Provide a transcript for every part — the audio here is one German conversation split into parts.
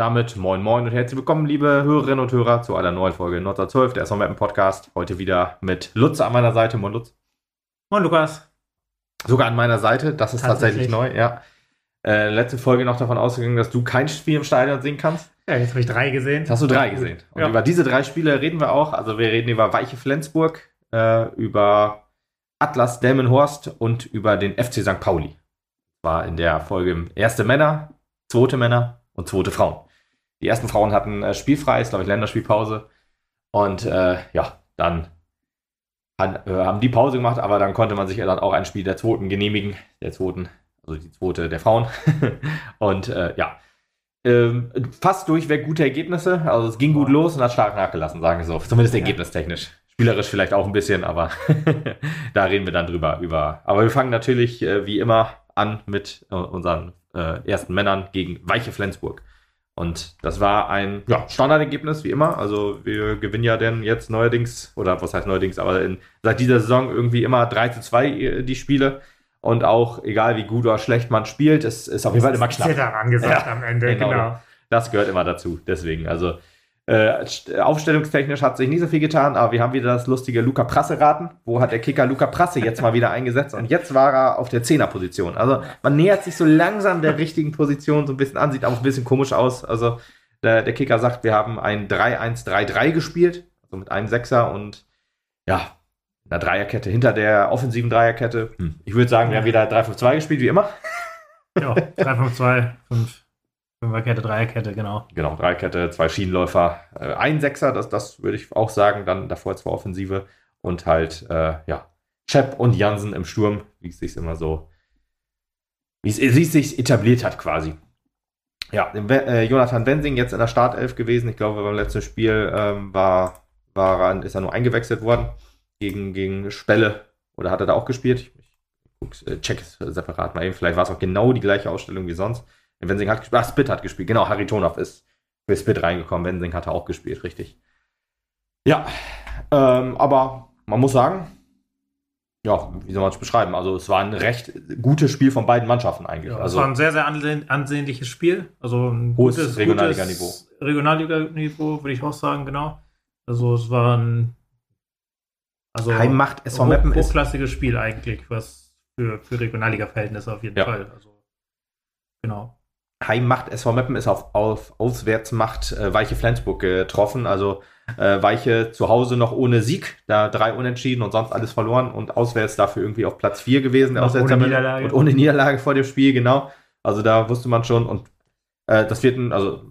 Damit moin moin und herzlich willkommen, liebe Hörerinnen und Hörer, zu einer neuen Folge 1912, der SV Podcast. Heute wieder mit Lutz an meiner Seite. Moin Lutz. Moin Lukas. Sogar an meiner Seite, das ist tatsächlich, tatsächlich neu, ja. Äh, letzte Folge noch davon ausgegangen, dass du kein Spiel im Stadion sehen kannst. Ja, jetzt habe ich drei gesehen. Jetzt hast du drei gesehen. Und ja. über diese drei Spiele reden wir auch. Also wir reden über Weiche Flensburg, äh, über Atlas Delmenhorst und über den FC St. Pauli. War in der Folge erste Männer, zweite Männer und zweite Frauen. Die ersten Frauen hatten äh, spielfrei, ist glaube ich Länderspielpause. Und äh, ja, dann han, äh, haben die Pause gemacht, aber dann konnte man sich dann auch ein Spiel der zweiten genehmigen, der zweiten, also die zweite der Frauen. und äh, ja, ähm, fast durchweg gute Ergebnisse. Also es ging gut los und hat stark nachgelassen, sagen wir so. Zumindest ergebnistechnisch. Spielerisch vielleicht auch ein bisschen, aber da reden wir dann drüber. Über. Aber wir fangen natürlich äh, wie immer an mit äh, unseren ersten Männern gegen Weiche Flensburg. Und das war ein ja, Standardergebnis, wie immer. Also wir gewinnen ja denn jetzt neuerdings, oder was heißt neuerdings, aber in, seit dieser Saison irgendwie immer 3 zu 2 äh, die Spiele. Und auch, egal wie gut oder schlecht man spielt, es ist auf jeden Fall immer knapp. Das ist angesagt ja, am Ende, genau. genau. Das gehört immer dazu. Deswegen, also äh, aufstellungstechnisch hat sich nicht so viel getan, aber wir haben wieder das lustige Luca Prasse-Raten. Wo hat der Kicker Luca Prasse jetzt mal wieder eingesetzt? Und jetzt war er auf der Zehner-Position. Also man nähert sich so langsam der richtigen Position so ein bisschen an, sieht auch ein bisschen komisch aus. Also der, der Kicker sagt, wir haben ein 3-1-3-3 gespielt, also mit einem Sechser und ja, einer Dreierkette hinter der offensiven Dreierkette. Hm. Ich würde sagen, wir haben wieder 3-5-2 gespielt, wie immer. Ja, 3-5-2, 5. Fünferkette, Dreierkette, genau. Genau, Dreierkette, zwei Schienenläufer, äh, ein Sechser, das, das würde ich auch sagen, dann davor zwei Offensive und halt, äh, ja, Shep und Jansen im Sturm, wie es sich immer so, wie es, sich etabliert hat quasi. Ja, äh, Jonathan Wensing jetzt in der Startelf gewesen. Ich glaube, beim letzten Spiel ähm, war, war, ist er nur eingewechselt worden gegen, gegen Spelle. Oder hat er da auch gespielt? Ich, ich, ich äh, check es separat mal eben. Vielleicht war es auch genau die gleiche Ausstellung wie sonst. Wensing hat gespielt. Ach, Spit hat gespielt. Genau, Harry Tonov ist für Spit reingekommen. Wensing hatte auch gespielt, richtig. Ja, ähm, aber man muss sagen, ja, wie soll man es beschreiben? Also es war ein recht gutes Spiel von beiden Mannschaften eigentlich. Ja, also, es war ein sehr, sehr ansehnliches Spiel. Also ein hohes gutes, Regionalliga-Niveau. Regionalliga-Niveau, würde ich auch sagen, genau. Also es war ein also Heimmacht SV Meppen ist hochklassiges Spiel eigentlich, was für, für Regionalliga-Verhältnisse auf jeden ja. Fall. Also, genau. Heimmacht SV Meppen ist auf, auf Auswärtsmacht äh, Weiche Flensburg getroffen. Also äh, Weiche zu Hause noch ohne Sieg, da drei Unentschieden und sonst alles verloren und auswärts dafür irgendwie auf Platz 4 gewesen. Und ohne Niederlage. Und ohne Niederlage vor dem Spiel, genau. Also da wusste man schon und äh, das wird ein, also,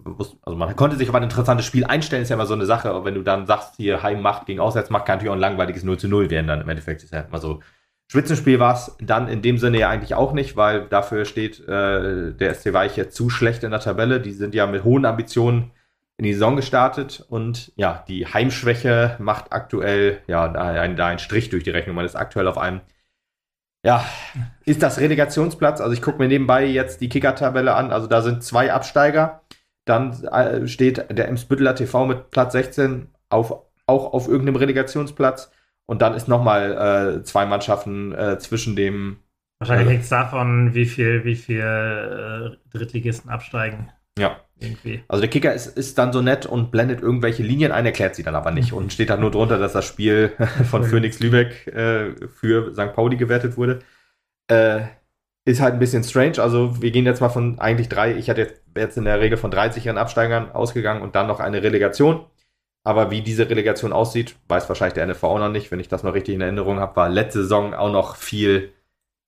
also man konnte sich auf ein interessantes Spiel einstellen, ist ja immer so eine Sache. Aber wenn du dann sagst, hier Heimmacht gegen Auswärtsmacht, kann natürlich auch ein langweiliges 0 zu 0 werden dann im Endeffekt. Ist ja immer so Spitzenspiel war es dann in dem Sinne ja eigentlich auch nicht, weil dafür steht äh, der SC Weiche zu schlecht in der Tabelle. Die sind ja mit hohen Ambitionen in die Saison gestartet und ja, die Heimschwäche macht aktuell ja da einen, Strich durch die Rechnung. Man ist aktuell auf einem, ja, ist das Relegationsplatz. Also ich gucke mir nebenbei jetzt die Kicker-Tabelle an. Also da sind zwei Absteiger. Dann äh, steht der Emsbütteler TV mit Platz 16 auf, auch auf irgendeinem Relegationsplatz. Und dann ist nochmal äh, zwei Mannschaften äh, zwischen dem. Wahrscheinlich hängt es davon, wie viel, wie viel äh, Drittligisten absteigen. Ja. Irgendwie. Also der Kicker ist, ist dann so nett und blendet irgendwelche Linien ein, erklärt sie dann aber nicht und steht dann nur drunter, dass das Spiel von Phoenix Lübeck äh, für St. Pauli gewertet wurde. Äh, ist halt ein bisschen strange. Also wir gehen jetzt mal von eigentlich drei, ich hatte jetzt, jetzt in der Regel von drei sicheren Absteigern ausgegangen und dann noch eine Relegation. Aber wie diese Relegation aussieht, weiß wahrscheinlich der NFV auch noch nicht. Wenn ich das noch richtig in Erinnerung habe, war letzte Saison auch noch viel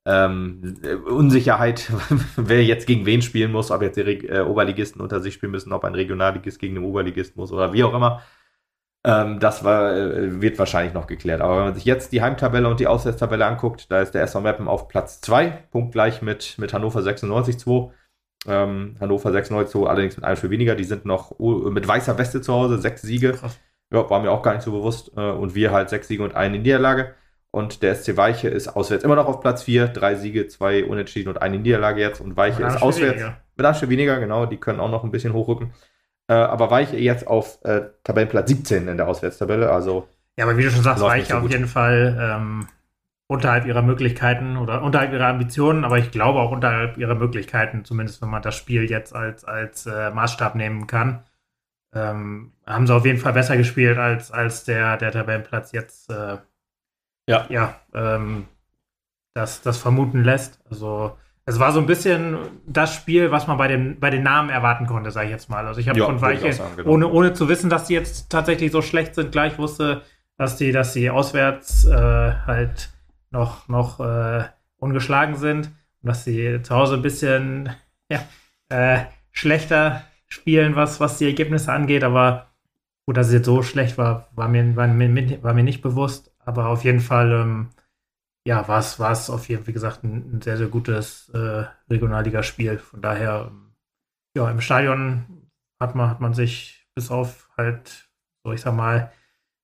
ähm, Unsicherheit, wer jetzt gegen wen spielen muss, ob jetzt die äh, Oberligisten unter sich spielen müssen, ob ein Regionalligist gegen den Oberligist muss oder wie auch immer. Ähm, das war, äh, wird wahrscheinlich noch geklärt. Aber wenn man sich jetzt die Heimtabelle und die Auswärtstabelle anguckt, da ist der SV Meppen auf Platz 2, punktgleich mit, mit Hannover 96 2. Ähm, Hannover 6-0 zu, allerdings mit einem Spiel weniger. Die sind noch mit weißer Weste zu Hause, sechs Siege. Krass. Ja, war mir auch gar nicht so bewusst. Äh, und wir halt sechs Siege und eine Niederlage. Und der SC Weiche ist auswärts immer noch auf Platz 4. Drei Siege, zwei Unentschieden und eine Niederlage jetzt. Und Weiche ist auswärts. Weniger. Mit einem Spiel weniger, genau. Die können auch noch ein bisschen hochrücken. Äh, aber Weiche jetzt auf äh, Tabellenplatz 17 in der Auswärtstabelle. Also ja, aber wie du schon sagst, Weiche so auf jeden Fall ähm, unterhalb ihrer Möglichkeiten oder unterhalb ihrer Ambitionen, aber ich glaube auch unterhalb ihrer Möglichkeiten, zumindest wenn man das Spiel jetzt als, als äh, Maßstab nehmen kann. Ähm, haben sie auf jeden Fall besser gespielt als, als der, der Tabellenplatz jetzt äh, ja, ja ähm, das, das vermuten lässt. Also es war so ein bisschen das Spiel, was man bei den, bei den Namen erwarten konnte, sage ich jetzt mal. Also ich habe von Weiche, genau. ohne, ohne zu wissen, dass die jetzt tatsächlich so schlecht sind, gleich wusste, dass die, dass die auswärts äh, halt noch, noch äh, ungeschlagen sind und dass sie zu Hause ein bisschen ja, äh, schlechter spielen, was, was die Ergebnisse angeht. Aber gut, dass es jetzt so schlecht war, war mir, war mir, war mir nicht bewusst. Aber auf jeden Fall, ähm, ja, war es, auf jeden Fall, wie gesagt, ein, ein sehr, sehr gutes äh, Regionalligaspiel. Von daher, ähm, ja, im Stadion hat man, hat man sich bis auf halt, so ich sag mal,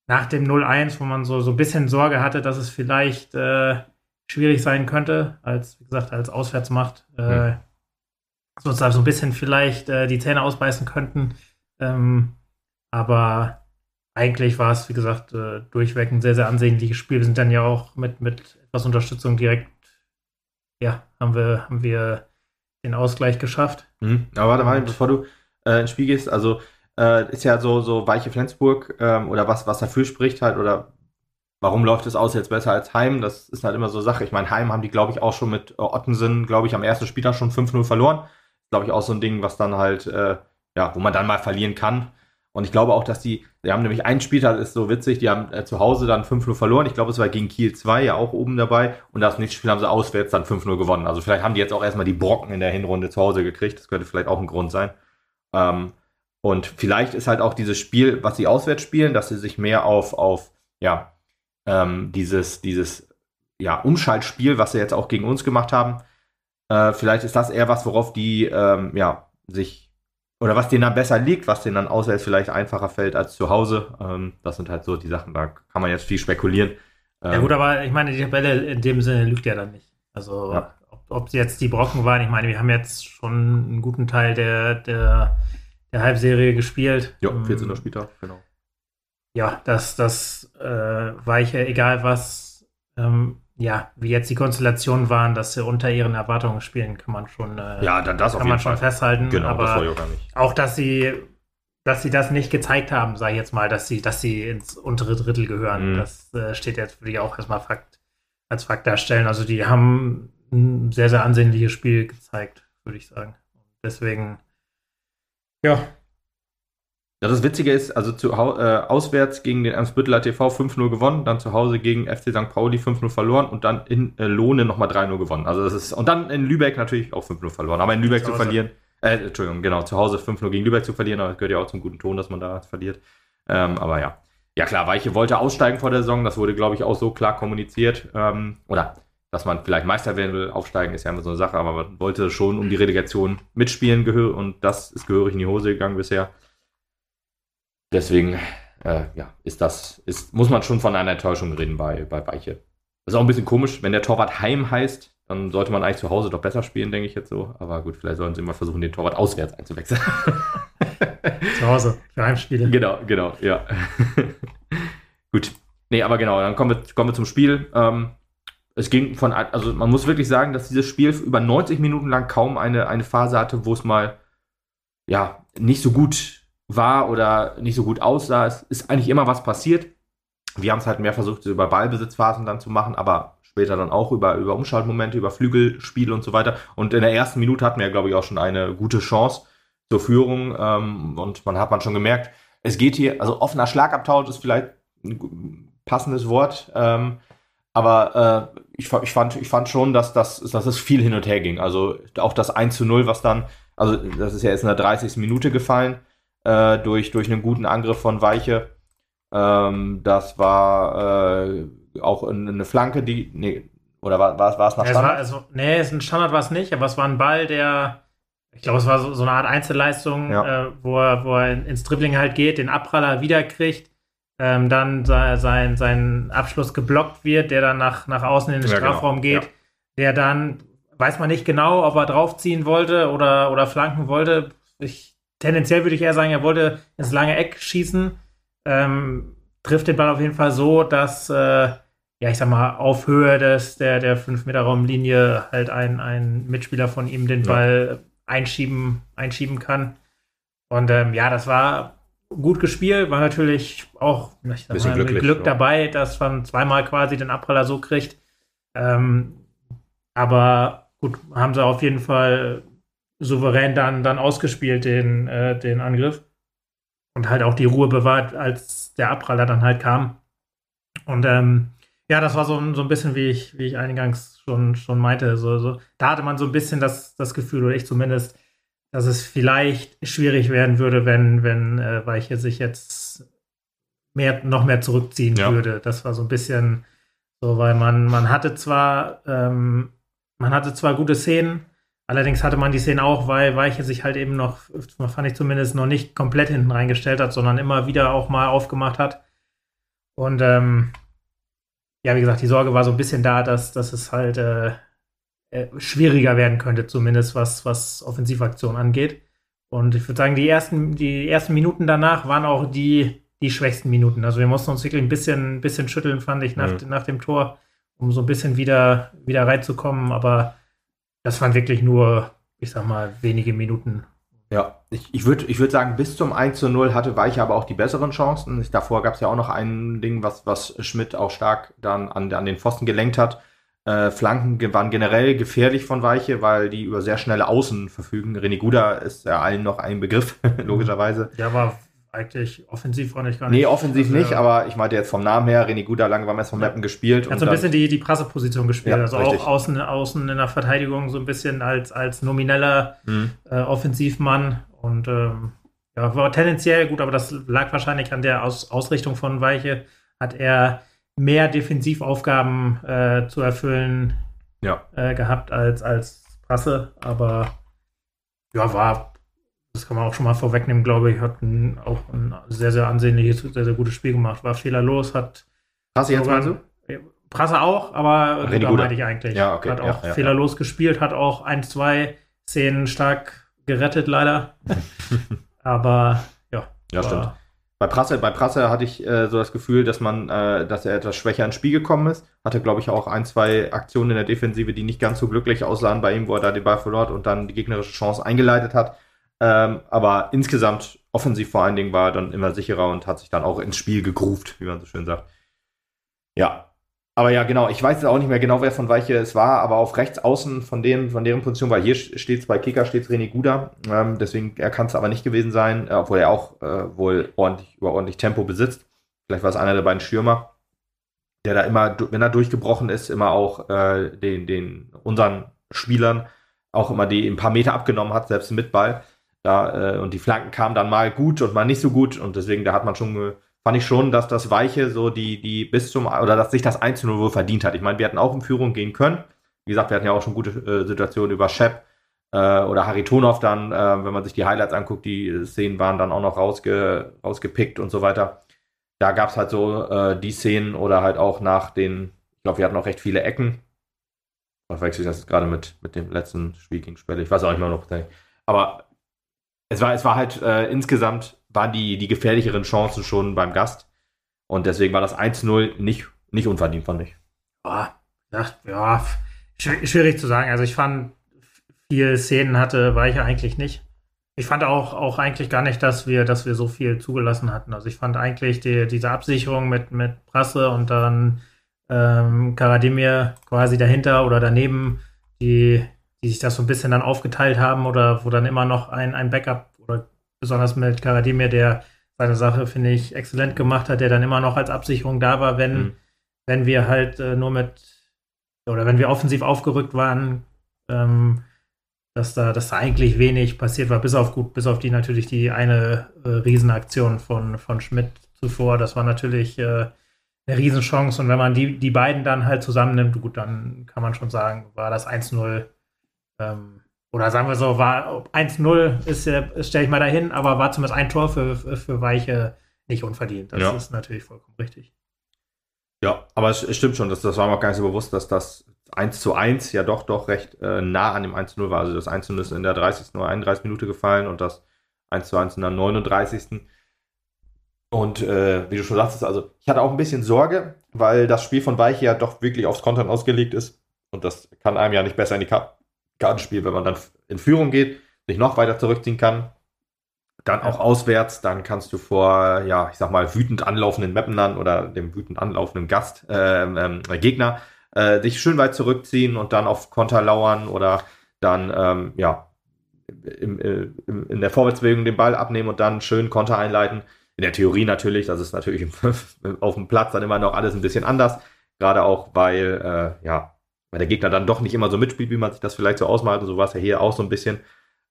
nach dem 0-1, wo man so, so ein bisschen Sorge hatte, dass es vielleicht äh, schwierig sein könnte, als, wie gesagt, als Auswärtsmacht, äh, mhm. sozusagen so ein bisschen vielleicht äh, die Zähne ausbeißen könnten. Ähm, aber eigentlich war es, wie gesagt, äh, durchweg ein sehr, sehr ansehnliches Spiel. Wir sind dann ja auch mit, mit etwas Unterstützung direkt, ja, haben wir, haben wir den Ausgleich geschafft. Mhm. Aber warte mal, bevor du äh, ins Spiel gehst, also äh, ist ja so, so weiche Flensburg ähm, oder was, was dafür spricht halt oder warum läuft es aus jetzt besser als Heim? Das ist halt immer so Sache. Ich meine, Heim haben die, glaube ich, auch schon mit äh, Ottensen, glaube ich, am ersten Spieltag schon 5-0 verloren. Glaube ich auch so ein Ding, was dann halt, äh, ja, wo man dann mal verlieren kann. Und ich glaube auch, dass die, die haben nämlich einen Spieltag, ist so witzig, die haben äh, zu Hause dann 5-0 verloren. Ich glaube, es war gegen Kiel 2 ja auch oben dabei. Und das nächste Spiel haben sie auswärts dann 5-0 gewonnen. Also vielleicht haben die jetzt auch erstmal die Brocken in der Hinrunde zu Hause gekriegt. Das könnte vielleicht auch ein Grund sein. Ähm, und vielleicht ist halt auch dieses Spiel, was sie auswärts spielen, dass sie sich mehr auf, auf ja, ähm, dieses, dieses ja, Umschaltspiel, was sie jetzt auch gegen uns gemacht haben, äh, vielleicht ist das eher was, worauf die ähm, ja, sich oder was denen dann besser liegt, was denen dann auswärts vielleicht einfacher fällt als zu Hause. Ähm, das sind halt so die Sachen, da kann man jetzt viel spekulieren. ja gut, aber ich meine, die Tabelle in dem Sinne lügt ja dann nicht. Also ja. ob, ob jetzt die Brocken waren, ich meine, wir haben jetzt schon einen guten Teil der, der der Halbserie gespielt. Ja, 14. Ähm, Spieltag, genau. Ja, das, das äh, war ich ja, egal was, ähm, ja, wie jetzt die Konstellationen waren, dass sie unter ihren Erwartungen spielen, kann man schon, äh, ja, dann das kann man schon Fall. festhalten. Genau, aber das war ja gar nicht. Auch, dass sie, dass sie das nicht gezeigt haben, sage ich jetzt mal, dass sie, dass sie ins untere Drittel gehören. Mhm. Das äh, steht jetzt, würde ich auch erstmal Fakt, als Fakt darstellen. Also die haben ein sehr, sehr ansehnliches Spiel gezeigt, würde ich sagen. Deswegen ja. Ja, das Witzige ist, also zu, äh, auswärts gegen den Erzbütteler TV 5-0 gewonnen, dann zu Hause gegen FC St. Pauli 5-0 verloren und dann in äh, Lohne nochmal 3-0 gewonnen. Also das ist, und dann in Lübeck natürlich auch 5-0 verloren. Aber in Lübeck zu, zu verlieren, äh, Entschuldigung, genau, zu Hause 5-0 gegen Lübeck zu verlieren, aber das gehört ja auch zum guten Ton, dass man da verliert. Ähm, aber ja. Ja klar, Weiche wollte aussteigen vor der Saison, das wurde, glaube ich, auch so klar kommuniziert. Ähm, oder dass man vielleicht Meister werden will, aufsteigen ist ja immer so eine Sache, aber man wollte schon um die Relegation mitspielen und das ist gehörig in die Hose gegangen bisher. Deswegen, äh, ja, ist das, ist, muss man schon von einer Enttäuschung reden bei, bei Weiche. Das ist auch ein bisschen komisch, wenn der Torwart Heim heißt, dann sollte man eigentlich zu Hause doch besser spielen, denke ich jetzt so. Aber gut, vielleicht sollen sie mal versuchen, den Torwart auswärts einzuwechseln. zu Hause, für Heimspiele. Genau, genau, ja. gut. Nee, aber genau, dann kommen wir, kommen wir zum Spiel. Ähm, es ging von, also man muss wirklich sagen, dass dieses Spiel über 90 Minuten lang kaum eine, eine Phase hatte, wo es mal, ja, nicht so gut war oder nicht so gut aussah. Es ist eigentlich immer was passiert. Wir haben es halt mehr versucht, über Ballbesitzphasen dann zu machen, aber später dann auch über, über Umschaltmomente, über Flügelspiele und so weiter. Und in der ersten Minute hatten wir, glaube ich, auch schon eine gute Chance zur Führung. Ähm, und man hat man schon gemerkt, es geht hier, also offener Schlagabtausch ist vielleicht ein passendes Wort. Ähm, aber äh, ich, ich, fand, ich fand schon, dass, das, dass es viel hin und her ging. Also auch das 1 zu 0, was dann, also das ist ja jetzt in der 30. Minute gefallen, äh, durch, durch einen guten Angriff von Weiche. Ähm, das war äh, auch eine Flanke, die, nee, oder war, war, war es nach Standard? Ja, es war, also, nee, ein Standard war es nicht, aber es war ein Ball, der, ich glaube, es war so, so eine Art Einzelleistung, ja. äh, wo, er, wo er ins Dribbling halt geht, den Abpraller wiederkriegt ähm, dann sein, sein Abschluss geblockt wird, der dann nach, nach außen in den ja, genau. Strafraum genau. geht, ja. der dann, weiß man nicht genau, ob er draufziehen wollte oder, oder flanken wollte. Ich, tendenziell würde ich eher sagen, er wollte ins lange Eck schießen. Ähm, trifft den Ball auf jeden Fall so, dass, äh, ja, ich sag mal, auf Höhe des, der, der 5-Meter-Raumlinie halt ein, ein Mitspieler von ihm den Ball einschieben, einschieben kann. Und ähm, ja, das war gut gespielt, war natürlich auch ich mal, glücklich, Glück ja. dabei, dass man zweimal quasi den Abpraller so kriegt. Ähm, aber gut, haben sie auf jeden Fall souverän dann, dann ausgespielt, den, äh, den Angriff. Und halt auch die Ruhe bewahrt, als der Abpraller dann halt kam. Und ähm, ja, das war so, so ein bisschen, wie ich, wie ich eingangs schon, schon meinte. So, so, da hatte man so ein bisschen das, das Gefühl, oder ich zumindest, dass es vielleicht schwierig werden würde, wenn, wenn äh, Weiche sich jetzt mehr, noch mehr zurückziehen ja. würde. Das war so ein bisschen so, weil man, man hatte zwar, ähm, man hatte zwar gute Szenen, allerdings hatte man die Szenen auch, weil Weiche sich halt eben noch, fand ich zumindest, noch nicht komplett hinten reingestellt hat, sondern immer wieder auch mal aufgemacht hat. Und ähm, ja, wie gesagt, die Sorge war so ein bisschen da, dass, dass es halt äh, äh, schwieriger werden könnte, zumindest was, was Offensivaktion angeht. Und ich würde sagen, die ersten, die ersten Minuten danach waren auch die, die schwächsten Minuten. Also wir mussten uns wirklich ein bisschen, bisschen schütteln, fand ich, nach, mhm. nach dem Tor, um so ein bisschen wieder, wieder reinzukommen. Aber das waren wirklich nur, ich sag mal, wenige Minuten. Ja, ich, ich würde ich würd sagen, bis zum 1 zu 0 hatte Weiche aber auch die besseren Chancen. Davor gab es ja auch noch ein Ding, was, was Schmidt auch stark dann an, an den Pfosten gelenkt hat. Äh, Flanken waren generell gefährlich von Weiche, weil die über sehr schnelle Außen verfügen. René Guda ist ja allen noch ein Begriff, logischerweise. Der war eigentlich offensiv war nicht gar nicht. Nee, offensiv also, nicht, aber ich meinte jetzt vom Namen her, René Guda lange beim SV Mappen gespielt. Er hat so ein bisschen die, die Prasseposition gespielt, ja, also richtig. auch außen, außen in der Verteidigung so ein bisschen als, als nomineller mhm. äh, Offensivmann und ähm, ja, war tendenziell gut, aber das lag wahrscheinlich an der Aus Ausrichtung von Weiche. Hat er mehr Defensivaufgaben äh, zu erfüllen ja. äh, gehabt als, als Prasse, aber ja, war, das kann man auch schon mal vorwegnehmen, glaube ich, hat ein, auch ein sehr, sehr ansehnliches, sehr, sehr gutes Spiel gemacht, war fehlerlos, hat Prasse jetzt mal so? Prasse auch, aber da meinte ich eigentlich. Ja, okay. Hat auch ja, fehlerlos ja. gespielt, hat auch ein, zwei Szenen stark gerettet, leider. Aber ja. Ja, stimmt. Bei Prasse, bei Prasse hatte ich äh, so das Gefühl, dass man, äh, dass er etwas schwächer ins Spiel gekommen ist. Hatte, glaube ich, auch ein, zwei Aktionen in der Defensive, die nicht ganz so glücklich aussahen bei ihm, wo er da den Ball verlor und dann die gegnerische Chance eingeleitet hat. Ähm, aber insgesamt offensiv vor allen Dingen war er dann immer sicherer und hat sich dann auch ins Spiel gegruft, wie man so schön sagt. Ja, aber ja, genau, ich weiß jetzt auch nicht mehr genau, wer von Weiche es war, aber auf rechts außen von dem, von deren Position, weil hier steht es bei Kicker, steht es René Guda, ähm, deswegen er kann es aber nicht gewesen sein, äh, obwohl er auch äh, wohl ordentlich, über ordentlich Tempo besitzt. Vielleicht war es einer der beiden Stürmer, der da immer, wenn er durchgebrochen ist, immer auch äh, den, den unseren Spielern auch immer die ein paar Meter abgenommen hat, selbst mit Ball. Da, äh, und die Flanken kamen dann mal gut und mal nicht so gut und deswegen, da hat man schon fand ich schon, dass das Weiche so die, die bis zum, oder dass sich das 1 0 wohl verdient hat. Ich meine, wir hätten auch in Führung gehen können. Wie gesagt, wir hatten ja auch schon gute äh, Situationen über Shep äh, oder Haritonov dann, äh, wenn man sich die Highlights anguckt, die Szenen waren dann auch noch rausge, rausgepickt und so weiter. Da gab es halt so äh, die Szenen oder halt auch nach den, ich glaube, wir hatten auch recht viele Ecken. Oder verwechsel ich das gerade mit, mit dem letzten Spiel gegen Spelle? Ich weiß auch nicht mehr noch. Aber es war, es war halt äh, insgesamt waren die, die gefährlicheren Chancen schon beim Gast. Und deswegen war das 1-0 nicht, nicht unverdient, fand ich. Oh, ja, ja, schwierig zu sagen. Also ich fand, viele Szenen hatte, war ich eigentlich nicht. Ich fand auch, auch eigentlich gar nicht, dass wir, dass wir so viel zugelassen hatten. Also ich fand eigentlich die, diese Absicherung mit, mit Prasse und dann ähm, Karademir quasi dahinter oder daneben, die, die sich das so ein bisschen dann aufgeteilt haben oder wo dann immer noch ein, ein Backup besonders mit Karademir, der seine Sache, finde ich, exzellent gemacht hat, der dann immer noch als Absicherung da war, wenn, mhm. wenn wir halt äh, nur mit oder wenn wir offensiv aufgerückt waren, ähm, dass da, dass da eigentlich wenig passiert war, bis auf gut, bis auf die natürlich die eine äh, Riesenaktion von, von Schmidt zuvor. Das war natürlich äh, eine Riesenchance. Und wenn man die, die beiden dann halt zusammennimmt, gut, dann kann man schon sagen, war das 1-0 ähm, oder sagen wir so, war 1-0 ist, stelle ich mal dahin, aber war zumindest ein Tor für, für, Weiche nicht unverdient. Das ja. ist natürlich vollkommen richtig. Ja, aber es, es, stimmt schon, das, das war mir auch gar nicht so bewusst, dass das 1 zu 1 ja doch doch recht äh, nah an dem 1 zu 0 war. Also das 1 zu 0 ist in der 30. oder 31. Minute gefallen und das 1 zu 1 in der 39. Und äh, wie du schon sagtest, also ich hatte auch ein bisschen Sorge, weil das Spiel von Weiche ja doch wirklich aufs Kontern ausgelegt ist. Und das kann einem ja nicht besser in die Karten spielen, wenn man dann in Führung geht, sich noch weiter zurückziehen kann. Dann auch auswärts, dann kannst du vor, ja, ich sag mal, wütend anlaufenden Mappenern oder dem wütend anlaufenden Gast, äh, ähm, Gegner, äh, dich schön weit zurückziehen und dann auf Konter lauern oder dann, ähm, ja, im, äh, im, in der Vorwärtsbewegung den Ball abnehmen und dann schön Konter einleiten. In der Theorie natürlich, das ist natürlich auf dem Platz dann immer noch alles ein bisschen anders. Gerade auch, weil, äh, ja, weil der Gegner dann doch nicht immer so mitspielt, wie man sich das vielleicht so ausmalt. Und so war es ja hier auch so ein bisschen,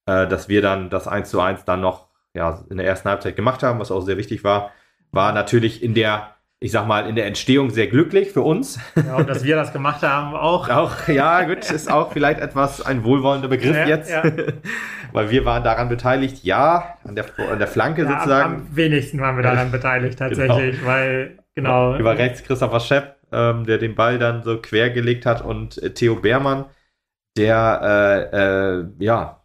äh, dass wir dann das 1 zu 1 dann noch ja, in der ersten Halbzeit gemacht haben, was auch sehr wichtig war. War natürlich in der ich sag mal, in der Entstehung sehr glücklich für uns. Ja, und dass wir das gemacht haben auch. auch ja, gut, ist auch vielleicht etwas ein wohlwollender Begriff ja, jetzt. Ja. Weil wir waren daran beteiligt, ja, an der, an der Flanke ja, sozusagen. Am, wenigsten waren wir daran beteiligt tatsächlich, genau. weil, genau. Über rechts Christopher Schepp, ähm, der den Ball dann so quer gelegt hat und äh, Theo Beermann, der, äh, äh, ja,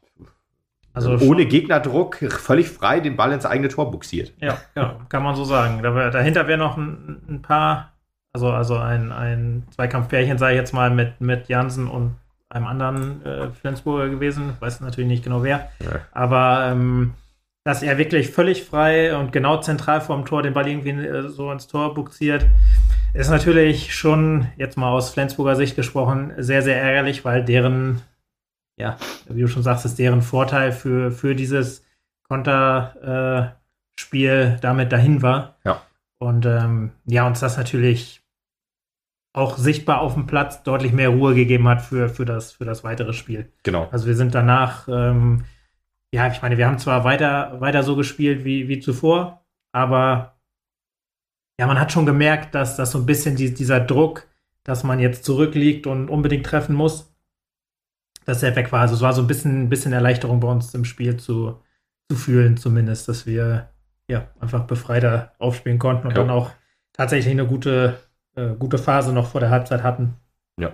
also ohne Gegnerdruck völlig frei den Ball ins eigene Tor buxiert. Ja, ja kann man so sagen. dahinter wäre noch ein, ein, paar, also, also ein, ein Zweikampfpärchen, sage ich jetzt mal, mit, mit Jansen und einem anderen äh, Flensburger gewesen. Weiß natürlich nicht genau wer. Ja. Aber ähm, dass er wirklich völlig frei und genau zentral vorm Tor den Ball irgendwie äh, so ins Tor buxiert, ist natürlich schon, jetzt mal aus Flensburger Sicht gesprochen, sehr, sehr ärgerlich, weil deren ja, wie du schon sagst, ist deren Vorteil für, für dieses Konterspiel äh, damit dahin war. Ja. Und ähm, ja, uns das natürlich auch sichtbar auf dem Platz deutlich mehr Ruhe gegeben hat für, für, das, für das weitere Spiel. Genau. Also wir sind danach, ähm, ja, ich meine, wir haben zwar weiter, weiter so gespielt wie, wie zuvor, aber ja, man hat schon gemerkt, dass, dass so ein bisschen die, dieser Druck, dass man jetzt zurückliegt und unbedingt treffen muss, dass er weg war. Also es war so ein bisschen, bisschen Erleichterung bei uns im Spiel zu, zu fühlen, zumindest, dass wir ja einfach befreiter aufspielen konnten und ja. dann auch tatsächlich eine gute, äh, gute Phase noch vor der Halbzeit hatten. Ja.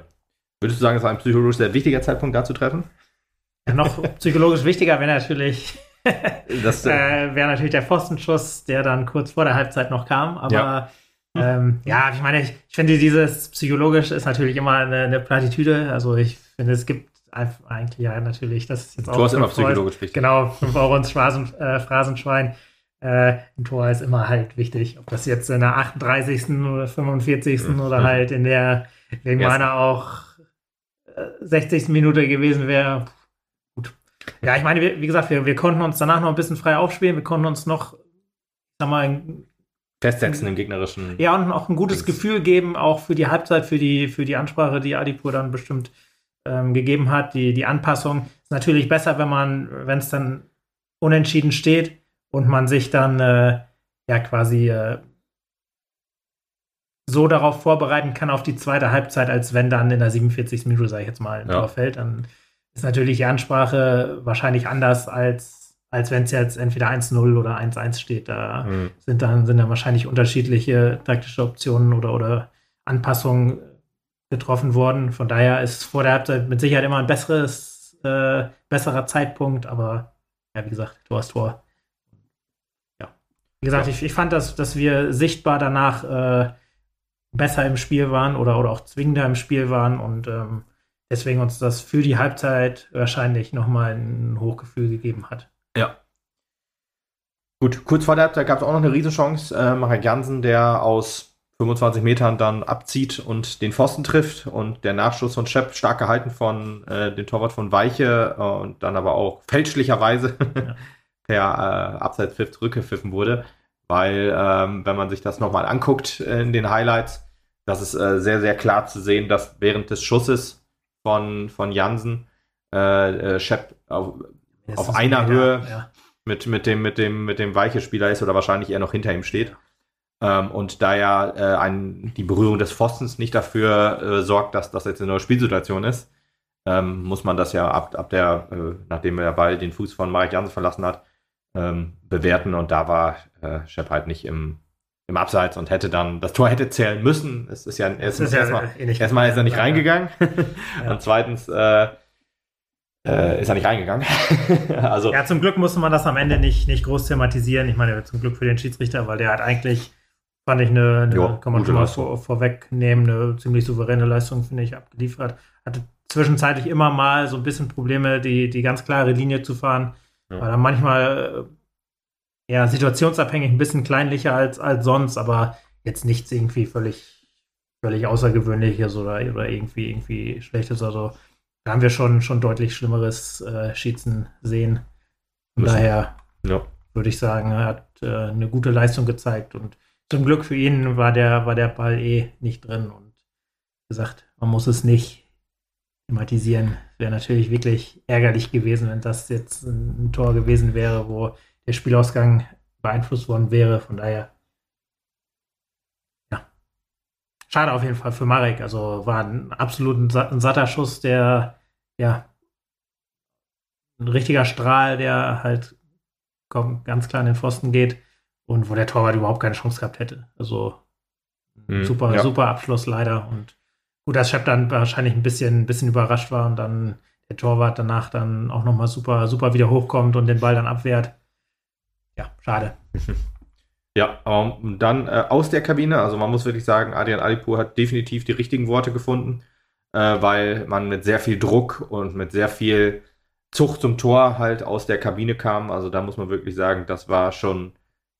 Würdest du sagen, es war ein psychologisch sehr wichtiger Zeitpunkt, da zu treffen? Ja, noch psychologisch wichtiger wäre natürlich, das, äh, äh, wäre natürlich der Pfostenschuss, der dann kurz vor der Halbzeit noch kam. Aber ja, ähm, ja ich meine, ich, ich, finde, dieses psychologisch ist natürlich immer eine, eine Plattitüde. Also ich finde, es gibt eigentlich ja natürlich, das ist jetzt auch. Tor ist immer psychologisch wichtig. Genau, 5 Euro ins Phrasen, äh, Phrasenschwein. Äh, ein Tor ist immer halt wichtig. Ob das jetzt in der 38. oder 45. Mhm. oder halt in der, wegen meiner auch äh, 60. Minute gewesen wäre. Ja, ich meine, wie, wie gesagt, wir, wir konnten uns danach noch ein bisschen frei aufspielen. Wir konnten uns noch, sag mal, festsetzen im gegnerischen. Ja, und auch ein gutes Dings. Gefühl geben, auch für die Halbzeit, für die, für die Ansprache, die Adipur dann bestimmt ähm, gegeben hat, die, die Anpassung. Ist natürlich besser, wenn man, wenn es dann unentschieden steht und man sich dann äh, ja quasi äh, so darauf vorbereiten kann auf die zweite Halbzeit, als wenn dann in der 47. Minute, sage ich jetzt mal, ein ja. Tor fällt. Dann ist natürlich die Ansprache wahrscheinlich anders, als, als wenn es jetzt entweder 1-0 oder 1-1 steht. Da mhm. sind dann sind dann wahrscheinlich unterschiedliche taktische Optionen oder, oder Anpassungen getroffen worden. Von daher ist vor der Halbzeit mit Sicherheit immer ein besseres, äh, besserer Zeitpunkt, aber ja, wie gesagt, Tor ist Tor. Ja. Wie gesagt, ja. ich, ich fand, dass, dass wir sichtbar danach äh, besser im Spiel waren oder, oder auch zwingender im Spiel waren und ähm, deswegen uns das für die Halbzeit wahrscheinlich nochmal ein Hochgefühl gegeben hat. Ja. Gut, kurz vor der Halbzeit gab es auch noch eine Riesenchance. Äh, Marek Jansen, der aus 25 Metern dann abzieht und den Pfosten trifft und der Nachschuss von Schepp stark gehalten von äh, dem Torwart von Weiche äh, und dann aber auch fälschlicherweise ja. per äh, Abseitspfiff zurückgepfiffen wurde, weil ähm, wenn man sich das nochmal anguckt in den Highlights, das ist äh, sehr, sehr klar zu sehen, dass während des Schusses von, von Jansen äh, äh Schepp auf, auf einer Höhe ja. mit, mit, dem, mit, dem, mit dem Weiche-Spieler ist oder wahrscheinlich eher noch hinter ihm steht. Ähm, und da ja äh, ein, die Berührung des Pfostens nicht dafür äh, sorgt, dass das jetzt eine neue Spielsituation ist, ähm, muss man das ja ab, ab der, äh, nachdem der Ball den Fuß von Marek Jansen verlassen hat, ähm, bewerten. Und da war äh, Shep halt nicht im, im Abseits und hätte dann, das Tor hätte zählen müssen. Es ist ja, erstens, ist ja erstmal, eh erstmal ist er nicht reingegangen. ja. Und zweitens, äh, äh, ist er nicht reingegangen. also, ja, zum Glück musste man das am Ende nicht, nicht groß thematisieren. Ich meine, zum Glück für den Schiedsrichter, weil der hat eigentlich, fand ich, eine, eine jo, kann man schon mal vor, vorwegnehmen, eine ziemlich souveräne Leistung, finde ich, abgeliefert. Hatte zwischenzeitlich immer mal so ein bisschen Probleme, die, die ganz klare Linie zu fahren. War dann manchmal äh, ja, situationsabhängig ein bisschen kleinlicher als, als sonst, aber jetzt nichts irgendwie völlig, völlig Außergewöhnliches oder, oder irgendwie, irgendwie Schlechtes. Also da haben wir schon, schon deutlich schlimmeres äh, Schießen sehen. Von Müssen. daher ja. würde ich sagen, er hat äh, eine gute Leistung gezeigt und zum Glück für ihn war der, war der Ball eh nicht drin und gesagt, man muss es nicht thematisieren. Wäre natürlich wirklich ärgerlich gewesen, wenn das jetzt ein, ein Tor gewesen wäre, wo der Spielausgang beeinflusst worden wäre. Von daher schade auf jeden Fall für Marek. Also war ein absolut ein satter Schuss, der ja ein richtiger Strahl, der halt komm, ganz klar in den Pfosten geht und wo der Torwart überhaupt keine Chance gehabt hätte. Also hm, super, ja. super Abschluss leider. Und gut, dass Shep dann wahrscheinlich ein bisschen, ein bisschen überrascht war und dann der Torwart danach dann auch nochmal super, super wieder hochkommt und den Ball dann abwehrt. Ja, schade. Ja, ähm, dann äh, aus der Kabine, also man muss wirklich sagen, Adrian Alipur hat definitiv die richtigen Worte gefunden, äh, weil man mit sehr viel Druck und mit sehr viel Zucht zum Tor halt aus der Kabine kam. Also da muss man wirklich sagen, das war schon,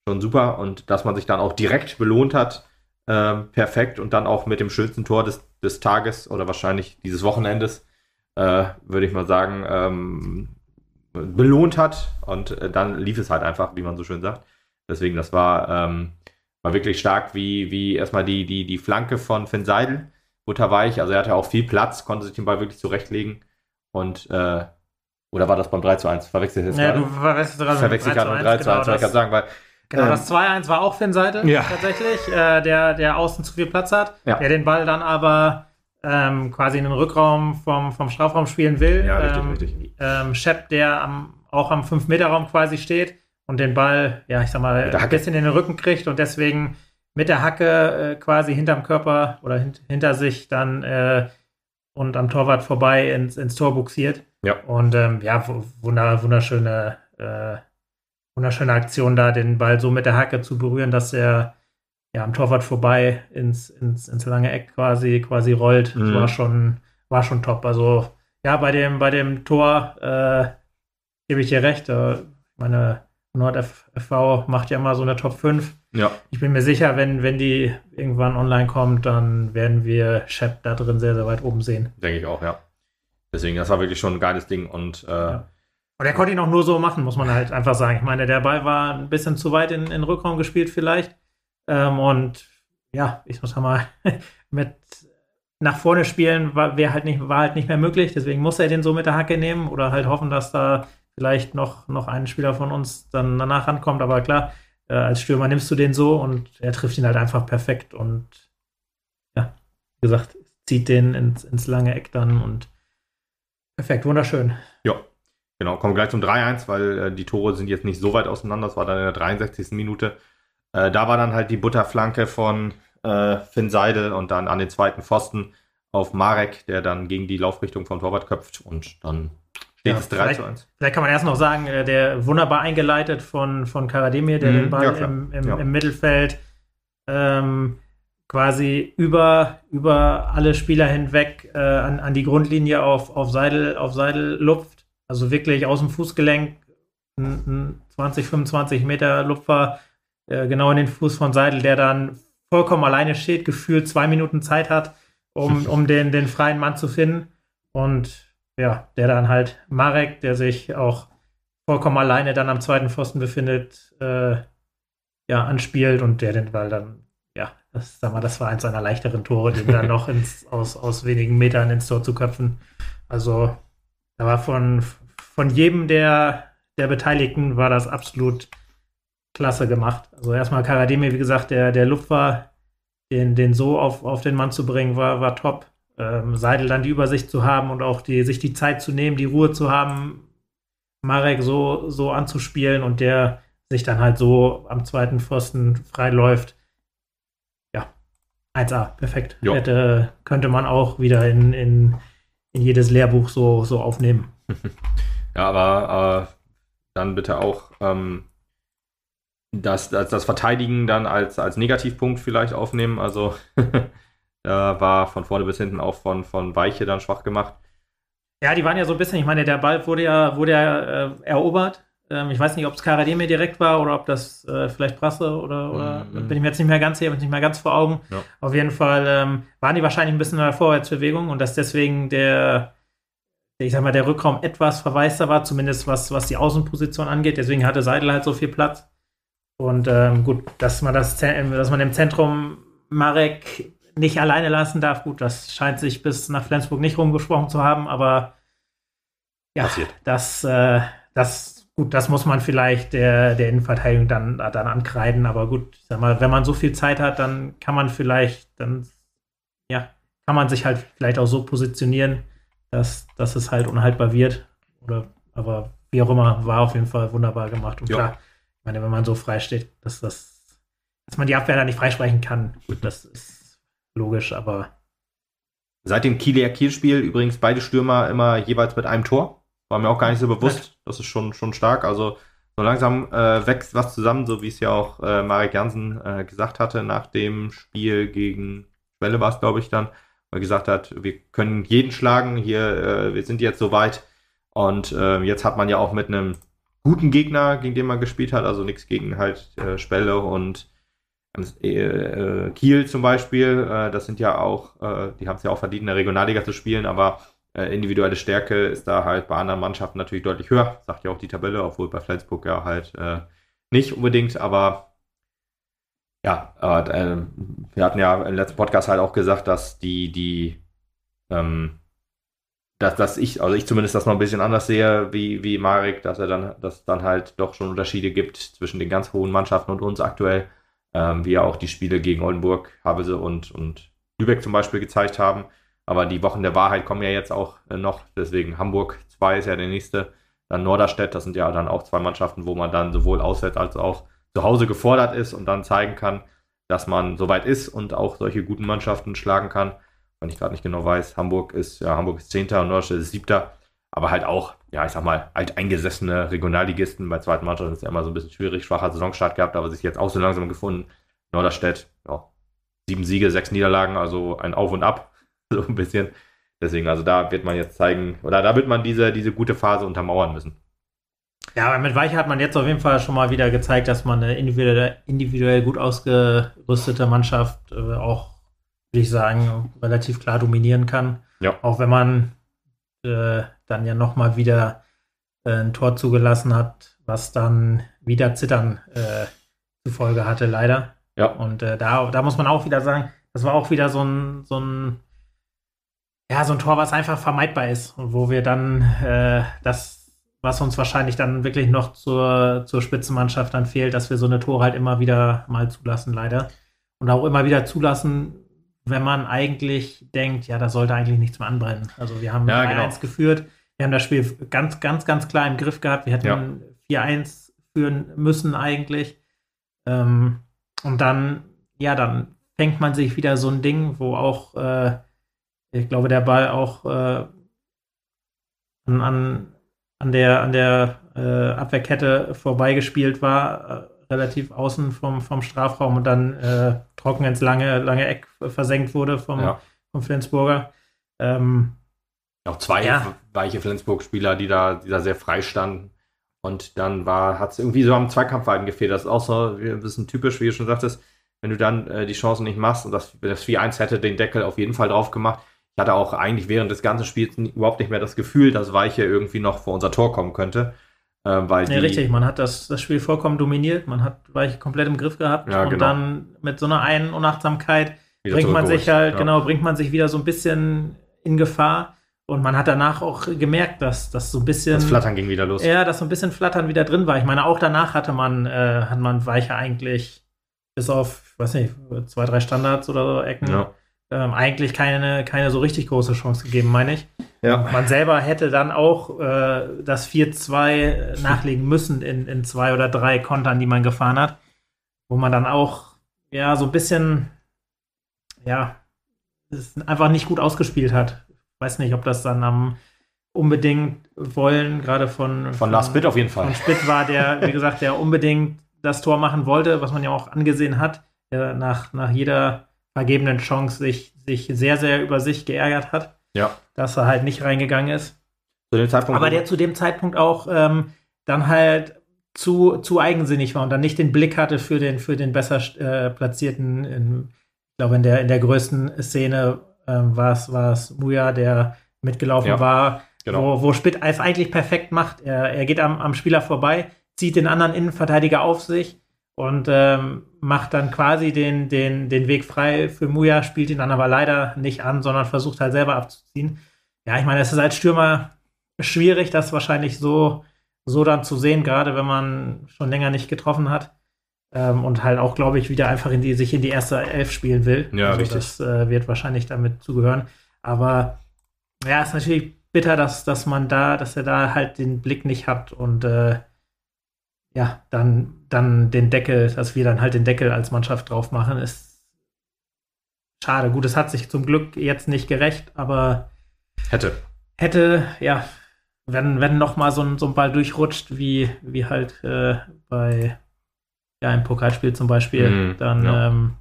schon super und dass man sich dann auch direkt belohnt hat, äh, perfekt und dann auch mit dem schönsten Tor des, des Tages oder wahrscheinlich dieses Wochenendes, äh, würde ich mal sagen, ähm, belohnt hat und äh, dann lief es halt einfach, wie man so schön sagt. Deswegen, das war, ähm, war wirklich stark, wie, wie erstmal die, die, die Flanke von Finn Seidel, butterweich. Also er hatte auch viel Platz, konnte sich den Ball wirklich zurechtlegen. Und, äh, oder war das beim 3 zu 1? Verwechselt jetzt ja, gerade? du verwechselst gerade Verwechselt gerade mit 3 zu 1, genau, ich gerade sagen, weil. Genau, ähm, das 2-1 war auch Finn Seidel, ja. tatsächlich, äh, der, der außen zu viel Platz hat, ja. der den Ball dann aber ähm, quasi in den Rückraum vom, vom Strafraum spielen will. Ja, richtig, ähm, richtig. Ähm, Shep, der am, auch am 5-Meter-Raum quasi steht, und den Ball, ja, ich sag mal, ein bisschen in den Rücken kriegt und deswegen mit der Hacke äh, quasi hinterm Körper oder hint hinter sich dann äh, und am Torwart vorbei ins, ins Tor buxiert. Ja. Und ähm, ja, wunder, wunderschöne, äh, wunderschöne Aktion da, den Ball so mit der Hacke zu berühren, dass er ja am Torwart vorbei ins, ins, ins lange Eck quasi, quasi rollt. Mhm. Das war schon, war schon top. Also ja, bei dem, bei dem Tor äh, gebe ich dir recht. Äh, meine NordFV macht ja immer so eine Top 5. Ja. Ich bin mir sicher, wenn, wenn die irgendwann online kommt, dann werden wir Shep da drin sehr, sehr weit oben sehen. Denke ich auch, ja. Deswegen, das war wirklich schon ein geiles Ding und äh, ja. Und er konnte ihn auch nur so machen, muss man halt einfach sagen. Ich meine, der Ball war ein bisschen zu weit in, den Rückraum gespielt vielleicht. Ähm, und ja, ich muss mal mit nach vorne spielen war, halt nicht, war halt nicht mehr möglich. Deswegen muss er den so mit der Hacke nehmen oder halt hoffen, dass da vielleicht noch, noch ein Spieler von uns dann danach rankommt. Aber klar, äh, als Stürmer nimmst du den so und er trifft ihn halt einfach perfekt und ja, wie gesagt, zieht den ins, ins lange Eck dann und perfekt, wunderschön. Ja, genau. Kommen gleich zum 3-1, weil äh, die Tore sind jetzt nicht so weit auseinander. Das war dann in der 63. Minute. Äh, da war dann halt die Butterflanke von äh, Finn Seidel und dann an den zweiten Pfosten auf Marek, der dann gegen die Laufrichtung vom Torwart köpft und dann Steht ja, es 3 zu 1. Vielleicht kann man erst noch sagen, äh, der wunderbar eingeleitet von, von Karademir, der mhm, den Ball ja, im, im, ja. im, Mittelfeld ähm, quasi über, über alle Spieler hinweg äh, an, an die Grundlinie auf, auf, Seidel, auf Seidel lupft. Also wirklich aus dem Fußgelenk ein, 20, 25 Meter Lupfer äh, genau in den Fuß von Seidel, der dann vollkommen alleine steht, gefühlt zwei Minuten Zeit hat, um, um den, den freien Mann zu finden. Und ja, der dann halt Marek, der sich auch vollkommen alleine dann am zweiten Pfosten befindet, äh, ja, anspielt und der den Ball dann, ja, das, sag mal, das war eins seiner leichteren Tore, den dann noch ins, aus, aus wenigen Metern ins Tor zu köpfen. Also, da war von, von jedem der, der Beteiligten war das absolut klasse gemacht. Also erstmal Karademi, wie gesagt, der, der Lupfer, den, den so auf, auf den Mann zu bringen, war, war top ähm, Seidel dann die Übersicht zu haben und auch die, sich die Zeit zu nehmen, die Ruhe zu haben, Marek so, so anzuspielen und der sich dann halt so am zweiten Pfosten freiläuft. Ja, 1A, perfekt. Hätte, könnte man auch wieder in, in, in jedes Lehrbuch so, so aufnehmen. ja, aber äh, dann bitte auch ähm, das, das, das, Verteidigen dann als, als Negativpunkt vielleicht aufnehmen. Also da war von vorne bis hinten auch von, von Weiche dann schwach gemacht. Ja, die waren ja so ein bisschen, ich meine, der Ball wurde ja, wurde ja äh, erobert. Ähm, ich weiß nicht, ob es Karademir direkt war oder ob das äh, vielleicht Prasse oder, oder mm bin ich mir jetzt nicht mehr ganz sicher, bin nicht mehr ganz vor Augen. Ja. Auf jeden Fall ähm, waren die wahrscheinlich ein bisschen in der Vorwärtsbewegung und dass deswegen der, ich sag mal, der Rückraum etwas verwaister war, zumindest was, was die Außenposition angeht. Deswegen hatte Seidel halt so viel Platz. Und ähm, gut, dass man das, dass man im Zentrum Marek nicht alleine lassen darf, gut, das scheint sich bis nach Flensburg nicht rumgesprochen zu haben, aber ja, Passiert. das, äh, das, gut, das muss man vielleicht der, der Innenverteidigung dann, dann ankreiden, aber gut, sag mal, wenn man so viel Zeit hat, dann kann man vielleicht, dann, ja, kann man sich halt vielleicht auch so positionieren, dass, dass es halt unhaltbar wird. Oder, aber wie auch immer, war auf jeden Fall wunderbar gemacht. Und ja. klar, meine, wenn man so frei steht, dass das, dass man die Abwehr da nicht freisprechen kann, gut, das ist logisch, aber. Seit dem Kieler Kiel-Spiel übrigens beide Stürmer immer jeweils mit einem Tor. War mir auch gar nicht so bewusst. Das ist schon, schon stark. Also so langsam äh, wächst was zusammen, so wie es ja auch äh, Marek Jansen äh, gesagt hatte nach dem Spiel gegen Schwelle war es, glaube ich, dann, wo er gesagt hat, wir können jeden schlagen, hier, äh, wir sind jetzt so weit. Und äh, jetzt hat man ja auch mit einem guten Gegner, gegen den man gespielt hat, also nichts gegen halt äh, Spelle und äh, äh, Kiel zum Beispiel, äh, das sind ja auch, äh, die haben es ja auch verdient, in der Regionalliga zu spielen, aber äh, individuelle Stärke ist da halt bei anderen Mannschaften natürlich deutlich höher, sagt ja auch die Tabelle, obwohl bei Flensburg ja halt nicht unbedingt, aber ja, wir hatten ja im letzten Podcast halt auch gesagt, dass die, die ähm, dass, dass ich, also ich zumindest das noch ein bisschen anders sehe wie, wie Marek, dass er dann, dass dann halt doch schon Unterschiede gibt zwischen den ganz hohen Mannschaften und uns aktuell, ähm, wie ja auch die Spiele gegen Oldenburg, Havelse und, und Lübeck zum Beispiel gezeigt haben. Aber die Wochen der Wahrheit kommen ja jetzt auch äh, noch, deswegen Hamburg 2 ist ja der nächste, dann Norderstedt, das sind ja dann auch zwei Mannschaften, wo man dann sowohl auswärts als auch zu Hause gefordert ist und dann zeigen kann, dass man soweit ist und auch solche guten Mannschaften schlagen kann wenn ich gerade nicht genau weiß. Hamburg ist, ja, Hamburg ist Zehnter und Norderstedt ist Siebter. Aber halt auch, ja, ich sag mal, alteingesessene Regionalligisten. Bei zweiten Mannschaft ist ja immer so ein bisschen schwierig, schwacher Saisonstart gehabt, aber sich jetzt auch so langsam gefunden. Norderstedt, ja, sieben Siege, sechs Niederlagen, also ein Auf und Ab, so ein bisschen. Deswegen, also da wird man jetzt zeigen, oder da wird man diese, diese gute Phase untermauern müssen. Ja, mit Weiche hat man jetzt auf jeden Fall schon mal wieder gezeigt, dass man eine individuell, individuell gut ausgerüstete Mannschaft äh, auch würde ich sagen, relativ klar dominieren kann. Ja. Auch wenn man äh, dann ja nochmal wieder äh, ein Tor zugelassen hat, was dann wieder Zittern äh, zur Folge hatte, leider. Ja. Und äh, da, da muss man auch wieder sagen, das war auch wieder so ein, so ein, ja, so ein Tor, was einfach vermeidbar ist und wo wir dann äh, das, was uns wahrscheinlich dann wirklich noch zur, zur Spitzenmannschaft dann fehlt, dass wir so eine Tore halt immer wieder mal zulassen, leider. Und auch immer wieder zulassen, wenn man eigentlich denkt, ja, da sollte eigentlich nichts mehr anbrennen. Also wir haben ja, 3-1 genau. geführt, wir haben das Spiel ganz, ganz, ganz klar im Griff gehabt. Wir hätten ja. 4-1 führen müssen eigentlich. Ähm, und dann, ja, dann fängt man sich wieder so ein Ding, wo auch, äh, ich glaube, der Ball auch äh, an, an der, an der äh, Abwehrkette vorbeigespielt war äh, relativ außen vom, vom Strafraum und dann äh, trocken ins lange, lange Eck versenkt wurde vom, ja. vom Flensburger. Ähm, auch zwei ja. weiche Flensburg-Spieler, die da, die da sehr frei standen. Und dann hat es irgendwie so am Zweikampfverhalten gefehlt. Das ist auch so ein bisschen typisch, wie du schon sagtest, wenn du dann äh, die Chancen nicht machst und das, das 4-1 hätte den Deckel auf jeden Fall drauf gemacht. Ich hatte auch eigentlich während des ganzen Spiels überhaupt nicht mehr das Gefühl, dass Weiche irgendwie noch vor unser Tor kommen könnte. Äh, weil ja, richtig, man hat das, das Spiel vollkommen dominiert, man hat Weiche komplett im Griff gehabt ja, und genau. dann mit so einer einen Unachtsamkeit wieder bringt man sich halt, ja. genau, bringt man sich wieder so ein bisschen in Gefahr. Und man hat danach auch gemerkt, dass das so ein bisschen. Das Flattern ging wieder los. Ja, dass so ein bisschen Flattern wieder drin war. Ich meine, auch danach hatte man, äh, hat man Weiche eigentlich bis auf, ich weiß nicht, zwei, drei Standards oder so Ecken, ja ähm, eigentlich keine, keine so richtig große Chance gegeben, meine ich. Ja. Man selber hätte dann auch äh, das 4-2 nachlegen müssen in, in zwei oder drei Kontern, die man gefahren hat, wo man dann auch ja so ein bisschen ja einfach nicht gut ausgespielt hat. Ich weiß nicht, ob das dann am, unbedingt wollen, gerade von, von, von Lars Spitt auf jeden Fall. Von Spitt war der, wie gesagt, der unbedingt das Tor machen wollte, was man ja auch angesehen hat, der nach, nach jeder vergebenen Chance sich, sich sehr, sehr über sich geärgert hat, ja. dass er halt nicht reingegangen ist. Aber der zu dem Zeitpunkt auch ähm, dann halt zu, zu eigensinnig war und dann nicht den Blick hatte für den, für den besser äh, platzierten, in, ich glaube, in der, in der größten Szene äh, war es Muja, der mitgelaufen ja, war, genau. wo, wo Spitt es eigentlich perfekt macht. Er, er geht am, am Spieler vorbei, zieht den anderen Innenverteidiger auf sich und ähm, macht dann quasi den, den, den Weg frei für Muja, spielt ihn dann aber leider nicht an, sondern versucht halt selber abzuziehen. Ja, ich meine, es ist als Stürmer schwierig, das wahrscheinlich so so dann zu sehen, gerade wenn man schon länger nicht getroffen hat. Ähm, und halt auch, glaube ich, wieder einfach in die, sich in die erste Elf spielen will. Ja, also richtig. Das äh, wird wahrscheinlich damit zugehören. Aber ja, ist natürlich bitter, dass, dass man da, dass er da halt den Blick nicht hat und äh, ja, dann, dann den Deckel, dass wir dann halt den Deckel als Mannschaft drauf machen, ist schade. Gut, es hat sich zum Glück jetzt nicht gerecht, aber hätte. Hätte, ja, wenn, wenn noch mal so ein, so ein Ball durchrutscht, wie, wie halt äh, bei ja, im Pokalspiel zum Beispiel, mm, dann ja. Ähm,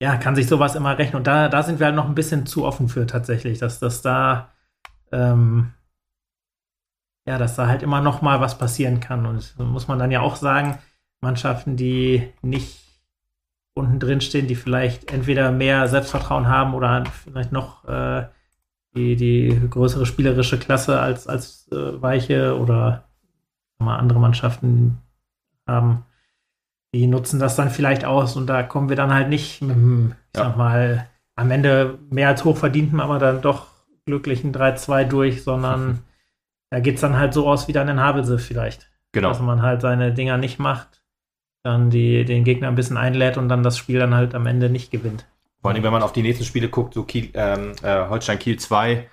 ja. kann sich sowas immer rechnen. Und da, da sind wir halt noch ein bisschen zu offen für tatsächlich, dass, dass da ähm, ja, dass da halt immer noch mal was passieren kann. Und muss man dann ja auch sagen, Mannschaften, die nicht unten drin stehen, die vielleicht entweder mehr Selbstvertrauen haben oder vielleicht noch äh, die, die größere spielerische Klasse als, als äh, Weiche oder mal andere Mannschaften haben, die nutzen das dann vielleicht aus und da kommen wir dann halt nicht mit dem, ich ja. sag mal, am Ende mehr als hochverdienten, aber dann doch glücklichen 3-2 durch, sondern da geht es dann halt so aus wie dann in Havelse vielleicht. Genau. Dass man halt seine Dinger nicht macht, dann die, den Gegner ein bisschen einlädt und dann das Spiel dann halt am Ende nicht gewinnt. Vor allem, wenn man auf die nächsten Spiele guckt, so Kiel, ähm, äh, Holstein Kiel 2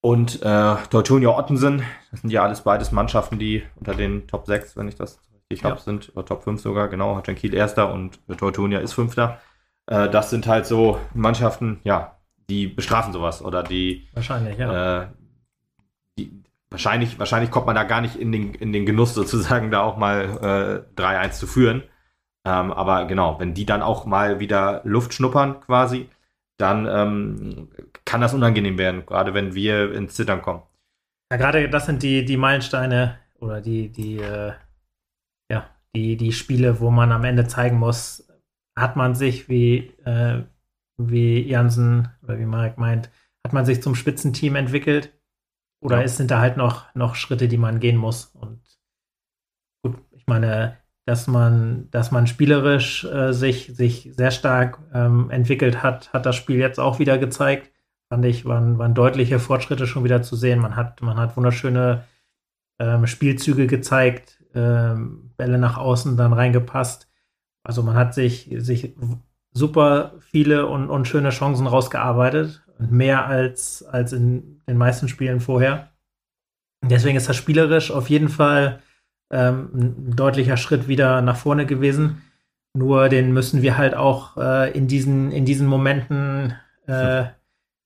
und äh, Teutonia Ottensen, das sind ja alles beides Mannschaften, die unter den Top 6, wenn ich das richtig ja. habe, sind, oder Top 5 sogar, genau, Holstein Kiel erster und Teutonia ist fünfter. Äh, das sind halt so Mannschaften, ja, die bestrafen sowas oder die wahrscheinlich, ja. Äh, die, wahrscheinlich, wahrscheinlich kommt man da gar nicht in den, in den Genuss sozusagen, da auch mal äh, 3-1 zu führen. Ähm, aber genau, wenn die dann auch mal wieder Luft schnuppern quasi, dann ähm, kann das unangenehm werden, gerade wenn wir ins Zittern kommen. Ja, gerade das sind die, die Meilensteine oder die, die, äh, ja, die, die Spiele, wo man am Ende zeigen muss, hat man sich, wie, äh, wie Jansen oder wie Marek meint, hat man sich zum Spitzenteam entwickelt oder ja. sind da halt noch, noch Schritte, die man gehen muss? Und gut, ich meine, dass man, dass man spielerisch äh, sich, sich sehr stark ähm, entwickelt hat, hat das Spiel jetzt auch wieder gezeigt. Fand ich, waren, waren deutliche Fortschritte schon wieder zu sehen. Man hat, man hat wunderschöne ähm, Spielzüge gezeigt, ähm, Bälle nach außen dann reingepasst. Also man hat sich, sich super viele und, und schöne Chancen rausgearbeitet mehr als, als in den meisten Spielen vorher. Deswegen ist das spielerisch auf jeden Fall ähm, ein deutlicher Schritt wieder nach vorne gewesen. Nur den müssen wir halt auch äh, in, diesen, in diesen Momenten äh,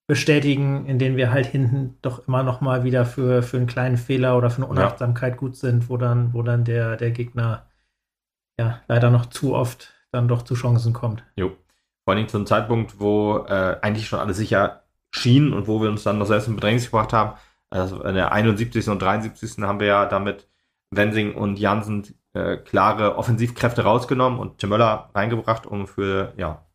bestätigen, in denen wir halt hinten doch immer noch mal wieder für, für einen kleinen Fehler oder für eine Unachtsamkeit ja. gut sind, wo dann, wo dann der, der Gegner ja leider noch zu oft dann doch zu Chancen kommt. Jo. Vor allem zum Zeitpunkt, wo äh, eigentlich schon alles sicher schien und wo wir uns dann noch selbst in Bedrängnis gebracht haben. Also in der 71. und 73. haben wir ja damit Wensing und Jansen äh, klare Offensivkräfte rausgenommen und Tim Möller reingebracht, um für ja,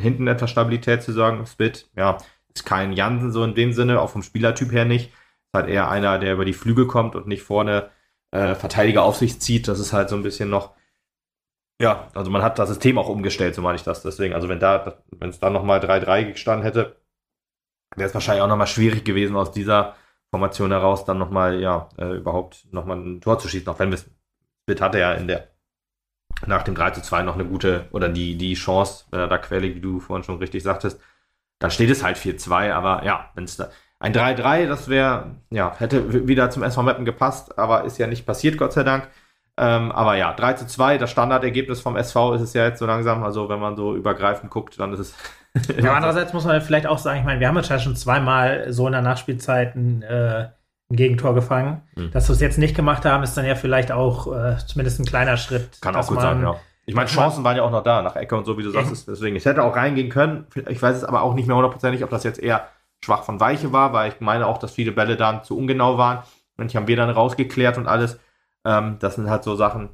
hinten etwas Stabilität zu sorgen. Spit, ja, ist kein Jansen so in dem Sinne, auch vom Spielertyp her nicht. Ist halt eher einer, der über die Flügel kommt und nicht vorne äh, Verteidiger auf sich zieht. Das ist halt so ein bisschen noch, ja, also man hat das System auch umgestellt, so meine ich das. Deswegen, also wenn da, wenn es dann nochmal 3-3 gestanden hätte, wäre es wahrscheinlich auch nochmal schwierig gewesen, aus dieser Formation heraus dann nochmal, ja, äh, überhaupt nochmal ein Tor zu schießen. Auch wenn Split hatte ja in der nach dem 3 zu 2 noch eine gute oder die, die Chance, wenn er da quälig, wie du vorhin schon richtig sagtest, dann steht es halt 4-2, aber ja, wenn es da ein 3-3, das wäre, ja, hätte wieder zum SV Meppen gepasst, aber ist ja nicht passiert, Gott sei Dank. Ähm, aber ja, 3 zu 2, das Standardergebnis vom SV ist es ja jetzt so langsam, also wenn man so übergreifend guckt, dann ist es ja, andererseits muss man vielleicht auch sagen, ich meine, wir haben jetzt ja schon zweimal so in der Nachspielzeit ein, äh, ein Gegentor gefangen. Mhm. Dass wir es jetzt nicht gemacht haben, ist dann ja vielleicht auch äh, zumindest ein kleiner Schritt. Kann auch gut sein, ja. Ich meine, Chancen waren ja auch noch da, nach Ecke und so, wie du sagst. Deswegen, es hätte auch reingehen können. Ich weiß es aber auch nicht mehr hundertprozentig, ob das jetzt eher schwach von Weiche war, weil ich meine auch, dass viele Bälle dann zu ungenau waren. Manche haben wir dann rausgeklärt und alles. Ähm, das sind halt so Sachen.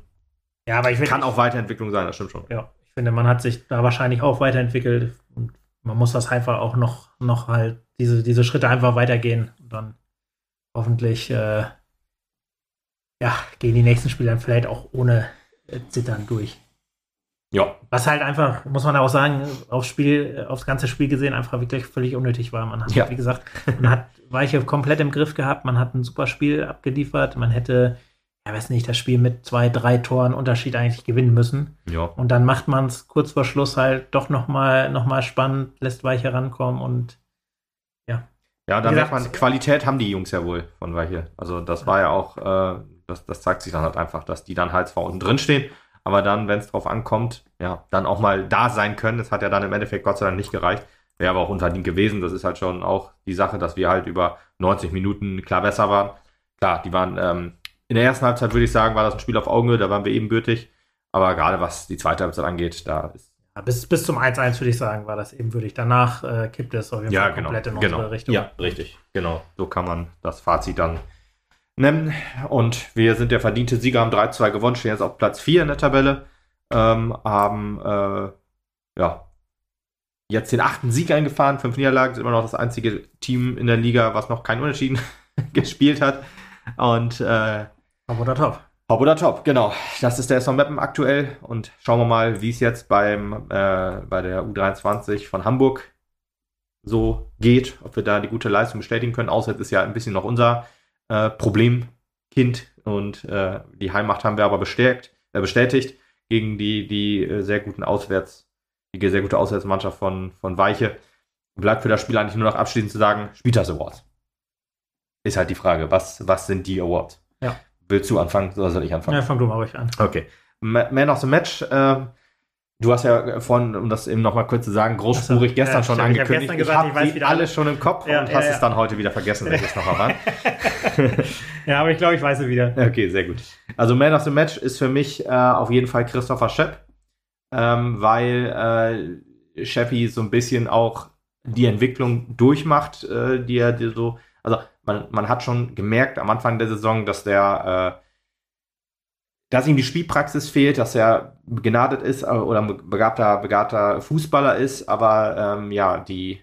Ja, aber ich finde. Kann auch Weiterentwicklung sein, das stimmt schon. Ja, ich finde, man hat sich da wahrscheinlich auch weiterentwickelt und man muss das einfach auch noch, noch halt diese, diese Schritte einfach weitergehen und dann hoffentlich äh, ja, gehen die nächsten Spiele dann vielleicht auch ohne äh, Zittern durch. Ja. Was halt einfach, muss man auch sagen, aufs Spiel, aufs ganze Spiel gesehen, einfach wirklich völlig unnötig war. Man hat, ja. wie gesagt, man hat Weiche komplett im Griff gehabt, man hat ein super Spiel abgeliefert, man hätte, ja weiß nicht, das Spiel mit zwei, drei Toren Unterschied eigentlich gewinnen müssen. Ja. Und dann macht man es kurz vor Schluss halt doch nochmal noch mal spannend, lässt Weiche rankommen und ja. Ja, da merkt man, Qualität haben die Jungs ja wohl von Weiche. Also das war ja auch, äh, das, das zeigt sich dann halt einfach, dass die dann halt zwar unten drin stehen, aber dann, wenn es drauf ankommt, ja, dann auch mal da sein können. Das hat ja dann im Endeffekt Gott sei Dank nicht gereicht. Wäre aber auch unverdient gewesen. Das ist halt schon auch die Sache, dass wir halt über 90 Minuten klar besser waren. Klar, die waren ähm, in der ersten Halbzeit, würde ich sagen, war das ein Spiel auf Augenhöhe, da waren wir ebenbürtig. Aber gerade was die zweite Halbzeit angeht, da ist. Ja, bis, bis zum 1-1 würde ich sagen, war das ebenbürtig. Danach äh, kippte es auf jeden ja, Fall genau, komplett in genau. unsere Richtung. Ja, richtig. Genau. So kann man das Fazit dann nennen. Und wir sind der verdiente Sieger, haben 3-2 gewonnen, stehen jetzt auf Platz 4 in der Tabelle. Ähm, haben äh, ja jetzt den achten Sieg eingefahren, fünf Niederlagen, sind immer noch das einzige Team in der Liga, was noch kein Unentschieden gespielt hat. Und äh, Hop oder Top. Hop oder Top, genau. Das ist der SV Meppen aktuell. Und schauen wir mal, wie es jetzt beim, äh, bei der U23 von Hamburg so geht, ob wir da die gute Leistung bestätigen können. Außer jetzt ist ja ein bisschen noch unser äh, Problemkind und äh, die Heimmacht haben wir aber bestärkt, äh, bestätigt gegen die, die äh, sehr guten Auswärts, die sehr gute Auswärtsmannschaft von, von Weiche. Bleibt für das Spiel eigentlich nur noch abschließend zu sagen, Spieltags Awards. Ist halt die Frage, was, was sind die Awards? Ja. Willst du anfangen oder soll ich anfangen? Ja, fang du mal ruhig an. Okay. Man of the Match, äh, Du hast ja vorhin, um das eben nochmal kurz zu sagen, großspurig gestern ja, schon stimmt. angekündigt. Ich habe hab sie alle schon im Kopf ja, und ja, hast es dann heute wieder vergessen, welches noch war. ja, aber ich glaube, ich weiß es wieder. Okay, sehr gut. Also Man of the Match ist für mich äh, auf jeden Fall Christopher Schepp, ähm, weil äh, so ein bisschen auch die Entwicklung durchmacht, äh, die er die so, also man, man hat schon gemerkt am Anfang der Saison, dass der äh, dass ihm die Spielpraxis fehlt, dass er begnadet ist äh, oder begabter, begabter Fußballer ist, aber ähm, ja, die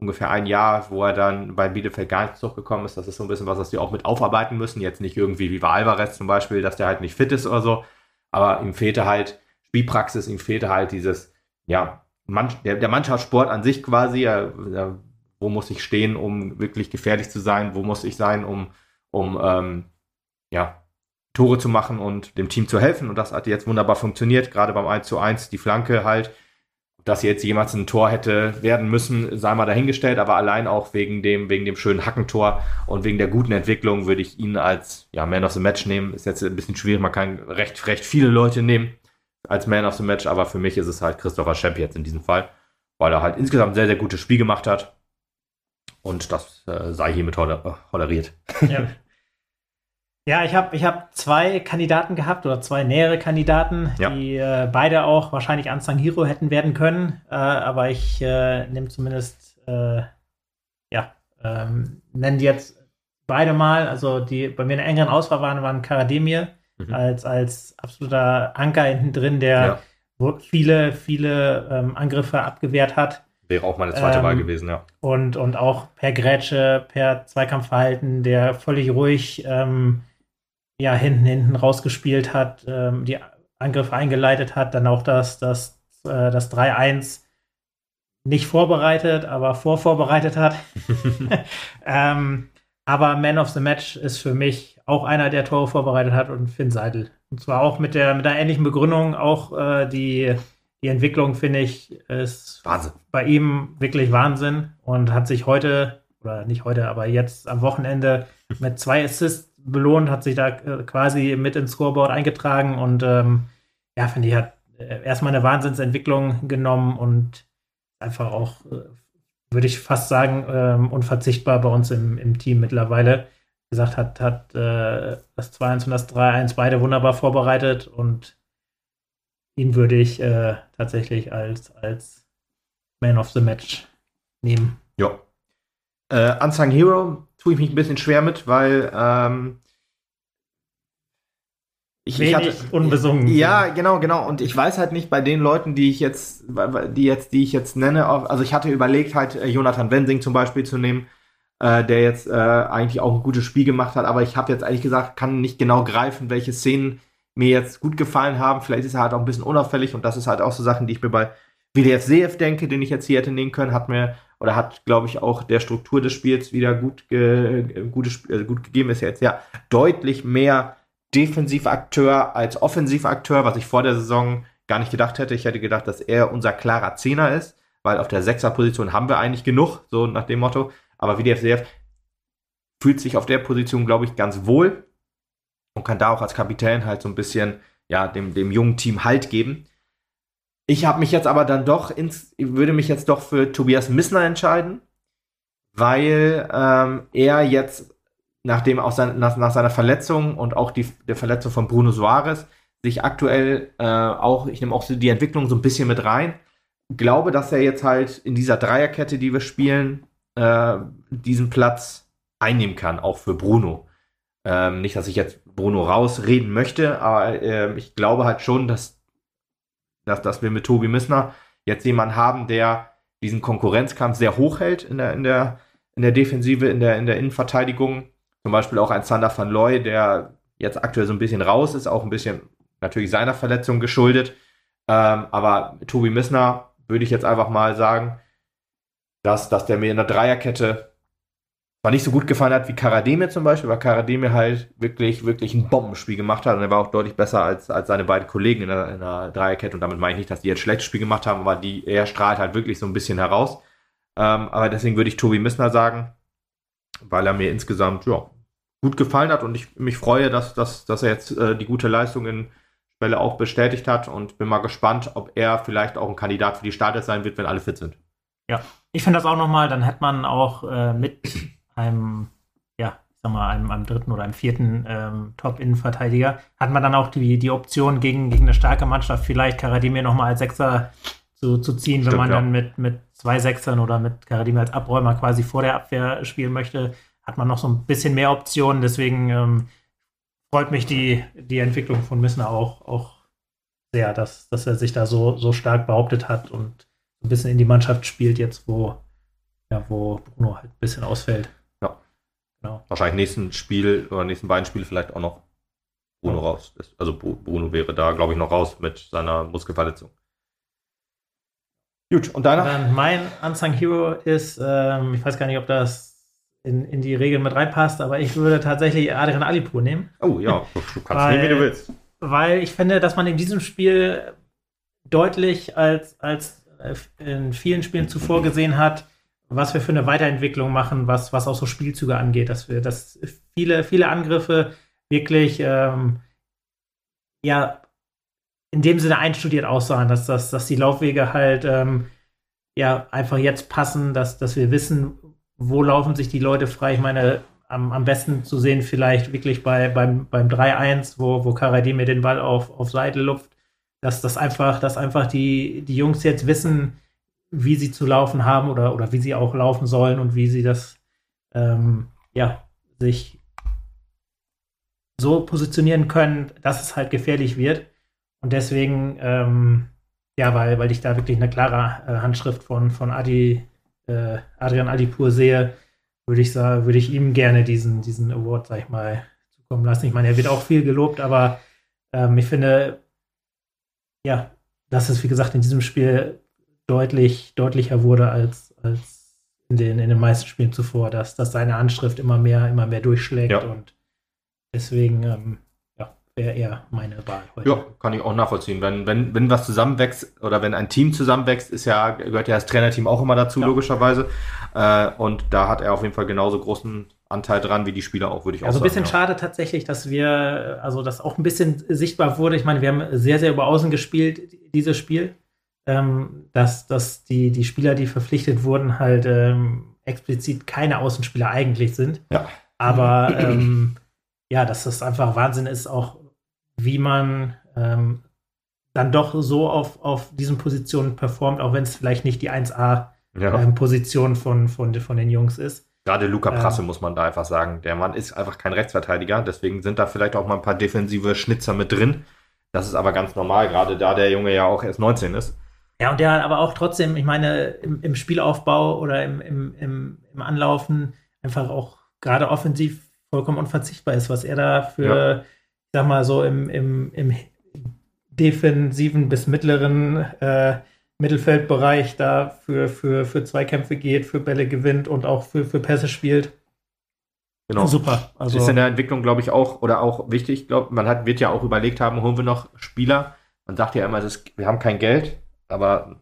ungefähr ein Jahr, wo er dann bei Bielefeld gar nicht zurückgekommen ist, das ist so ein bisschen was, was die auch mit aufarbeiten müssen. Jetzt nicht irgendwie wie bei Alvarez zum Beispiel, dass der halt nicht fit ist oder so, aber ihm fehlte halt Spielpraxis, ihm fehlte halt dieses, ja, Mann, der, der Mannschaftssport an sich quasi, ja, wo muss ich stehen, um wirklich gefährlich zu sein, wo muss ich sein, um, um ähm, ja, Tore zu machen und dem Team zu helfen. Und das hat jetzt wunderbar funktioniert, gerade beim 1 zu 1, die Flanke halt. Dass jetzt jemals ein Tor hätte werden müssen, sei mal dahingestellt, aber allein auch wegen dem, wegen dem schönen Hackentor und wegen der guten Entwicklung würde ich ihn als ja, Man of the Match nehmen. Ist jetzt ein bisschen schwierig, man kann recht, recht viele Leute nehmen als Man of the Match, aber für mich ist es halt Christopher Schepp jetzt in diesem Fall, weil er halt insgesamt ein sehr, sehr gutes Spiel gemacht hat. Und das äh, sei hiermit toleriert. Ja. Ja, ich habe ich hab zwei Kandidaten gehabt oder zwei nähere Kandidaten, ja. die äh, beide auch wahrscheinlich Unsung Hero hätten werden können. Äh, aber ich äh, nehme zumindest, äh, ja, ähm, nenne die jetzt beide mal. Also die bei mir in der engeren Auswahl waren, waren Karademir mhm. als, als absoluter Anker hinten drin, der ja. viele, viele ähm, Angriffe abgewehrt hat. Wäre auch meine zweite ähm, Wahl gewesen, ja. Und, und auch per Grätsche, per Zweikampfverhalten, der völlig ruhig ähm, ja, hinten, hinten rausgespielt hat, ähm, die Angriffe eingeleitet hat, dann auch das, das, äh, das 3-1 nicht vorbereitet, aber vorvorbereitet hat. ähm, aber Man of the Match ist für mich auch einer, der Tore vorbereitet hat und Finn Seidel. Und zwar auch mit der mit einer ähnlichen Begründung, auch äh, die, die Entwicklung, finde ich, ist Wahnsinn. bei ihm wirklich Wahnsinn und hat sich heute, oder nicht heute, aber jetzt am Wochenende mit zwei Assists belohnt, hat sich da äh, quasi mit ins Scoreboard eingetragen und ähm, ja, finde ich, hat äh, erstmal eine Wahnsinnsentwicklung genommen und einfach auch, äh, würde ich fast sagen, ähm, unverzichtbar bei uns im, im Team mittlerweile. Wie gesagt, hat, hat äh, das 2-1 und das 3-1 beide wunderbar vorbereitet und ihn würde ich äh, tatsächlich als, als Man of the Match nehmen. Ja. Äh, Unsung Hero tue ich mich ein bisschen schwer mit, weil ähm, ich, ich hatte, unbesungen. Ja, genau, genau. Und ich weiß halt nicht bei den Leuten, die ich jetzt, die jetzt, die ich jetzt nenne, also ich hatte überlegt, halt äh, Jonathan Wensing zum Beispiel zu nehmen, äh, der jetzt äh, eigentlich auch ein gutes Spiel gemacht hat, aber ich habe jetzt ehrlich gesagt, kann nicht genau greifen, welche Szenen mir jetzt gut gefallen haben. Vielleicht ist er halt auch ein bisschen unauffällig und das ist halt auch so Sachen, die ich mir bei WDF denke, den ich jetzt hier hätte nehmen können, hat mir oder hat, glaube ich, auch der Struktur des Spiels wieder gut, ge, gutes, äh, gut gegeben. Ist ja jetzt ja deutlich mehr Defensivakteur als Offensivakteur, was ich vor der Saison gar nicht gedacht hätte. Ich hätte gedacht, dass er unser klarer Zehner ist, weil auf der Sechser-Position haben wir eigentlich genug, so nach dem Motto. Aber WDF fühlt sich auf der Position, glaube ich, ganz wohl und kann da auch als Kapitän halt so ein bisschen ja, dem, dem jungen Team Halt geben. Ich habe mich jetzt aber dann doch ins, würde mich jetzt doch für Tobias Missner entscheiden, weil ähm, er jetzt, nachdem auch sein, nach, nach, seiner Verletzung und auch die, der Verletzung von Bruno Soares, sich aktuell äh, auch, ich nehme auch die Entwicklung so ein bisschen mit rein, glaube, dass er jetzt halt in dieser Dreierkette, die wir spielen, äh, diesen Platz einnehmen kann, auch für Bruno. Ähm, nicht, dass ich jetzt Bruno rausreden möchte, aber äh, ich glaube halt schon, dass dass, dass wir mit Tobi Missner jetzt jemanden haben, der diesen Konkurrenzkampf sehr hoch hält in der, in der, in der Defensive, in der, in der Innenverteidigung. Zum Beispiel auch ein Sander van Looy, der jetzt aktuell so ein bisschen raus ist, auch ein bisschen natürlich seiner Verletzung geschuldet. Ähm, aber Tobi Missner würde ich jetzt einfach mal sagen, dass, dass der mir in der Dreierkette zwar nicht so gut gefallen hat wie Karademir zum Beispiel, weil Karademir halt wirklich, wirklich ein Bombenspiel gemacht hat und er war auch deutlich besser als, als seine beiden Kollegen in der, in der Dreierkette und damit meine ich nicht, dass die jetzt schlechtes Spiel gemacht haben, aber die, er strahlt halt wirklich so ein bisschen heraus. Ähm, aber deswegen würde ich Tobi Missner sagen, weil er mir insgesamt, ja, gut gefallen hat und ich mich freue, dass, dass, dass er jetzt äh, die gute Leistung in Spelle auch bestätigt hat und bin mal gespannt, ob er vielleicht auch ein Kandidat für die Starter sein wird, wenn alle fit sind. Ja, ich finde das auch nochmal, dann hätte man auch äh, mit einem, ja, ich sag mal, einem, einem dritten oder einem vierten ähm, Top-Innenverteidiger, hat man dann auch die, die Option, gegen, gegen eine starke Mannschaft vielleicht Karadimir nochmal als Sechser zu, zu ziehen, Stimmt, wenn man ja. dann mit, mit zwei Sechsern oder mit Karadimir als Abräumer quasi vor der Abwehr spielen möchte, hat man noch so ein bisschen mehr Optionen. Deswegen ähm, freut mich die, die Entwicklung von Missner auch, auch sehr, dass, dass er sich da so, so stark behauptet hat und ein bisschen in die Mannschaft spielt jetzt, wo, ja, wo Bruno halt ein bisschen ausfällt. Wahrscheinlich nächsten Spiel oder nächsten beiden Spiele vielleicht auch noch Bruno raus. Also Bruno wäre da, glaube ich, noch raus mit seiner Muskelverletzung. Gut, und deiner? Dann mein Unsung Hero ist, ähm, ich weiß gar nicht, ob das in, in die Regeln mit reinpasst, aber ich würde tatsächlich Adrian Alipur nehmen. Oh ja, du kannst weil, nehmen, wie du willst. Weil ich finde, dass man in diesem Spiel deutlich als, als in vielen Spielen zuvor gesehen hat, was wir für eine Weiterentwicklung machen, was, was auch so Spielzüge angeht, dass wir, dass viele, viele Angriffe wirklich ähm, ja in dem Sinne einstudiert aussahen, dass, dass, dass die Laufwege halt ähm, ja einfach jetzt passen, dass, dass wir wissen, wo laufen sich die Leute frei. Ich meine, am, am besten zu sehen vielleicht wirklich bei, beim, beim 3-1, wo, wo Karadi mir den Ball auf, auf Seite lupft, dass das einfach, dass einfach die, die Jungs jetzt wissen, wie sie zu laufen haben oder, oder wie sie auch laufen sollen und wie sie das ähm, ja, sich so positionieren können, dass es halt gefährlich wird. Und deswegen, ähm, ja, weil, weil ich da wirklich eine klare äh, Handschrift von, von Adi, äh, Adrian Adipur sehe, würde ich sagen, würde ich ihm gerne diesen, diesen Award, sag ich mal, zukommen lassen. Ich meine, er wird auch viel gelobt, aber ähm, ich finde, ja, dass es, wie gesagt, in diesem Spiel deutlich, deutlicher wurde als, als in, den, in den meisten Spielen zuvor, dass, dass seine Anschrift immer mehr, immer mehr durchschlägt ja. und deswegen ähm, ja, wäre er meine Wahl heute. Ja, kann ich auch nachvollziehen. Wenn, wenn, wenn was zusammenwächst oder wenn ein Team zusammenwächst, ist ja, gehört ja das Trainerteam auch immer dazu, ja. logischerweise. Äh, und da hat er auf jeden Fall genauso großen Anteil dran, wie die Spieler auch, würde ich auch also sagen. Also ein bisschen ja. schade tatsächlich, dass wir, also das auch ein bisschen sichtbar wurde. Ich meine, wir haben sehr, sehr über Außen gespielt, dieses Spiel. Ähm, dass, dass die, die Spieler, die verpflichtet wurden, halt ähm, explizit keine Außenspieler eigentlich sind. Ja. Aber ähm, ja, dass das einfach Wahnsinn ist, auch wie man ähm, dann doch so auf, auf diesen Positionen performt, auch wenn es vielleicht nicht die 1A-Position ja. ähm, von, von, von den Jungs ist. Gerade Luca Prasse ähm, muss man da einfach sagen. Der Mann ist einfach kein Rechtsverteidiger, deswegen sind da vielleicht auch mal ein paar defensive Schnitzer mit drin. Das ist aber ganz normal, gerade da der Junge ja auch erst 19 ist. Ja, und der aber auch trotzdem, ich meine, im, im Spielaufbau oder im, im, im, Anlaufen einfach auch gerade offensiv vollkommen unverzichtbar ist, was er da für, ja. ich sag mal so, im, im, im defensiven bis mittleren äh, Mittelfeldbereich da für, für, für Zweikämpfe geht, für Bälle gewinnt und auch für, für Pässe spielt. Genau. Super. Also ist in der Entwicklung, glaube ich, auch oder auch wichtig. Ich glaube, man hat, wird ja auch überlegt haben, holen wir noch Spieler. Man sagt ja immer, ist, wir haben kein Geld, aber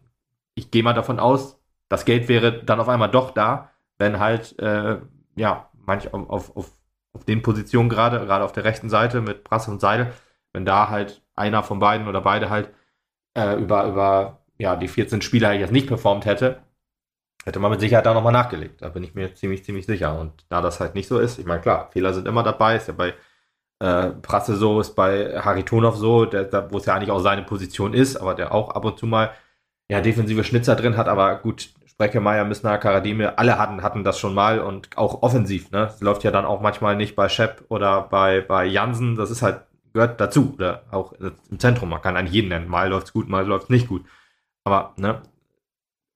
ich gehe mal davon aus, das Geld wäre dann auf einmal doch da, wenn halt, äh, ja, manch auf, auf, auf den Positionen gerade, gerade auf der rechten Seite mit Brasse und Seidel, wenn da halt einer von beiden oder beide halt äh, über, über ja, die 14 Spieler jetzt nicht performt hätte, hätte man mit Sicherheit da nochmal nachgelegt. Da bin ich mir ziemlich, ziemlich sicher. Und da das halt nicht so ist, ich meine, klar, Fehler sind immer dabei, ist ja bei äh, Prasse so, ist bei Haritonov so, wo es ja eigentlich auch seine Position ist, aber der auch ab und zu mal ja, defensive Schnitzer drin hat, aber gut, Sprechemeyer, Missner, Karadime, alle hatten, hatten das schon mal und auch offensiv, ne? Es läuft ja dann auch manchmal nicht bei Shep oder bei, bei Jansen, das ist halt, gehört dazu, oder auch im Zentrum, man kann eigentlich jeden nennen, mal läuft's gut, mal läuft's nicht gut. Aber, ne,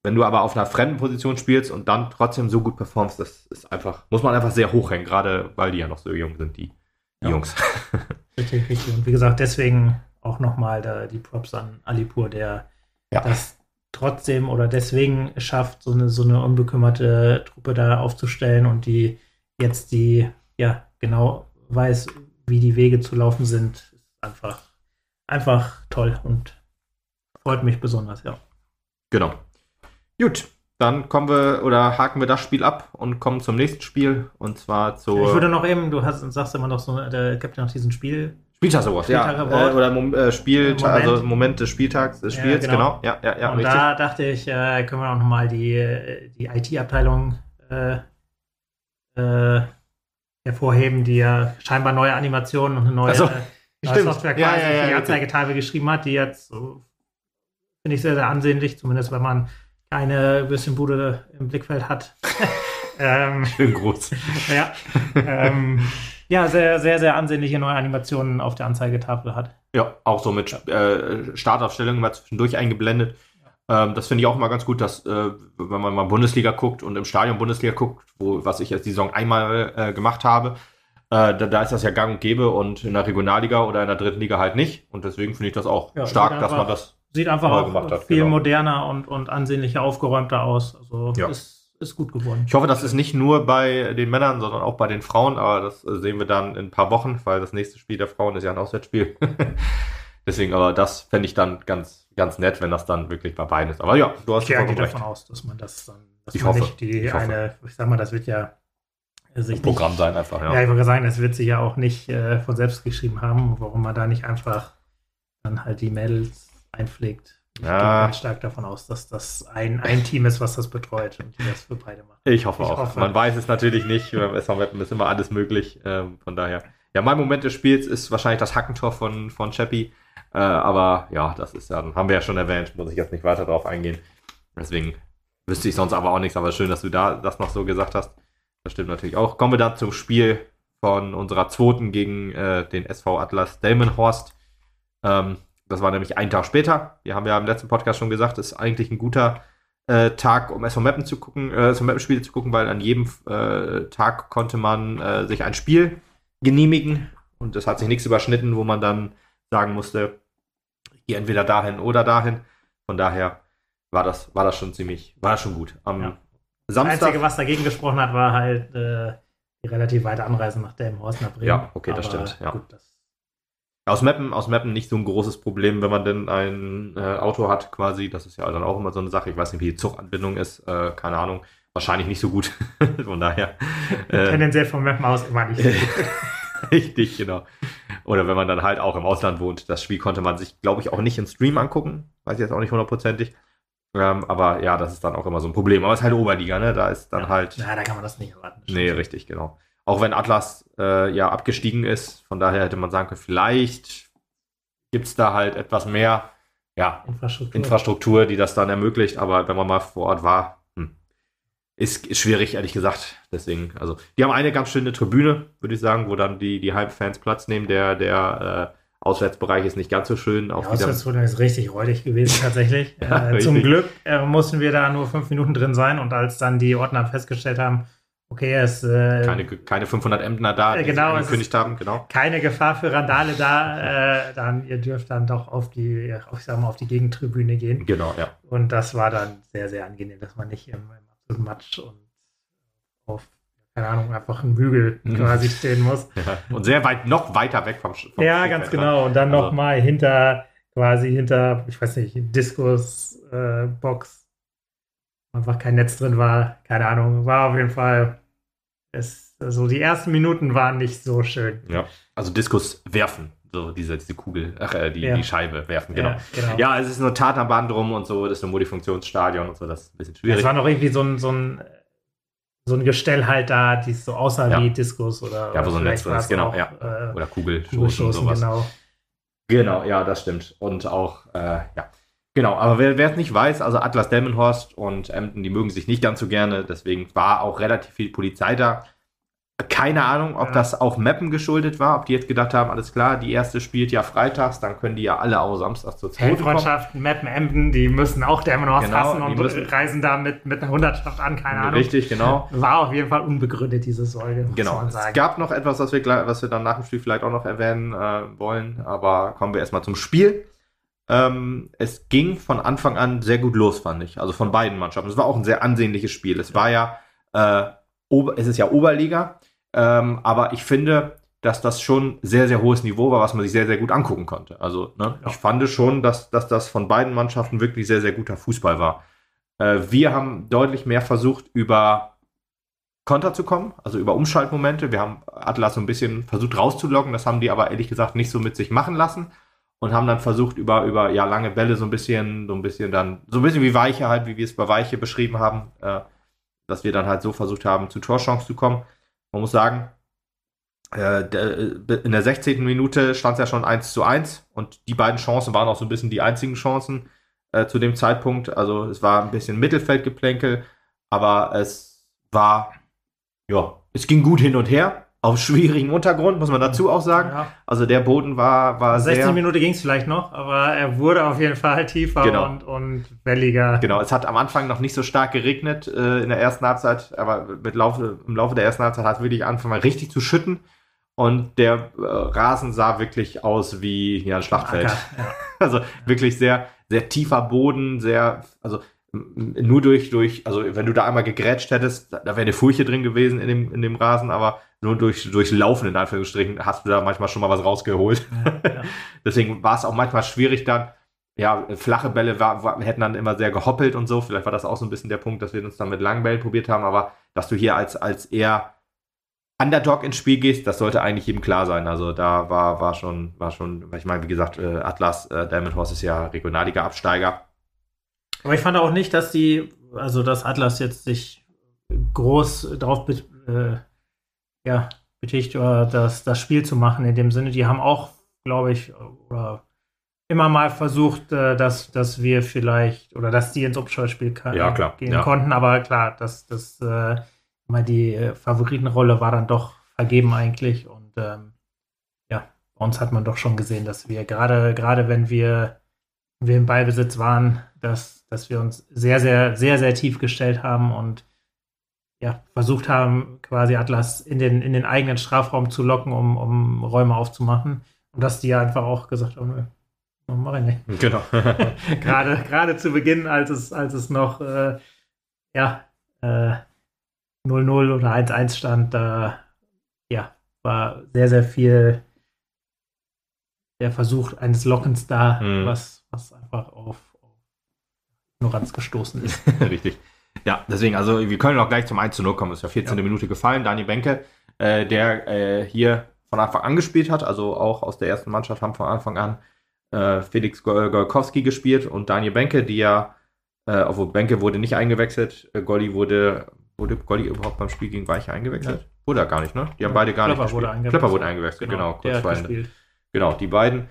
wenn du aber auf einer fremden Position spielst und dann trotzdem so gut performst, das ist einfach, muss man einfach sehr hoch hängen, gerade weil die ja noch so jung sind, die ja. Jungs. Richtig, richtig. Und wie gesagt, deswegen auch nochmal die Props an Alipur, der ja. das trotzdem oder deswegen schafft, so eine, so eine unbekümmerte Truppe da aufzustellen und die jetzt die, ja, genau weiß, wie die Wege zu laufen sind, ist einfach, einfach toll und freut mich besonders, ja. Genau. Gut, dann kommen wir oder haken wir das Spiel ab und kommen zum nächsten Spiel und zwar zu. Ich würde noch eben, du hast, sagst immer noch so, der gibt ja noch diesen Spiel. Spieltags Award, ja. Äh, oder äh, Spiel, Moment. also Moment des Spieltags, des Spiels, ja, genau. genau. Ja, ja, ja. Und richtig. da dachte ich, äh, können wir auch nochmal die, die IT-Abteilung äh, äh, hervorheben, die ja scheinbar neue Animationen und eine neue, so, neue Software quasi ja, ja, ja, für die Anzeigetafel geschrieben hat, die jetzt so, finde ich sehr, sehr ansehnlich, zumindest wenn man keine Würstchenbude im Blickfeld hat. ähm, Schön groß. ja. Ähm, ja, sehr, sehr, sehr ansehnliche neue Animationen auf der Anzeigetafel hat. Ja, auch so mit äh, Startaufstellungen mal zwischendurch eingeblendet. Ähm, das finde ich auch mal ganz gut, dass, äh, wenn man mal Bundesliga guckt und im Stadion Bundesliga guckt, wo, was ich jetzt die Saison einmal äh, gemacht habe, äh, da, da, ist das ja gang und gäbe und in der Regionalliga oder in der dritten Liga halt nicht. Und deswegen finde ich das auch ja, stark, dass man das Sieht einfach auch hat, viel genau. moderner und, und ansehnlicher, aufgeräumter aus. Also ja. ist, ist gut geworden. Ich hoffe, das ist nicht nur bei den Männern, sondern auch bei den Frauen, aber das äh, sehen wir dann in ein paar Wochen, weil das nächste Spiel der Frauen ist ja ein Auswärtsspiel. Deswegen, aber das fände ich dann ganz, ganz nett, wenn das dann wirklich bei beiden ist. Aber ja, du hast ja, geht davon aus, dass man das dann, dass ich man hoffe, nicht die ich eine, ich sag mal, das wird ja sich Programm nicht, sein einfach, ja. Ja, ich wollte sagen, das wird sich ja auch nicht äh, von selbst geschrieben haben, warum man da nicht einfach dann halt die Mädels einpflegt. Ich ja. gehe ganz stark davon aus, dass das ein, ein Team ist, was das betreut und die das für beide macht. Ich hoffe ich auch. Hoffe. Man weiß es natürlich nicht. Beim SV Weppen ist immer alles möglich. Ähm, von daher. Ja, mein Moment des Spiels ist wahrscheinlich das Hackentor von, von Chappie. Äh, aber ja, das ist ja, haben wir ja schon erwähnt, muss ich jetzt nicht weiter darauf eingehen. Deswegen wüsste ich sonst aber auch nichts. Aber schön, dass du da das noch so gesagt hast. Das stimmt natürlich auch. Kommen wir dann zum Spiel von unserer zweiten gegen äh, den SV Atlas Delmenhorst. Ähm, das war nämlich ein Tag später. Wir haben ja im letzten Podcast schon gesagt, ist eigentlich ein guter äh, Tag, um SV Mappen zu gucken, äh, SV Mappen Spiele zu gucken, weil an jedem äh, Tag konnte man äh, sich ein Spiel genehmigen und es hat sich nichts überschnitten, wo man dann sagen musste, ich gehe entweder dahin oder dahin. Von daher war das, war das schon ziemlich, war das schon gut. Am ja. Samstag. Das Einzige, was dagegen gesprochen hat, war halt äh, die relativ weite Anreise nach Delmenhorst nach Bremen. Ja, okay, das stimmt. Ja. Gut, das aus Mappen, aus Mappen nicht so ein großes Problem, wenn man denn ein äh, Auto hat, quasi. Das ist ja dann auch immer so eine Sache. Ich weiß nicht, wie die Zuganbindung ist. Äh, keine Ahnung. Wahrscheinlich nicht so gut. von daher. Äh, Tendenziell von Mappen aus immer nicht so gut. Richtig, genau. Oder wenn man dann halt auch im Ausland wohnt. Das Spiel konnte man sich, glaube ich, auch nicht im Stream angucken. Weiß ich jetzt auch nicht hundertprozentig. Ähm, aber ja, das ist dann auch immer so ein Problem. Aber es ist halt Oberliga, ne? Da ist dann ja. halt. Ja, da kann man das nicht erwarten. Nee, richtig, genau. Auch wenn Atlas äh, ja abgestiegen ist, von daher hätte man sagen können, vielleicht gibt es da halt etwas mehr ja, Infrastruktur. Infrastruktur, die das dann ermöglicht. Aber wenn man mal vor Ort war, hm, ist, ist, schwierig, ehrlich gesagt. Deswegen, also, die haben eine ganz schöne Tribüne, würde ich sagen, wo dann die, die Heimfans Platz nehmen. Der, der äh, Auswärtsbereich ist nicht ganz so schön. Auch der Auswärtsbereich ist richtig räudig gewesen, tatsächlich. ja, äh, zum Glück äh, mussten wir da nur fünf Minuten drin sein und als dann die Ordner festgestellt haben, okay, es äh, keine, keine 500 Ämter da, die genau, angekündigt haben, genau. Keine Gefahr für Randale da, äh, dann ihr dürft dann doch auf die, auf, ich sag mal, auf die Gegentribüne gehen. Genau, ja. Und das war dann sehr, sehr angenehm, dass man nicht im, im absoluten Matsch und auf keine Ahnung, einfach ein Bügel mhm. quasi stehen muss. Ja, und sehr weit, noch weiter weg vom, vom Ja, ganz genau. Und dann also, nochmal hinter, quasi hinter, ich weiß nicht, Diskus-Box, äh, einfach kein Netz drin war. Keine Ahnung. War auf jeden Fall, es, also die ersten Minuten waren nicht so schön. Ja, also Diskus werfen. So, diese, diese Kugel, ach, äh, die, ja. die Scheibe werfen, genau. Ja, genau. ja, es ist nur Tatanbahn drum und so, das ist ein Multifunktionsstadion und so, das ist ein bisschen schwierig. Es war noch irgendwie so ein, so ein so ein Gestell halt da, die so aussah ja. wie Diskus oder. Ja, wo so ein Netz ist, genau, auch, ja. Äh, oder Kugelstoßen, und sowas. Genau. Genau, ja, das stimmt. Und auch, äh, ja. Genau, aber wer, es nicht weiß, also Atlas Delmenhorst und Emden, die mögen sich nicht ganz so gerne, deswegen war auch relativ viel Polizei da. Keine Ahnung, ob ja. das auch Mappen geschuldet war, ob die jetzt gedacht haben, alles klar, die erste spielt ja freitags, dann können die ja alle auch samstags zur zweiten Freundschaften, Mappen, Emden, die müssen auch immer genau, hassen und reisen da mit, mit einer Hundertschaft an, keine Ahnung. Richtig, genau. War auf jeden Fall unbegründet, diese Säule. Genau. Es gab noch etwas, was wir, was wir dann nach dem Spiel vielleicht auch noch erwähnen äh, wollen, aber kommen wir erstmal zum Spiel. Ähm, es ging von Anfang an sehr gut los, fand ich. Also von beiden Mannschaften. Es war auch ein sehr ansehnliches Spiel. Es war ja, äh, es ist ja Oberliga. Ähm, aber ich finde, dass das schon sehr, sehr hohes Niveau war, was man sich sehr, sehr gut angucken konnte. Also ne, ja. ich fand schon, dass, dass das von beiden Mannschaften wirklich sehr, sehr guter Fußball war. Äh, wir haben deutlich mehr versucht, über Konter zu kommen, also über Umschaltmomente. Wir haben Atlas so ein bisschen versucht rauszulocken, das haben die aber ehrlich gesagt nicht so mit sich machen lassen und haben dann versucht, über, über ja, lange Bälle so ein bisschen, so ein bisschen dann, so ein bisschen wie Weiche halt, wie wir es bei Weiche beschrieben haben, äh, dass wir dann halt so versucht haben, zu Torchance zu kommen. Man muss sagen, äh, in der 16. Minute stand es ja schon 1 zu 1 und die beiden Chancen waren auch so ein bisschen die einzigen Chancen äh, zu dem Zeitpunkt. Also es war ein bisschen Mittelfeldgeplänkel, aber es war, ja, es ging gut hin und her auf schwierigem Untergrund, muss man dazu auch sagen. Ja. Also der Boden war, war 16 sehr... Minuten ging es vielleicht noch, aber er wurde auf jeden Fall tiefer genau. und, und welliger. Genau, es hat am Anfang noch nicht so stark geregnet äh, in der ersten Halbzeit, aber mit Laufe, im Laufe der ersten Halbzeit hat es wirklich angefangen richtig zu schütten. Und der äh, Rasen sah wirklich aus wie ja, ein Schlachtfeld. Ja. Also wirklich sehr, sehr tiefer Boden, sehr, also nur durch, durch, also wenn du da einmal gegrätscht hättest, da, wäre eine Furche drin gewesen in dem, in dem Rasen, aber nur durch, durch Laufen in Anführungsstrichen hast du da manchmal schon mal was rausgeholt. Ja, ja. Deswegen war es auch manchmal schwierig dann. Ja, flache Bälle war, war, hätten dann immer sehr gehoppelt und so. Vielleicht war das auch so ein bisschen der Punkt, dass wir uns dann mit langen Bällen probiert haben, aber dass du hier als, als eher Underdog ins Spiel gehst, das sollte eigentlich jedem klar sein. Also da war, war schon, war schon, ich meine, wie gesagt, äh, Atlas, äh, Diamond Horse ist ja Regionalliga-Absteiger. Aber ich fand auch nicht, dass die, also dass Atlas jetzt sich groß drauf äh, ja, betätigt, oder das, das Spiel zu machen in dem Sinne. Die haben auch, glaube ich, oder immer mal versucht, äh, dass, dass wir vielleicht oder dass die ins Umschaltspiel ja, gehen ja. konnten, aber klar, dass das äh, mal die äh, Favoritenrolle war dann doch vergeben eigentlich und ähm, ja, bei uns hat man doch schon gesehen, dass wir gerade gerade wenn wir wir im Ballbesitz waren, dass dass wir uns sehr sehr sehr sehr tief gestellt haben und ja, versucht haben, quasi Atlas in den, in den eigenen Strafraum zu locken, um, um Räume aufzumachen. Und dass die einfach auch gesagt haben, oh, mach ich nicht. Genau. gerade, gerade zu Beginn, als es, als es noch äh, ja, äh, 0-0 oder 1-1 stand, da ja, war sehr, sehr viel der Versuch eines Lockens da, mhm. was, was einfach auf, auf Ignoranz gestoßen ist. Richtig. Ja, deswegen, also wir können auch gleich zum 1 zu 0 kommen. Ist ja 14. Ja. Minute gefallen. Dani Benke, äh, der äh, hier von Anfang an gespielt hat, also auch aus der ersten Mannschaft haben von Anfang an äh, Felix Golkowski gespielt und Daniel Benke, die ja, äh, obwohl Benke wurde nicht eingewechselt, äh, Golli wurde, wurde Golli überhaupt beim Spiel gegen Weiche eingewechselt? Ja. Wurde er gar nicht, ne? Die haben beide gar Klopper nicht gespielt. Wurde Klepper wurde eingewechselt, genau. genau kurz vor Genau, die beiden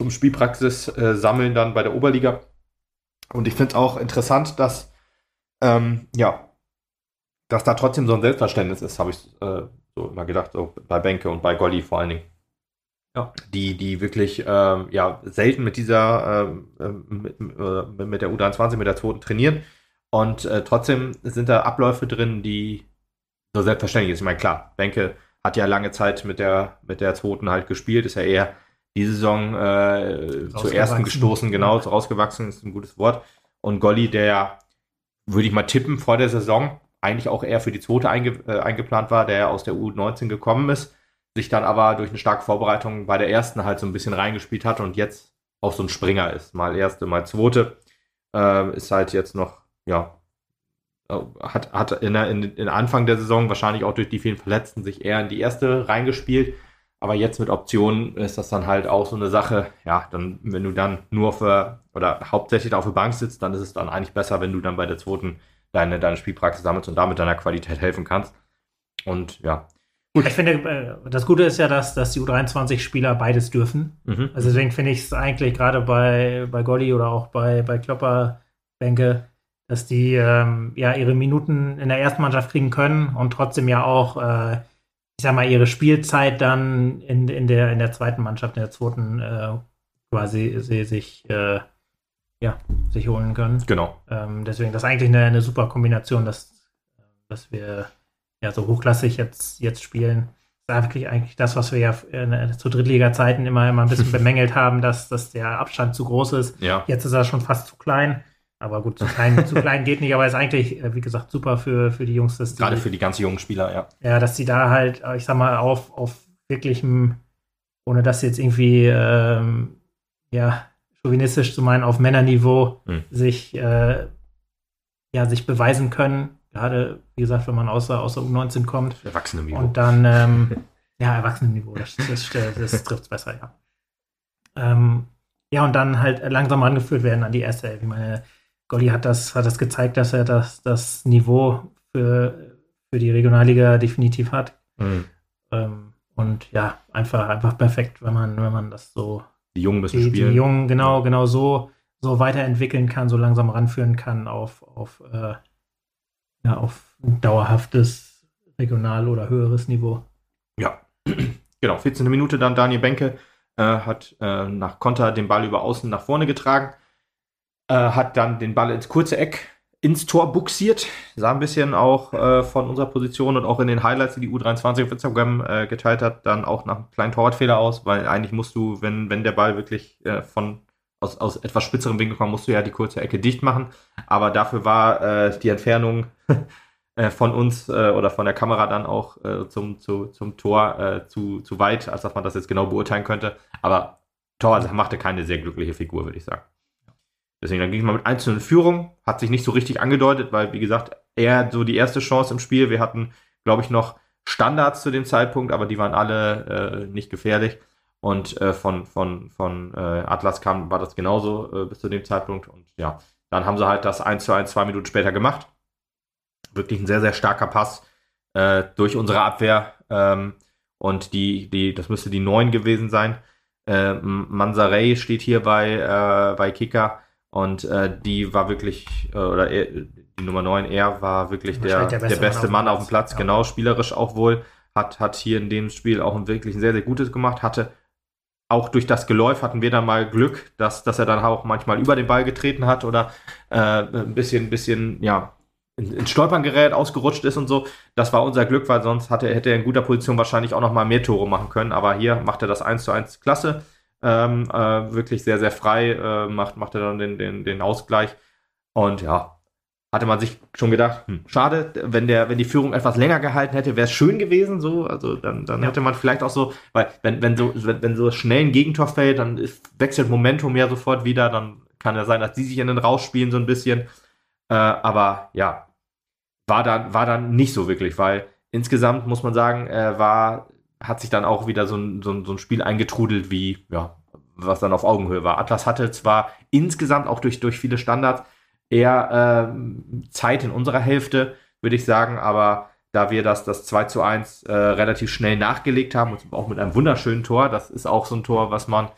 zum Spielpraxis äh, sammeln dann bei der Oberliga. Und ich finde es auch interessant, dass, ähm, ja, dass da trotzdem so ein Selbstverständnis ist, habe ich äh, so immer gedacht, so bei Benke und bei Golli vor allen Dingen. Ja. Die, die wirklich ähm, ja, selten mit dieser, ähm mit, äh, mit, der U23, mit der zweiten trainieren. Und äh, trotzdem sind da Abläufe drin, die so selbstverständlich sind. Ich meine, klar, Benke hat ja lange Zeit mit der, mit der zweiten halt gespielt, ist ja eher die Saison äh, zur ersten gestoßen, genau, ja. rausgewachsen ist ein gutes Wort. Und Golli, der, würde ich mal tippen, vor der Saison eigentlich auch eher für die zweite einge, äh, eingeplant war, der aus der U19 gekommen ist, sich dann aber durch eine starke Vorbereitung bei der ersten halt so ein bisschen reingespielt hat und jetzt auch so ein Springer ist. Mal erste, mal zweite. Äh, ist halt jetzt noch, ja, äh, hat, hat in, in, in Anfang der Saison wahrscheinlich auch durch die vielen Verletzten sich eher in die erste reingespielt. Aber jetzt mit Optionen ist das dann halt auch so eine Sache, ja, dann, wenn du dann nur für oder hauptsächlich auf der Bank sitzt, dann ist es dann eigentlich besser, wenn du dann bei der zweiten deine, deine Spielpraxis sammelst und damit deiner Qualität helfen kannst. Und ja. Gut. Ich finde, äh, das Gute ist ja, dass, dass die U23-Spieler beides dürfen. Mhm. Also deswegen finde ich es eigentlich gerade bei, bei Golli oder auch bei, bei Klopper, denke, dass die ähm, ja ihre Minuten in der ersten Mannschaft kriegen können und trotzdem ja auch äh, ich sag mal, ihre Spielzeit dann in, in, der, in der zweiten Mannschaft, in der zweiten äh, quasi sie sich, äh, ja, sich holen können. Genau. Ähm, deswegen, das ist eigentlich eine, eine super Kombination, dass, dass wir ja so hochklassig jetzt, jetzt spielen. Das ist wirklich eigentlich das, was wir ja in, zu Drittliga-Zeiten immer, immer ein bisschen bemängelt haben, dass, dass der Abstand zu groß ist. Ja. Jetzt ist er schon fast zu klein. Aber gut, zu klein, zu klein geht nicht, aber ist eigentlich, äh, wie gesagt, super für, für die Jungs. Dass die, Gerade für die ganz jungen Spieler, ja. Ja, dass die da halt, äh, ich sag mal, auf, auf wirklichem, ohne das jetzt irgendwie, ähm, ja, chauvinistisch zu meinen, auf Männerniveau hm. sich, äh, ja, sich beweisen können. Gerade, wie gesagt, wenn man außer, außer U19 kommt. Erwachsenenniveau. Und dann, ähm, ja, Erwachsenenniveau, das, das, das, das trifft es besser, ja. Ähm, ja, und dann halt langsam angeführt werden an die erste Elf. Ich meine, Golli hat das, hat das gezeigt, dass er das, das Niveau für, für die Regionalliga definitiv hat. Mhm. Ähm, und ja, einfach, einfach perfekt, wenn man, wenn man das so. Die Jungen müssen die, spielen. Die Jungen, genau, genau so, so weiterentwickeln kann, so langsam ranführen kann auf, auf, äh, ja, auf dauerhaftes Regional- oder höheres Niveau. Ja, genau. 14. Minute dann Daniel Benke äh, hat äh, nach Konter den Ball über außen nach vorne getragen äh, hat dann den Ball ins kurze Eck ins Tor buxiert. Sah ein bisschen auch äh, von unserer Position und auch in den Highlights, die die U23 auf Instagram äh, geteilt hat, dann auch nach einem kleinen Torwartfehler aus, weil eigentlich musst du, wenn, wenn der Ball wirklich äh, von aus, aus etwas spitzerem Winkel kommt, musst du ja die kurze Ecke dicht machen. Aber dafür war äh, die Entfernung äh, von uns oder von der Kamera dann auch zum, zu, zum Tor zu, zu weit, als dass man das jetzt genau beurteilen könnte. Aber Torwart machte keine sehr glückliche Figur, würde ich sagen. Deswegen, dann ging es mal mit einzelnen Führung, hat sich nicht so richtig angedeutet, weil, wie gesagt, er so die erste Chance im Spiel. Wir hatten, glaube ich, noch Standards zu dem Zeitpunkt, aber die waren alle äh, nicht gefährlich. Und äh, von, von, von äh, Atlas kam, war das genauso äh, bis zu dem Zeitpunkt. Und ja, dann haben sie halt das 1 zu 1 zwei Minuten später gemacht. Wirklich ein sehr, sehr starker Pass äh, durch unsere Abwehr. Ähm, und die, die, das müsste die 9 gewesen sein. Äh, Manzarey steht hier bei, bei Kicker und äh, die war wirklich, äh, oder er, die Nummer 9, er war wirklich der, der beste, der beste Mann, auf dem Platz. Ja. genau, spielerisch auch wohl. Hat, hat hier in dem Spiel auch ein wirklich ein sehr, sehr gutes gemacht. Hatte auch durch das Geläuf hatten wir dann mal Glück, dass, dass er dann auch manchmal über den Ball getreten hat oder äh, ein bisschen, bisschen, ja, ins Stolpern gerät, ausgerutscht ist und so. Das war unser Glück, weil sonst hatte, hätte er in guter Position wahrscheinlich auch noch mal mehr Tore machen können. Aber hier macht er das 1 zu 1 klasse ähm, äh, wirklich sehr, sehr frei, äh, macht, macht er dann den, den, den Ausgleich. Und ja, hatte man sich schon gedacht, hm, schade, wenn der, wenn die Führung etwas länger gehalten hätte, wäre es schön gewesen, so, also dann, dann ja. hätte man vielleicht auch so, weil wenn, wenn so, wenn, wenn so schnell ein Gegentor fällt, dann ist, wechselt Momentum ja sofort wieder, dann kann ja sein, dass die sich in den rausspielen so ein bisschen, äh, aber ja, war dann, war dann nicht so wirklich, weil insgesamt muss man sagen, äh, war hat sich dann auch wieder so ein, so ein, so ein Spiel eingetrudelt, wie, ja, was dann auf Augenhöhe war. Atlas hatte zwar insgesamt auch durch, durch viele Standards eher äh, Zeit in unserer Hälfte, würde ich sagen, aber da wir das, das 2 zu 1 äh, relativ schnell nachgelegt haben, und auch mit einem wunderschönen Tor, das ist auch so ein Tor, was man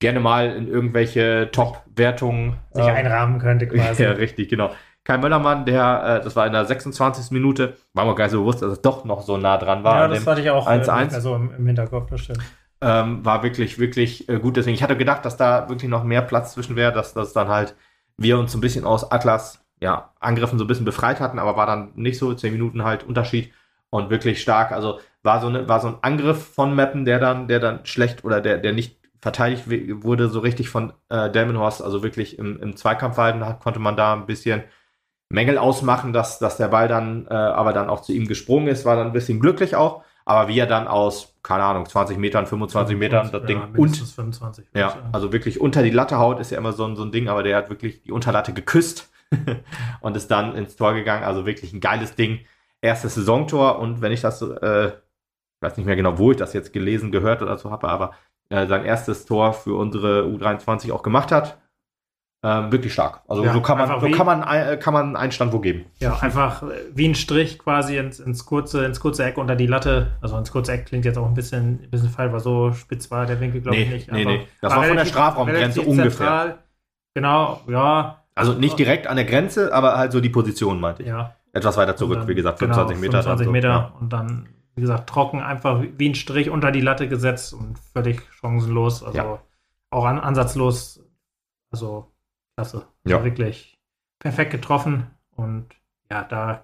gerne mal in irgendwelche Top-Wertungen sich äh, einrahmen könnte quasi. ja, richtig, genau. Kai Möllermann, der, äh, das war in der 26. Minute, war mir gar nicht so bewusst, dass es doch noch so nah dran war. Ja, das hatte ich auch 1 -1. Also im, im Hinterkopf, das stimmt. Ähm, war wirklich, wirklich äh, gut. Deswegen, ich hatte gedacht, dass da wirklich noch mehr Platz zwischen wäre, dass das dann halt wir uns so ein bisschen aus Atlas ja, Angriffen so ein bisschen befreit hatten, aber war dann nicht so, 10 Minuten halt Unterschied und wirklich stark. Also war so, eine, war so ein Angriff von Mappen, der dann, der dann schlecht oder der, der nicht verteidigt wurde, so richtig von äh, Delmenhorst, also wirklich im, im Zweikampfverhalten konnte man da ein bisschen Mängel ausmachen, dass, dass der Ball dann äh, aber dann auch zu ihm gesprungen ist, war dann ein bisschen glücklich auch. Aber wie er dann aus, keine Ahnung, 20 Metern, 25 Metern das ja, Ding und 25. Ja, also wirklich unter die Latte haut, ist ja immer so ein, so ein Ding, aber der hat wirklich die Unterlatte geküsst und ist dann ins Tor gegangen. Also wirklich ein geiles Ding. Erstes Saisontor und wenn ich das, äh, ich weiß nicht mehr genau, wo ich das jetzt gelesen, gehört oder so habe, aber äh, sein erstes Tor für unsere U23 auch gemacht hat. Ähm, wirklich stark. Also ja, so kann man, so kann man, äh, kann man einen Stand wo geben. Ja, einfach äh, wie ein Strich quasi ins, ins, kurze, ins kurze Eck unter die Latte. Also ins kurze Eck klingt jetzt auch ein bisschen, ein bisschen falsch, weil so spitz war der Winkel, glaube nee, ich, nicht. Nee, nee. Das war, war von der Strafraumgrenze ungefähr. Zentral. Genau, ja. Also nicht direkt an der Grenze, aber halt so die Position, meinte ich. Ja. Etwas weiter zurück, dann, wie gesagt, 25 genau, Meter. 25 Meter ja. und dann, wie gesagt, trocken einfach wie ein Strich unter die Latte gesetzt und völlig chancenlos. Also ja. auch an, ansatzlos. Also klasse. Also ja. wirklich perfekt getroffen. Und ja, da,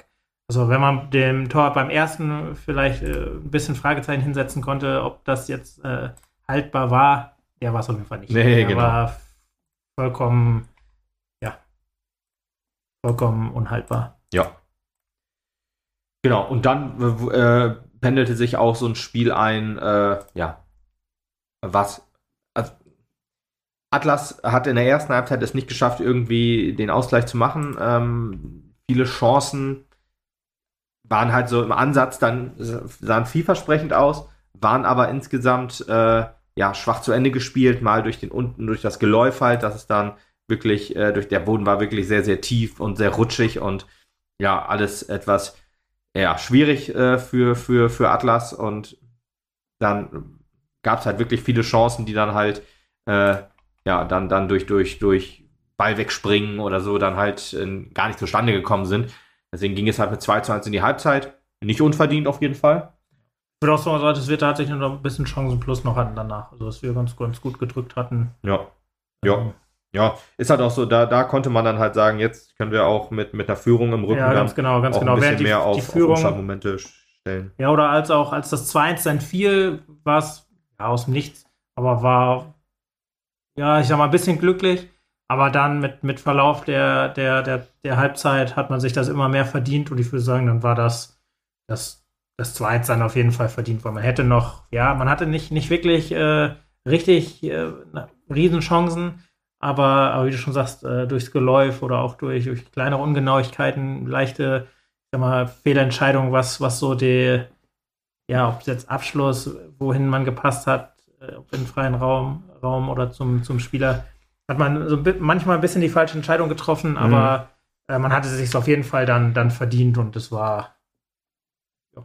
also wenn man dem Tor beim ersten vielleicht äh, ein bisschen Fragezeichen hinsetzen konnte, ob das jetzt äh, haltbar war, der war es auf jeden Fall nicht. Nee, der genau. war vollkommen, ja, vollkommen unhaltbar. Ja. Genau, und dann äh, pendelte sich auch so ein Spiel ein, äh, ja, was Atlas hat in der ersten Halbzeit es nicht geschafft, irgendwie den Ausgleich zu machen. Ähm, viele Chancen waren halt so im Ansatz dann, sahen vielversprechend aus, waren aber insgesamt äh, ja, schwach zu Ende gespielt, mal durch den unten, durch das Geläuf halt, dass es dann wirklich, äh, durch der Boden war wirklich sehr, sehr tief und sehr rutschig und ja, alles etwas ja, schwierig äh, für, für, für Atlas und dann gab es halt wirklich viele Chancen, die dann halt äh, ja, dann, dann durch, durch, durch Ball wegspringen oder so dann halt äh, gar nicht zustande gekommen sind. Deswegen ging es halt mit 2 zu 1 in die Halbzeit. Nicht unverdient auf jeden Fall. Ich würde auch sagen, dass wir tatsächlich noch ein bisschen Chancenplus noch hatten danach. Also, dass wir ganz, ganz gut gedrückt hatten. Ja. Ja. Ähm, ja, ist halt auch so, da, da konnte man dann halt sagen, jetzt können wir auch mit, mit der Führung im Rücken ja, ganz genau, ganz auch genau. ein bisschen die, mehr auf, die Führung, auf Momente stellen. Ja, oder als auch, als das 2-1 dann fiel, war es ja, aus dem Nichts, aber war ja, ich sag mal, ein bisschen glücklich. Aber dann mit, mit Verlauf der, der, der, der Halbzeit hat man sich das immer mehr verdient und ich würde sagen, dann war das das, das Zweite dann auf jeden Fall verdient, weil man hätte noch, ja, man hatte nicht, nicht wirklich äh, richtig äh, Riesenchancen, aber, aber wie du schon sagst, äh, durchs Geläuf oder auch durch, durch kleinere Ungenauigkeiten, leichte, ich sag mal, Fehlentscheidungen, was, was so die, ja, ob jetzt Abschluss, wohin man gepasst hat, äh, ob in freien Raum, Raum oder zum, zum Spieler, hat man so manchmal ein bisschen die falsche Entscheidung getroffen, mhm. aber äh, man hatte sich auf jeden Fall dann, dann verdient und es war ja,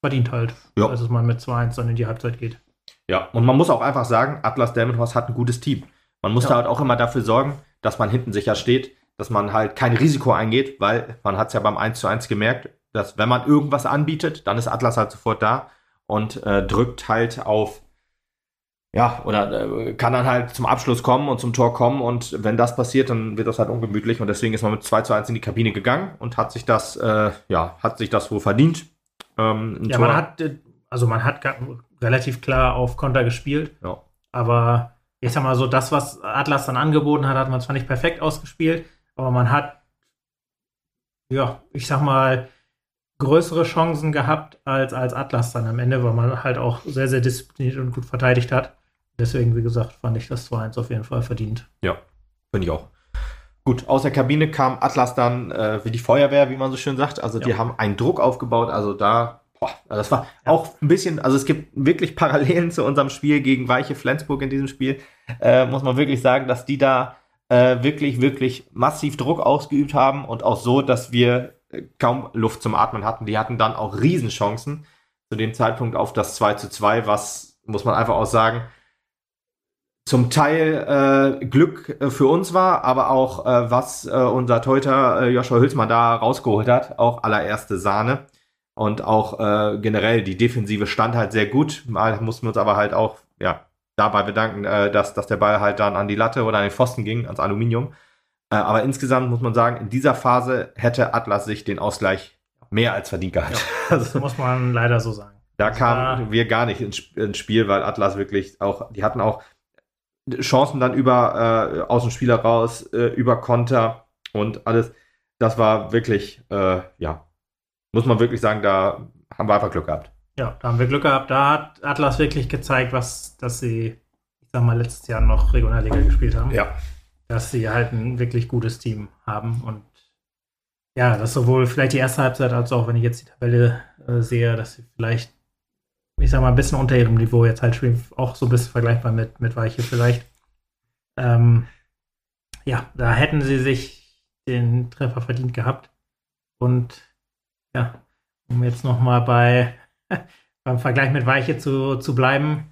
verdient halt, ja. als es mal mit 2-1 dann in die Halbzeit geht. Ja, und man muss auch einfach sagen, Atlas Delmenhorst hat ein gutes Team. Man muss ja. da halt auch immer dafür sorgen, dass man hinten sicher steht, dass man halt kein Risiko eingeht, weil man hat es ja beim 1 zu 1 gemerkt, dass wenn man irgendwas anbietet, dann ist Atlas halt sofort da und äh, drückt halt auf ja, oder äh, kann dann halt zum Abschluss kommen und zum Tor kommen und wenn das passiert, dann wird das halt ungemütlich und deswegen ist man mit 2 zu 1 in die Kabine gegangen und hat sich das, äh, ja, hat sich das wohl verdient. Ähm, ja, Tor. man hat, äh, also man hat relativ klar auf Konter gespielt, ja. aber ich sag mal so, das, was Atlas dann angeboten hat, hat man zwar nicht perfekt ausgespielt, aber man hat, ja, ich sag mal, größere Chancen gehabt als, als Atlas dann am Ende, weil man halt auch sehr, sehr diszipliniert und gut verteidigt hat. Deswegen, wie gesagt, fand ich das 2-1 auf jeden Fall verdient. Ja, finde ich auch. Gut, aus der Kabine kam Atlas dann äh, wie die Feuerwehr, wie man so schön sagt. Also die ja. haben einen Druck aufgebaut. Also da boah, also das war ja. auch ein bisschen, also es gibt wirklich Parallelen zu unserem Spiel gegen Weiche Flensburg in diesem Spiel. Äh, muss man wirklich sagen, dass die da äh, wirklich, wirklich massiv Druck ausgeübt haben und auch so, dass wir äh, kaum Luft zum Atmen hatten. Die hatten dann auch Riesenchancen zu dem Zeitpunkt auf das 2 zu 2, was, muss man einfach auch sagen, zum Teil äh, Glück äh, für uns war, aber auch äh, was äh, unser Teuter äh, Joshua Hülsmann da rausgeholt hat, auch allererste Sahne. Und auch äh, generell die Defensive stand halt sehr gut. Mal mussten wir uns aber halt auch ja, dabei bedanken, äh, dass, dass der Ball halt dann an die Latte oder an den Pfosten ging, ans Aluminium. Äh, aber insgesamt muss man sagen, in dieser Phase hätte Atlas sich den Ausgleich mehr als verdient gehabt. Ja, das muss man leider so sagen. Da also kamen wir gar nicht ins, ins, Spiel, weil Atlas wirklich auch, die hatten auch Chancen dann über äh, Außenspieler raus, äh, über Konter und alles. Das war wirklich, äh, ja, muss man wirklich sagen, da haben wir einfach Glück gehabt. Ja, da haben wir Glück gehabt. Da hat Atlas wirklich gezeigt, was, dass sie, ich sag mal, letztes Jahr noch Regionalliga gespielt haben. Ja. Dass sie halt ein wirklich gutes Team haben und ja, das sowohl vielleicht die erste Halbzeit als auch, wenn ich jetzt die Tabelle äh, sehe, dass sie vielleicht, ich sag mal, ein bisschen unter ihrem Niveau jetzt halt spielen, auch so ein bisschen vergleichbar mit, mit Weiche vielleicht. Ähm, ja, da hätten sie sich den Treffer verdient gehabt. Und ja, um jetzt nochmal bei beim Vergleich mit Weiche zu, zu bleiben,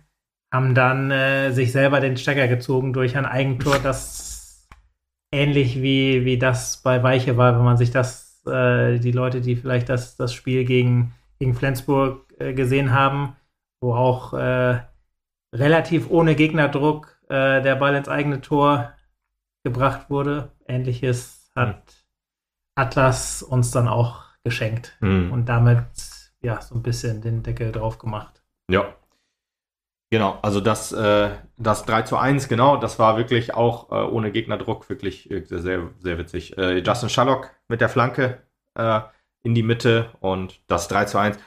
haben dann äh, sich selber den Stecker gezogen durch ein Eigentor, das ähnlich wie, wie das bei Weiche war, wenn man sich das, äh, die Leute, die vielleicht das, das Spiel gegen, gegen Flensburg äh, gesehen haben, wo auch äh, relativ ohne Gegnerdruck äh, der Ball ins eigene Tor gebracht wurde. Ähnliches hat. Atlas uns dann auch geschenkt. Mhm. Und damit ja, so ein bisschen den Deckel drauf gemacht. Ja. Genau, also das, äh, das 3 zu 1, genau, das war wirklich auch äh, ohne Gegnerdruck wirklich äh, sehr, sehr witzig. Äh, Justin Shallock mit der Flanke äh, in die Mitte und das 3 zu 1.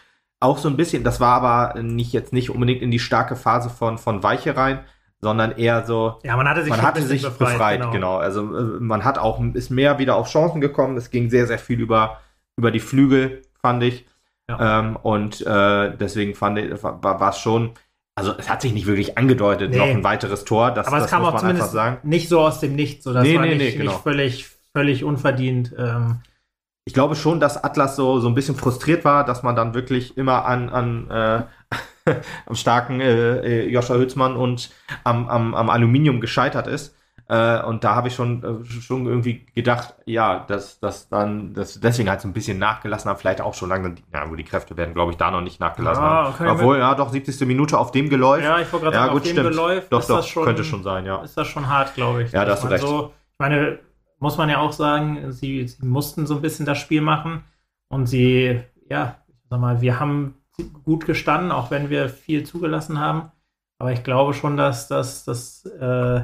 Auch so ein bisschen, das war aber nicht jetzt nicht unbedingt in die starke Phase von, von Weiche rein, sondern eher so. Ja, man hatte sich, man hatte sich befreit, befreit genau. genau. Also äh, man hat auch, ist mehr wieder auf Chancen gekommen. Es ging sehr, sehr viel über, über die Flügel, fand ich. Ja. Ähm, und äh, deswegen fand ich, war es schon, also es hat sich nicht wirklich angedeutet, nee. noch ein weiteres Tor. Das, Aber es das kam auch zumindest nicht so aus dem Nichts. So, das nee, war nee, nicht, genau. nicht völlig, völlig unverdient. Ähm. Ich glaube schon, dass Atlas so, so ein bisschen frustriert war, dass man dann wirklich immer an, an äh, am starken äh, äh Joscha Hützmann und am, am, am Aluminium gescheitert ist. Äh, und da habe ich schon, äh, schon irgendwie gedacht, ja, dass das dann, dass deswegen halt so ein bisschen nachgelassen haben, vielleicht auch schon lange, ja, wo die Kräfte werden, glaube ich, da noch nicht nachgelassen haben. Okay, Obwohl, ja, doch, 70. Minute auf dem Geläuf. Ja, ich wollte gerade ja, sagen, gut, auf dem Geläuf doch, doch, schon, könnte schon sein, ja. Ist das schon hart, glaube ich. Ja, da hast du recht. So, ich meine, muss man ja auch sagen, sie, sie mussten so ein bisschen das Spiel machen und sie, ja, ich sag mal, wir haben gut gestanden, auch wenn wir viel zugelassen haben. Aber ich glaube schon, dass das, das äh,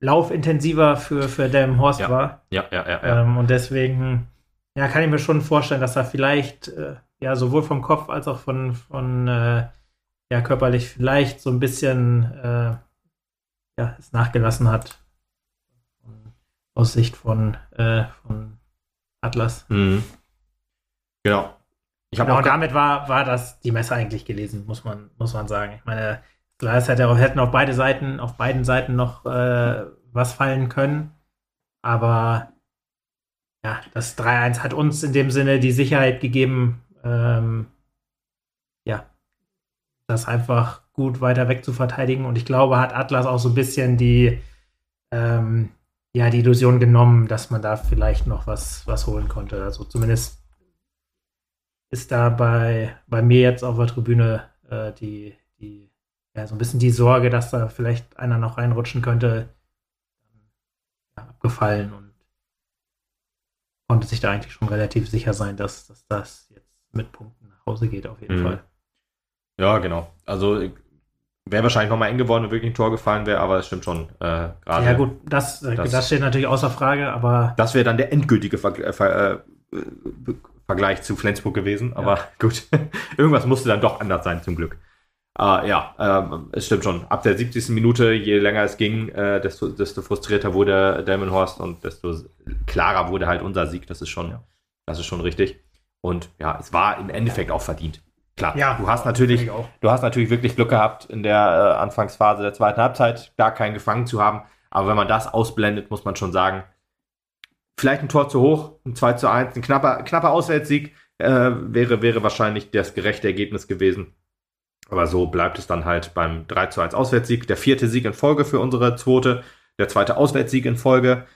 laufintensiver für, für Delmenhorst ja. war. Ja, ja, ja. ja. Ähm, und deswegen ja, kann ich mir schon vorstellen, dass er vielleicht äh, ja sowohl vom Kopf als auch von, von äh, ja, körperlich vielleicht so ein bisschen äh, ja, es nachgelassen hat. Aus Sicht von, äh, von Atlas. Mhm. Genau. Ich genau, und damit war, war das die Messe eigentlich gelesen, muss man, muss man sagen. Ich meine, Klar, es hätte, hätten auf beide Seiten, auf beiden Seiten noch äh, was fallen können. Aber ja, das 3-1 hat uns in dem Sinne die Sicherheit gegeben, ähm, ja, das einfach gut weiter weg zu verteidigen. Und ich glaube, hat Atlas auch so ein bisschen die, ähm, ja, die Illusion genommen, dass man da vielleicht noch was, was holen konnte. Also zumindest ist da bei, bei mir jetzt auf der Tribüne äh, die, die ja, so ein bisschen die Sorge, dass da vielleicht einer noch reinrutschen könnte, ja, abgefallen und konnte sich da eigentlich schon relativ sicher sein, dass, dass das jetzt mit Punkten nach Hause geht, auf jeden mhm. Fall. Ja, genau. Also wäre wahrscheinlich nochmal eng geworden, wenn wirklich ein Tor gefallen wäre, aber es stimmt schon. Äh, ja, gut, das, das, das, steht natürlich außer Frage, aber. Das wäre dann der endgültige Ver äh, Ver äh, Vergleich zu Flensburg gewesen, aber ja. gut. Irgendwas musste dann doch anders sein, zum Glück. Uh, ja, ähm, es stimmt schon. Ab der 70. Minute, je länger es ging, äh, desto, desto frustrierter wurde Delmenhorst und desto klarer wurde halt unser Sieg. Das ist schon, ja. das ist schon richtig. Und ja, es war im Endeffekt auch verdient. Klar, ja, du hast natürlich, du hast natürlich wirklich Glück gehabt, in der äh, Anfangsphase der zweiten Halbzeit gar keinen gefangen zu haben. Aber wenn man das ausblendet, muss man schon sagen, vielleicht ein Tor zu hoch, ein 2 zu 1, ein knapper, knapper Auswärtssieg äh, wäre, wäre wahrscheinlich das gerechte Ergebnis gewesen. Aber so bleibt es dann halt beim 3 zu 1 Auswärtssieg. Der vierte Sieg in Folge für unsere zweite, der zweite Auswärtssieg in Folge.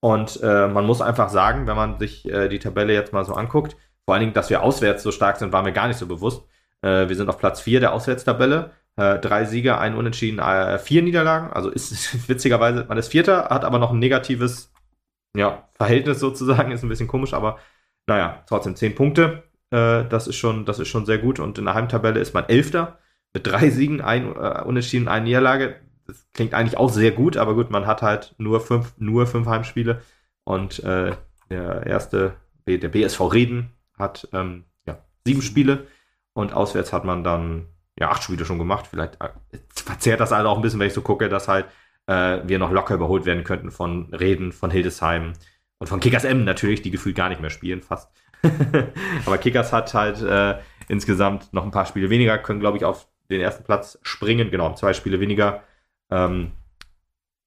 Und äh, man muss einfach sagen, wenn man sich äh, die Tabelle jetzt mal so anguckt, vor allen Dingen, dass wir auswärts so stark sind, war mir gar nicht so bewusst. Äh, wir sind auf Platz 4 der Auswärtstabelle. Äh, drei Siege, ein Unentschieden, äh, vier Niederlagen. Also ist witzigerweise, man ist Vierter, hat aber noch ein negatives ja, Verhältnis sozusagen, ist ein bisschen komisch, aber naja, trotzdem zehn Punkte. Äh, das, ist schon, das ist schon sehr gut. Und in der Heimtabelle ist man Elfter mit drei Siegen, ein äh, Unentschieden, eine Niederlage. Das klingt eigentlich auch sehr gut, aber gut, man hat halt nur fünf, nur fünf Heimspiele. Und äh, der erste, der BSV Reden hat ähm, ja, sieben Spiele. Und auswärts hat man dann ja acht Spiele schon gemacht. Vielleicht äh, verzerrt das also auch ein bisschen, wenn ich so gucke, dass halt äh, wir noch locker überholt werden könnten von Reden, von Hildesheim und von Kickers M natürlich, die gefühlt gar nicht mehr spielen, fast. Aber Kickers hat halt äh, insgesamt noch ein paar Spiele weniger, können, glaube ich, auf den ersten Platz springen. Genau, zwei Spiele weniger. Ähm,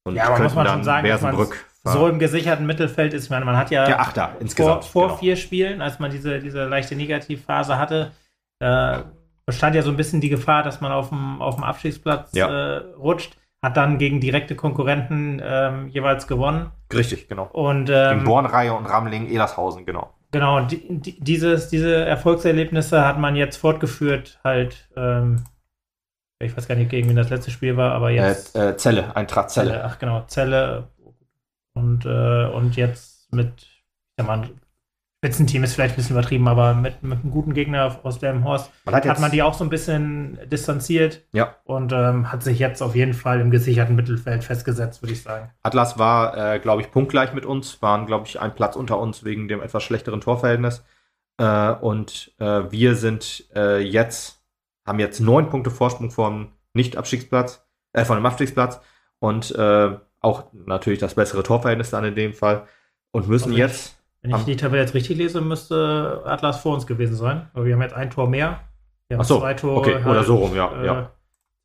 und ja, aber muss man schon sagen, man so im gesicherten Mittelfeld ist. Ich meine, man hat ja, ja Achter, insgesamt, vor, vor genau. vier Spielen, als man diese, diese leichte Negativphase hatte, äh, bestand ja so ein bisschen die Gefahr, dass man auf dem, auf dem Abstiegsplatz ja. äh, rutscht hat dann gegen direkte Konkurrenten ähm, jeweils gewonnen. Richtig, genau. Und, ähm, gegen Bornreihe und Ramling, Elershausen, genau. Genau, die, die, dieses, diese Erfolgserlebnisse hat man jetzt fortgeführt, halt, ähm, ich weiß gar nicht, gegen wen das letzte Spiel war, aber jetzt. Äh, äh, Zelle, Eintracht Zelle. Zelle. Ach genau, Zelle. Und, äh, und jetzt mit, ich sag mal, Spitzenteam ist vielleicht ein bisschen übertrieben, aber mit, mit einem guten Gegner aus Delmenhorst man hat, hat, man die auch so ein bisschen distanziert ja. und ähm, hat sich jetzt auf jeden Fall im gesicherten Mittelfeld festgesetzt, würde ich sagen. Atlas war, äh, glaube ich, punktgleich mit uns, waren, glaube ich, ein Platz unter uns wegen dem etwas schlechteren Torverhältnis. Äh, und äh, wir sind äh, jetzt, haben jetzt neun Punkte Vorsprung vom Nicht-Abstiegsplatz, äh, von dem Abstiegsplatz und äh, auch natürlich das bessere Torverhältnis dann in dem Fall und müssen also jetzt wenn ich die Tabelle jetzt richtig lese, müsste Atlas vor uns gewesen sein. Aber wir haben jetzt ein Tor mehr. Wir haben so, zwei Tore. Okay, halt, oder so rum, ja, äh, ja.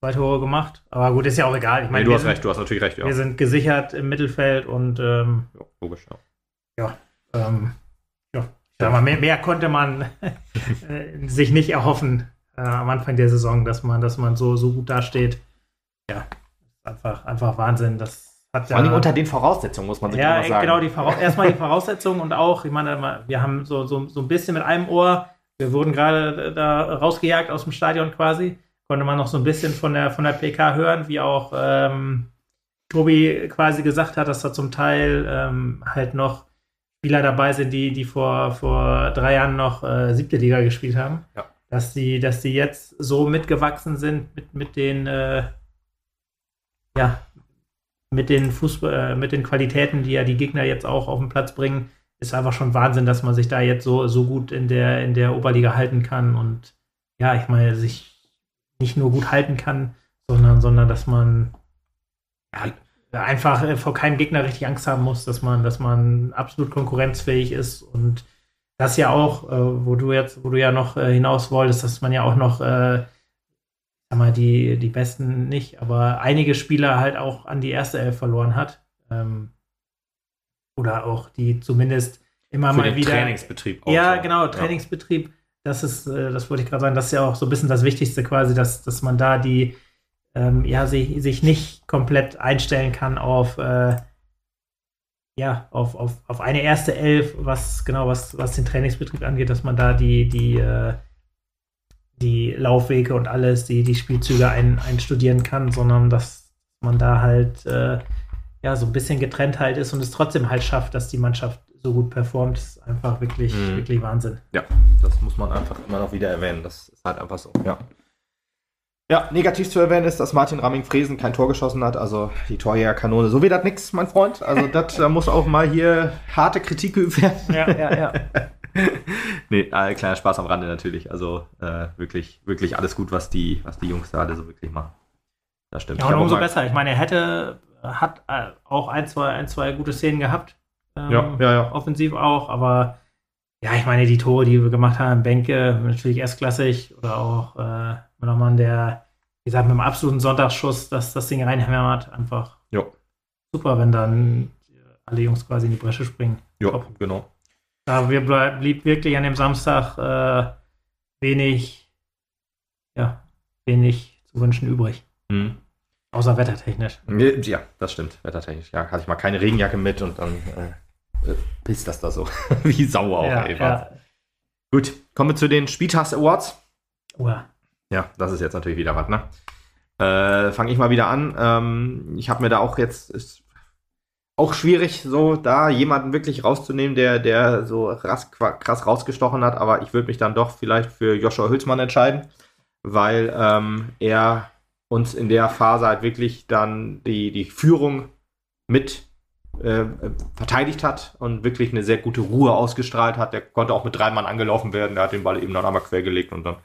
Zwei Tore gemacht. Aber gut, ist ja auch egal. Ich meine, nee, du hast sind, recht, du hast natürlich recht, ja. Wir sind gesichert im Mittelfeld und ähm, ja, logisch, ja. Ja, ähm, ja. Sag mal, mehr, mehr konnte man äh, sich nicht erhoffen äh, am Anfang der Saison, dass man, dass man so, so gut dasteht. Ja, einfach, einfach Wahnsinn, dass hat Vor allem unter den Voraussetzungen, muss man sich ja, sagen. Genau, die erstmal die Voraussetzungen und auch, ich meine, wir haben so, so, so ein bisschen mit einem Ohr, wir wurden gerade da rausgejagt aus dem Stadion quasi, konnte man noch so ein bisschen von der, von der PK hören, wie auch ähm, Tobi quasi gesagt hat, dass da zum Teil ähm, halt noch Spieler dabei sind, die, die vor, vor drei Jahren noch äh, siebte Liga gespielt haben. Ja. Dass die, dass die jetzt so mitgewachsen sind mit, mit den äh, ja, mit den Fußball, äh, mit den Qualitäten, die ja die Gegner jetzt auch auf den Platz bringen, ist einfach schon Wahnsinn, dass man sich da jetzt so, so gut in der, in der Oberliga halten kann und ja, ich meine, sich nicht nur gut halten kann, sondern, sondern dass man ja, einfach äh, vor keinem Gegner richtig Angst haben muss, dass man, dass man absolut konkurrenzfähig ist und das ja auch, äh, wo du jetzt, wo du ja noch äh, hinaus wolltest, dass man ja auch noch äh, sag mal, die, die besten nicht, aber einige Spieler halt auch an die erste Elf verloren hat. Ähm, oder auch die zumindest immer Für mal wieder. Trainingsbetrieb auch. Ja, genau, Trainingsbetrieb. Ja. Das ist, äh, das wollte ich gerade sagen, das ist ja auch so ein bisschen das Wichtigste quasi, dass, dass man da die, ähm, ja, sich, sich nicht komplett einstellen kann auf, äh, ja, auf, auf, auf eine erste Elf, was genau, was, was den Trainingsbetrieb angeht, dass man da die, die, äh, die Laufwege und alles, die, die Spielzüge ein, einstudieren kann, sondern dass man da halt äh, ja so ein bisschen getrennt halt ist und es trotzdem halt schafft, dass die Mannschaft so gut performt, ist einfach wirklich, mhm. wirklich Wahnsinn. Ja, das muss man einfach immer noch wieder erwähnen. Das ist halt einfach so, ja. Ja, negativ zu erwähnen ist, dass Martin Ramming-Fresen kein Tor geschossen hat. Also die Torjägerkanone, so wie das nix, mein Freund. Also das da muss auch mal hier harte Kritik geübt werden. Ja, ja, ja. nee, äh, kleiner Spaß am Rande natürlich. Also äh, wirklich, wirklich alles gut, was die, was die Jungs da alle so wirklich machen. Das stimmt. Ja, und umso besser. Ich meine, er hätte, hat äh, auch ein, zwei, ein, zwei gute Szenen gehabt. Ähm, ja, ja, ja. Offensiv auch, aber ja, ich meine, die Tore, die wir gemacht haben, Bänke, natürlich erstklassig oder auch äh, nochmal der, wie gesagt, mit dem absoluten Sonntagsschuss, dass das Ding reinhämmert, einfach jo. super, wenn dann alle Jungs quasi in die Bresche springen. Ja, genau. Da blieb wirklich an dem Samstag äh, wenig, ja, wenig zu wünschen übrig. Mhm. Außer wettertechnisch. Ja, das stimmt, wettertechnisch. Ja, hatte ich mal keine Regenjacke mit und dann äh, äh pisst das da so. Wie sauer auch, ja, ey, ja. Gut, kommen wir zu den Spieltags Awards. Uah. Ja, das ist jetzt natürlich wieder was, ne? Äh, Fange ich mal wieder an. Ähm, ich habe mir da auch jetzt, auch schwierig, so da jemanden wirklich rauszunehmen, der, der so krass, krass rausgestochen hat, aber ich würde mich dann doch vielleicht für Joshua Hülsmann entscheiden, weil ähm, er uns in der Phase halt wirklich dann die, die Führung mit äh, verteidigt hat und wirklich eine sehr gute Ruhe ausgestrahlt hat. Der konnte auch mit drei Mann angelaufen werden, der hat den Ball eben noch einmal quergelegt und dann,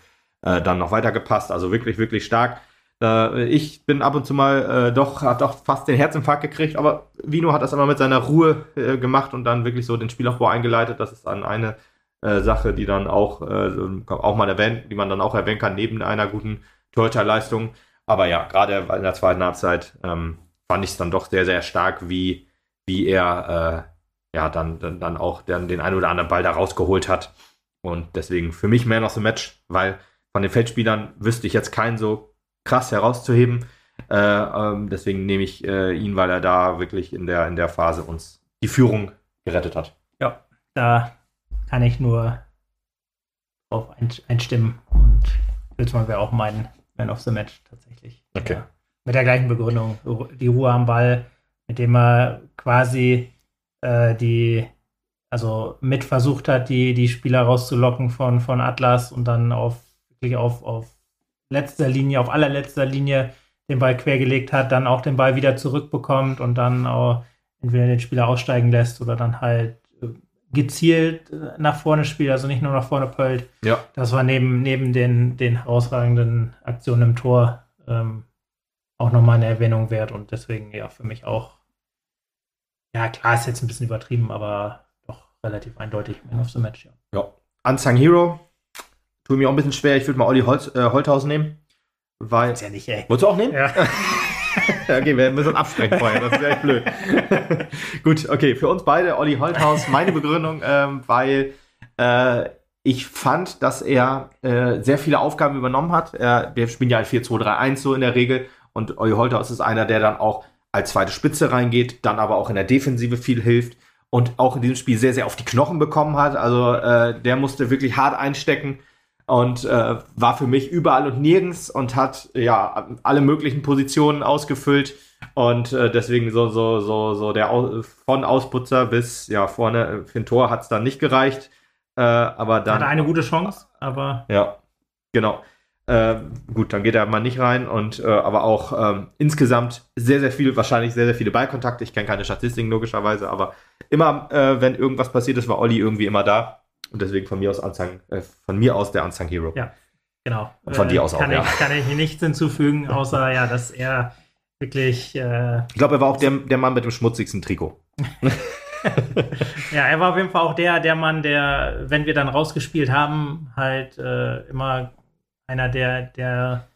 äh, dann noch weitergepasst. Also wirklich, wirklich stark. Äh, ich bin ab und zu mal äh, doch, hat doch fast den Herzinfarkt gekriegt, aber Vino hat das immer mit seiner Ruhe äh, gemacht und dann wirklich so den Spielaufbau eingeleitet. Das ist dann eine äh, Sache, die dann auch, äh, auch mal erwähnt, die man dann auch erwähnen kann, neben einer guten Torhüterleistung. Aber ja, gerade in der zweiten Halbzeit ähm, fand ich es dann doch sehr, sehr stark, wie, wie er äh, ja dann, dann, dann auch den, den einen oder anderen Ball da rausgeholt hat. Und deswegen für mich Man of the Match, weil von den Feldspielern wüsste ich jetzt keinen so krass herauszuheben. Äh, ähm, deswegen nehme ich äh, ihn, weil er da wirklich in der, in der Phase uns die Führung gerettet hat. Ja, da kann ich nur drauf einstimmen und Wilsmann wäre auch mein Man of the Match tatsächlich. Okay. Ja, mit der gleichen Begründung. Die Ruhe am Ball, mit dem er quasi äh, die, also mit versucht hat, die, die Spieler rauszulocken von, von Atlas und dann auf wirklich auf, auf letzter Linie, auf allerletzter Linie den Ball quergelegt hat, dann auch den Ball wieder zurückbekommt und dann auch entweder den Spieler aussteigen lässt oder dann halt äh, gezielt äh, nach vorne spielt, also nicht nur nach vorne pölt. Ja. Das war neben, neben den, den herausragenden Aktionen im Tor ähm, auch nochmal eine Erwähnung wert und deswegen ja für mich auch, ja klar ist jetzt ein bisschen übertrieben, aber doch relativ eindeutig Man of the Match, ja. Ja. Unsung Hero, Tut mir auch ein bisschen schwer. Ich würde mal Olli Holz, äh, Holthaus nehmen. Weil. Ist ja nicht, ey. Wolltest du auch nehmen? Ja. okay, wir müssen absprechen vorher. Das wäre echt blöd. Gut, okay. Für uns beide Olli Holthaus. Meine Begründung, ähm, weil äh, ich fand, dass er äh, sehr viele Aufgaben übernommen hat. Er, wir spielen ja ein 4-2-3-1 so in der Regel. Und Olli Holthaus ist einer, der dann auch als zweite Spitze reingeht, dann aber auch in der Defensive viel hilft und auch in diesem Spiel sehr, sehr auf die Knochen bekommen hat. Also äh, der musste wirklich hart einstecken und äh, war für mich überall und nirgends und hat ja alle möglichen Positionen ausgefüllt. Und äh, deswegen so so so so der Au von Ausputzer bis ja vorne für ein Tor hat es dann nicht gereicht, äh, aber dann hatte eine gute Chance, aber ja genau. Äh, gut dann geht er mal nicht rein und äh, aber auch ähm, insgesamt sehr sehr viel wahrscheinlich sehr sehr viele Ballkontakte. Ich kenne keine Statistiken logischerweise, aber immer äh, wenn irgendwas passiert ist, war Olli irgendwie immer da und deswegen von mir aus Unsung, äh, von mir aus der Unsung Hero. Ja, genau. Und von äh, dir aus kann auch, ich, ja. Kann ich nichts hinzufügen, außer ja, dass er wirklich. Äh, ich glaube, er war auch der, der Mann mit dem schmutzigsten Trikot. ja, er war auf jeden Fall auch der, der Mann, der, wenn wir dann rausgespielt haben, halt äh, immer einer der, der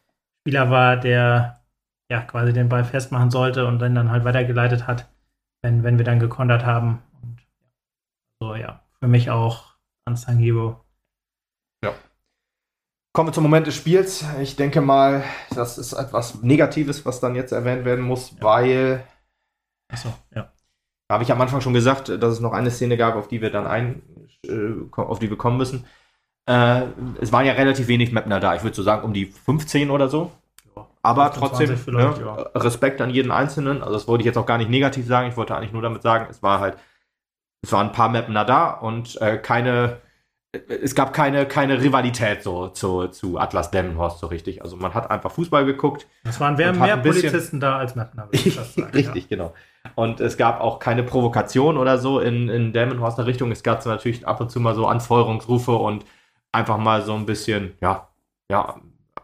Spieler war, der ja quasi den Ball festmachen sollte und dann, dann halt weitergeleitet hat, wenn, wenn wir dann gekontert haben. Und so, ja, für mich auch Hero. Ja. Kommen wir zum Moment des Spiels. Ich denke mal, das ist etwas Negatives, was dann jetzt erwähnt werden muss, ja. weil. Achso, ja. Habe ich am Anfang schon gesagt, dass es noch eine Szene gab, auf die wir dann ein, äh, auf die wir kommen müssen. Äh, es waren ja relativ wenig Mapner da. Ich würde so sagen, um die 15 oder so. Ja, Aber trotzdem ne, ja. Respekt an jeden Einzelnen. Also das wollte ich jetzt auch gar nicht negativ sagen. Ich wollte eigentlich nur damit sagen, es war halt es waren ein paar Mapner da und äh, keine, es gab keine, keine Rivalität so zu, zu Atlas Demmenhorst so richtig. Also man hat einfach Fußball geguckt. Es waren mehr, mehr Polizisten da als Mapner. richtig, ja. genau. Und es gab auch keine Provokation oder so in, in Delmenhorster Richtung. Es gab natürlich ab und zu mal so Anfeuerungsrufe und einfach mal so ein bisschen, ja, ja,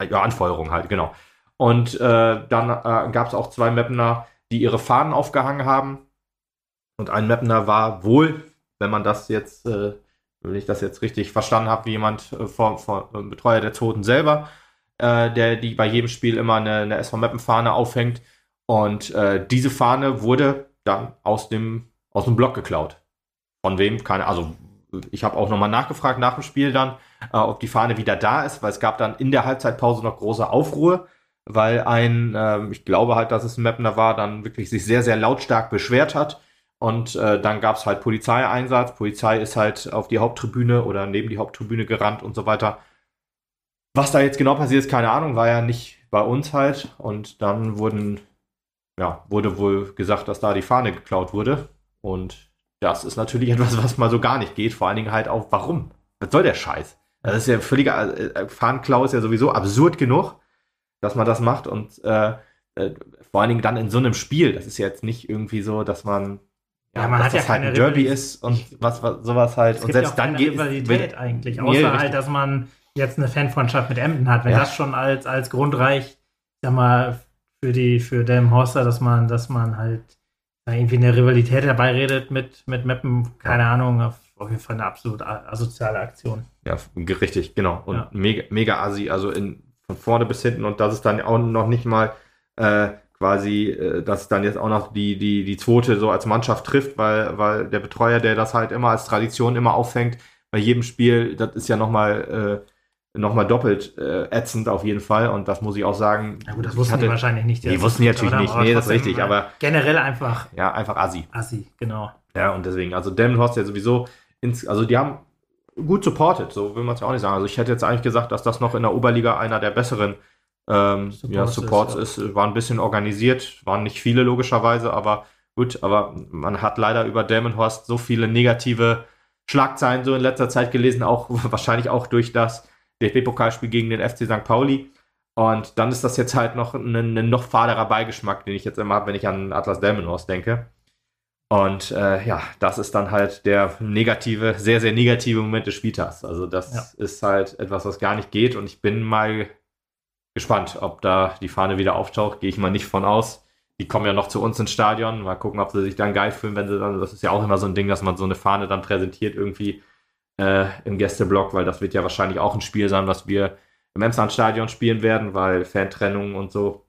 ja Anfeuerung halt, genau. Und äh, dann äh, gab es auch zwei Mapner, die ihre Fahnen aufgehangen haben und ein Mapner war wohl, wenn man das jetzt äh, wenn ich das jetzt richtig verstanden habe, wie jemand äh, vom, vom äh, Betreuer der Toten selber, äh, der die bei jedem Spiel immer eine, eine SV Mappen-Fahne aufhängt. Und äh, diese Fahne wurde dann aus dem, aus dem Block geklaut. Von wem? Keine, also ich habe auch nochmal nachgefragt nach dem Spiel dann, äh, ob die Fahne wieder da ist, weil es gab dann in der Halbzeitpause noch große Aufruhr, weil ein, äh, ich glaube halt, dass es ein Mapner war, dann wirklich sich sehr, sehr lautstark beschwert hat. Und äh, dann gab es halt Polizeieinsatz. Polizei ist halt auf die Haupttribüne oder neben die Haupttribüne gerannt und so weiter. Was da jetzt genau passiert ist, keine Ahnung, war ja nicht bei uns halt. Und dann wurden, ja, wurde wohl gesagt, dass da die Fahne geklaut wurde. Und das ist natürlich etwas, was mal so gar nicht geht. Vor allen Dingen halt auch, warum? Was soll der Scheiß? Das ist ja völliger, äh, Fahnenklau ist ja sowieso absurd genug, dass man das macht und äh, äh, vor allen Dingen dann in so einem Spiel. Das ist ja jetzt nicht irgendwie so, dass man ja, man hat ja halt ein Derby ist und was, was sowas halt. Es und selbst ja dann geht Rivalität eigentlich, außer nee, halt, dass man jetzt eine Fanfreundschaft mit Emden hat. Wenn ja. das schon als, als Grund reicht, sag mal, für die, für Delmenhorster, dass man, dass man halt irgendwie eine Rivalität dabei redet mit, mit Mappen, keine ja. Ahnung, auf, auf, jeden Fall eine absolut asoziale Aktion. Ja, richtig, genau. Und mega, mega assi, also in, von vorne bis hinten und das ist dann auch noch nicht mal äh, quasi, äh, dass dann jetzt auch noch die, die, die zweite so als Mannschaft trifft, weil, weil der Betreuer, der das halt immer als Tradition immer auffängt, bei jedem Spiel, das ist ja nochmal äh, nochmal doppelt äh, ätzend auf jeden Fall. Und das muss ich auch sagen. Ja gut, das wussten hatte, die wahrscheinlich nicht. Die wussten die natürlich nicht. Nee, das ist richtig, aber. Generell einfach. Ja, einfach Assi. Assi, genau. Ja, und deswegen, also Delmenhorst ja sowieso, ins, also die haben gut supported, so will man es ja auch nicht sagen. Also ich hätte jetzt eigentlich gesagt, dass das noch in der Oberliga einer der besseren ähm, Supports, ja, Supports ist, ja. ist, war ein bisschen organisiert, waren nicht viele logischerweise, aber gut, aber man hat leider über Delmenhorst so viele negative Schlagzeilen so in letzter Zeit gelesen, auch wahrscheinlich auch durch das DFB-Pokalspiel gegen den FC St. Pauli. Und dann ist das jetzt halt noch ein, ein noch faderer Beigeschmack, den ich jetzt immer habe, wenn ich an Atlas Delmenhorst denke. Und äh, ja, das ist dann halt der negative, sehr, sehr negative Moment des Spieltags. Also das ja. ist halt etwas, was gar nicht geht. Und ich bin mal gespannt, ob da die Fahne wieder auftaucht. Gehe ich mal nicht von aus. Die kommen ja noch zu uns ins Stadion. Mal gucken, ob sie sich dann geil fühlen, wenn sie dann, das ist ja auch immer so ein Ding, dass man so eine Fahne dann präsentiert irgendwie äh, im Gästeblock, weil das wird ja wahrscheinlich auch ein Spiel sein, was wir im Emsland-Stadion spielen werden, weil Fantrennung und so.